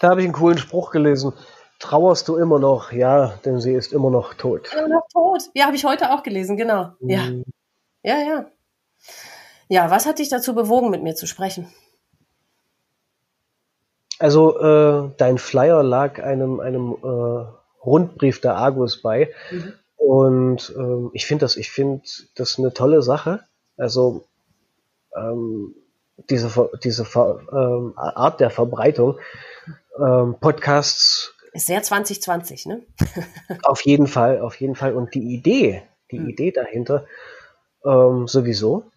Da habe ich einen coolen Spruch gelesen. Trauerst du immer noch? Ja, denn sie ist immer noch tot. Immer noch tot. Ja, habe ich heute auch gelesen, genau. Ja. Mhm. Ja, ja. Ja, was hat dich dazu bewogen, mit mir zu sprechen? Also, äh, dein Flyer lag einem, einem äh, Rundbrief der Argus bei. Mhm. Und äh, ich finde das, ich finde das eine tolle Sache. Also, ähm, diese, diese ähm, Art der Verbreitung. Ähm, Podcasts. Ist sehr 2020, ne? auf jeden Fall, auf jeden Fall. Und die Idee, die hm. Idee dahinter, ähm, sowieso.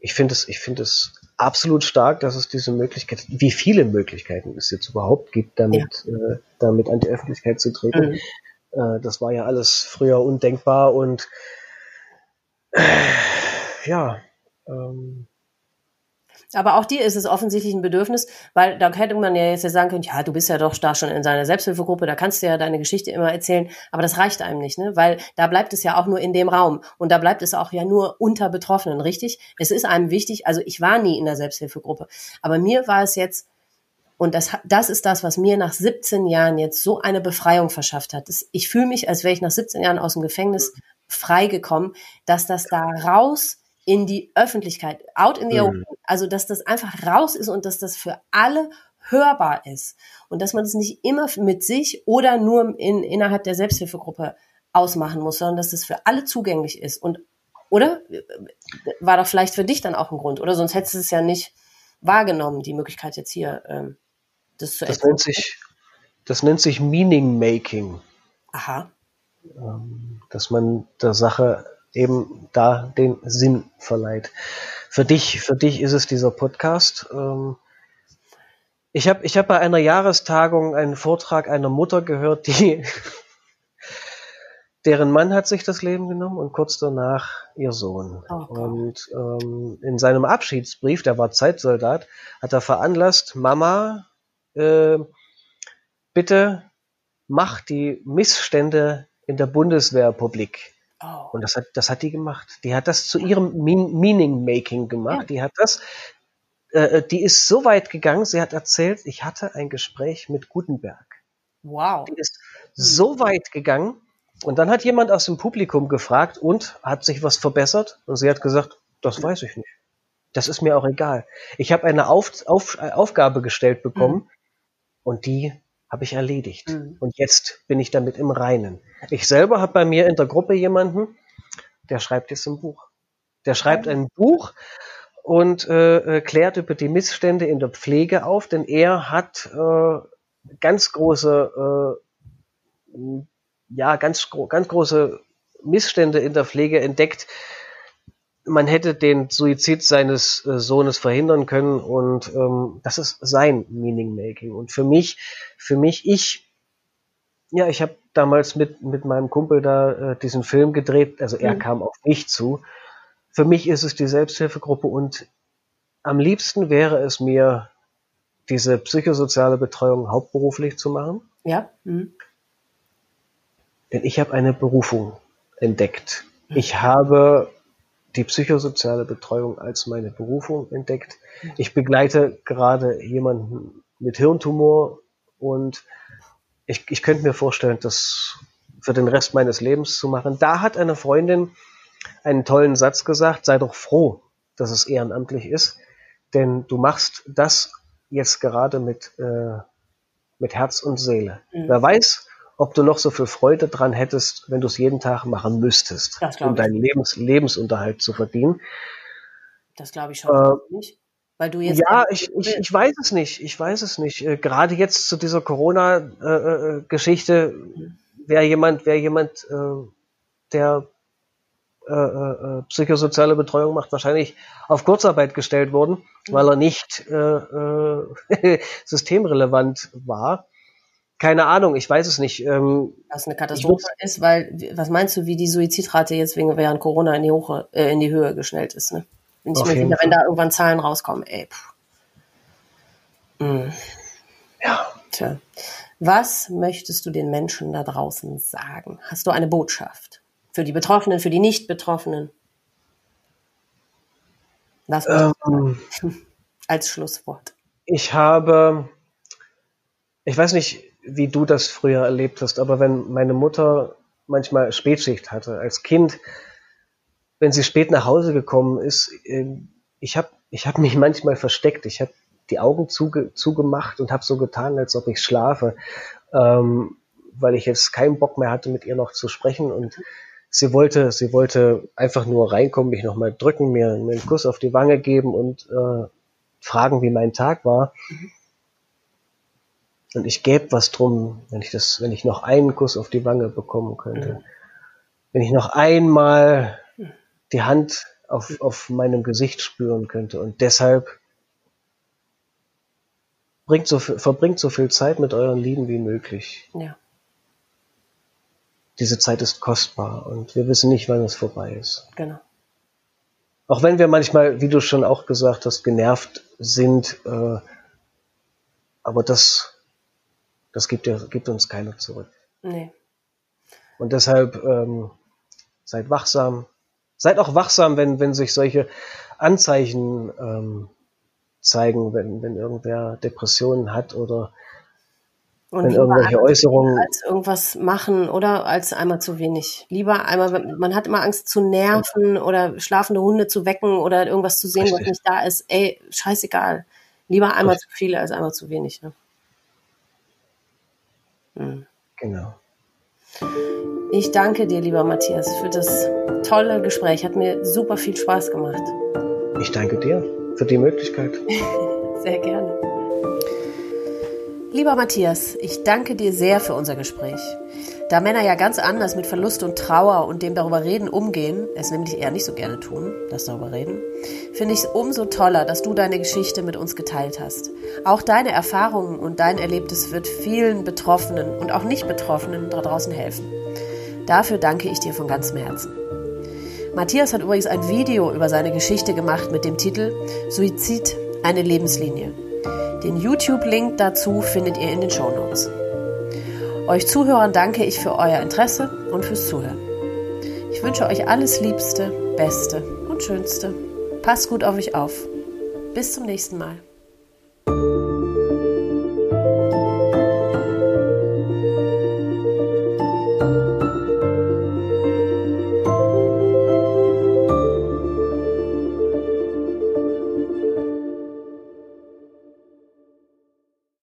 Ich finde es, ich finde es absolut stark, dass es diese Möglichkeit, wie viele Möglichkeiten es jetzt überhaupt gibt, damit, ja. äh, damit an die Öffentlichkeit zu treten. Mhm. Äh, das war ja alles früher undenkbar und äh, ja, ähm, aber auch dir ist es offensichtlich ein Bedürfnis, weil da hätte man ja jetzt ja sagen können, ja, du bist ja doch da schon in seiner Selbsthilfegruppe, da kannst du ja deine Geschichte immer erzählen, aber das reicht einem nicht, ne? Weil da bleibt es ja auch nur in dem Raum und da bleibt es auch ja nur unter Betroffenen, richtig? Es ist einem wichtig, also ich war nie in der Selbsthilfegruppe, aber mir war es jetzt und das, das ist das, was mir nach 17 Jahren jetzt so eine Befreiung verschafft hat. Ich fühle mich, als wäre ich nach 17 Jahren aus dem Gefängnis freigekommen, dass das da raus in die Öffentlichkeit, out in the mhm. open. Also, dass das einfach raus ist und dass das für alle hörbar ist. Und dass man es das nicht immer mit sich oder nur in, innerhalb der Selbsthilfegruppe ausmachen muss, sondern dass das für alle zugänglich ist. Und, oder? War doch vielleicht für dich dann auch ein Grund, oder? Sonst hättest du es ja nicht wahrgenommen, die Möglichkeit jetzt hier, ähm, das zu das nennt sich, Das nennt sich Meaning Making. Aha. Ähm, dass man der Sache eben da den Sinn verleiht. Für dich, für dich ist es dieser Podcast. Ähm, ich habe ich hab bei einer Jahrestagung einen Vortrag einer Mutter gehört, die deren Mann hat sich das Leben genommen und kurz danach ihr Sohn. Oh und ähm, in seinem Abschiedsbrief, der war Zeitsoldat, hat er veranlasst, Mama, äh, bitte mach die Missstände in der Bundeswehr publik. Oh. Und das hat, das hat die gemacht. Die hat das zu ihrem Meaning-Making gemacht. Ja. Die hat das, äh, die ist so weit gegangen, sie hat erzählt, ich hatte ein Gespräch mit Gutenberg. Wow. Die ist so weit gegangen. Und dann hat jemand aus dem Publikum gefragt und hat sich was verbessert? Und sie hat gesagt, das weiß ich nicht. Das ist mir auch egal. Ich habe eine Auf, Auf, Aufgabe gestellt bekommen mhm. und die habe ich erledigt. Mhm. Und jetzt bin ich damit im Reinen. Ich selber habe bei mir in der Gruppe jemanden, der schreibt jetzt ein Buch. Der schreibt ein Buch und äh, äh, klärt über die Missstände in der Pflege auf, denn er hat äh, ganz große, äh, ja, ganz, ganz große Missstände in der Pflege entdeckt, man hätte den Suizid seines äh, Sohnes verhindern können und ähm, das ist sein Meaning Making. Und für mich, für mich, ich, ja, ich habe damals mit mit meinem Kumpel da äh, diesen Film gedreht. Also er mhm. kam auf mich zu. Für mich ist es die Selbsthilfegruppe und am liebsten wäre es mir, diese psychosoziale Betreuung hauptberuflich zu machen. Ja. Mhm. Denn ich habe eine Berufung entdeckt. Mhm. Ich habe die psychosoziale Betreuung als meine Berufung entdeckt. Ich begleite gerade jemanden mit Hirntumor und ich, ich könnte mir vorstellen, das für den Rest meines Lebens zu machen. Da hat eine Freundin einen tollen Satz gesagt, sei doch froh, dass es ehrenamtlich ist, denn du machst das jetzt gerade mit, äh, mit Herz und Seele. Mhm. Wer weiß, ob du noch so viel Freude dran hättest, wenn du es jeden Tag machen müsstest, um deinen Lebens Lebensunterhalt zu verdienen. Das glaube ich schon äh, nicht. Weil du jetzt ja, ich, ich, ich weiß es nicht. Ich weiß es nicht. Äh, gerade jetzt zu dieser Corona-Geschichte äh, äh wäre jemand, wäre jemand, äh, der äh, psychosoziale Betreuung macht, wahrscheinlich auf Kurzarbeit gestellt worden, mhm. weil er nicht systemrelevant war keine Ahnung, ich weiß es nicht. Ähm, was eine Katastrophe ist, weil, was meinst du, wie die Suizidrate jetzt wegen während Corona in die, Hoche, äh, in die Höhe geschnellt ist, ne? Wenn, ich mir finde, wenn da irgendwann Zahlen rauskommen, ey. Mhm. Ja. Tja. Was möchtest du den Menschen da draußen sagen? Hast du eine Botschaft? Für die Betroffenen, für die Nicht-Betroffenen? Was ähm, als Schlusswort? Ich habe, ich weiß nicht, wie du das früher erlebt hast, aber wenn meine Mutter manchmal Spätschicht hatte als Kind, wenn sie spät nach Hause gekommen ist, ähm, ich habe ich hab mich manchmal versteckt. Ich habe die Augen zuge, zugemacht und habe so getan, als ob ich schlafe, ähm, weil ich jetzt keinen Bock mehr hatte, mit ihr noch zu sprechen. Und sie wollte, sie wollte einfach nur reinkommen, mich nochmal drücken, mir, einen Kuss auf die Wange geben und äh, fragen, wie mein Tag war. Mhm. Und ich gäbe was drum, wenn ich das, wenn ich noch einen Kuss auf die Wange bekommen könnte. Mhm. Wenn ich noch einmal die Hand auf, auf meinem Gesicht spüren könnte. Und deshalb bringt so, verbringt so viel Zeit mit euren Lieben wie möglich. Ja. Diese Zeit ist kostbar und wir wissen nicht, wann es vorbei ist. Genau. Auch wenn wir manchmal, wie du schon auch gesagt hast, genervt sind, äh, aber das das gibt, gibt uns keiner zurück. Nee. Und deshalb ähm, seid wachsam. Seid auch wachsam, wenn, wenn sich solche Anzeichen ähm, zeigen, wenn, wenn irgendwer Depressionen hat oder und wenn irgendwelche Äußerungen. Als irgendwas machen oder als einmal zu wenig. Lieber einmal, man hat immer Angst zu nerven oder schlafende Hunde zu wecken oder irgendwas zu sehen, Richtig. was nicht da ist. Ey, scheißegal. Lieber einmal Richtig. zu viele als einmal zu wenig. Ne? Mhm. Genau. Ich danke dir, lieber Matthias, für das tolle Gespräch. Hat mir super viel Spaß gemacht. Ich danke dir für die Möglichkeit. sehr gerne. Lieber Matthias, ich danke dir sehr für unser Gespräch. Da Männer ja ganz anders mit Verlust und Trauer und dem darüber reden umgehen, es nämlich eher nicht so gerne tun, das darüber reden, finde ich es umso toller, dass du deine Geschichte mit uns geteilt hast. Auch deine Erfahrungen und dein Erlebtes wird vielen Betroffenen und auch Nicht-Betroffenen da draußen helfen. Dafür danke ich dir von ganzem Herzen. Matthias hat übrigens ein Video über seine Geschichte gemacht mit dem Titel Suizid, eine Lebenslinie. Den YouTube-Link dazu findet ihr in den Show Notes. Euch Zuhörern danke ich für euer Interesse und fürs Zuhören. Ich wünsche euch alles Liebste, Beste und Schönste. Passt gut auf euch auf. Bis zum nächsten Mal.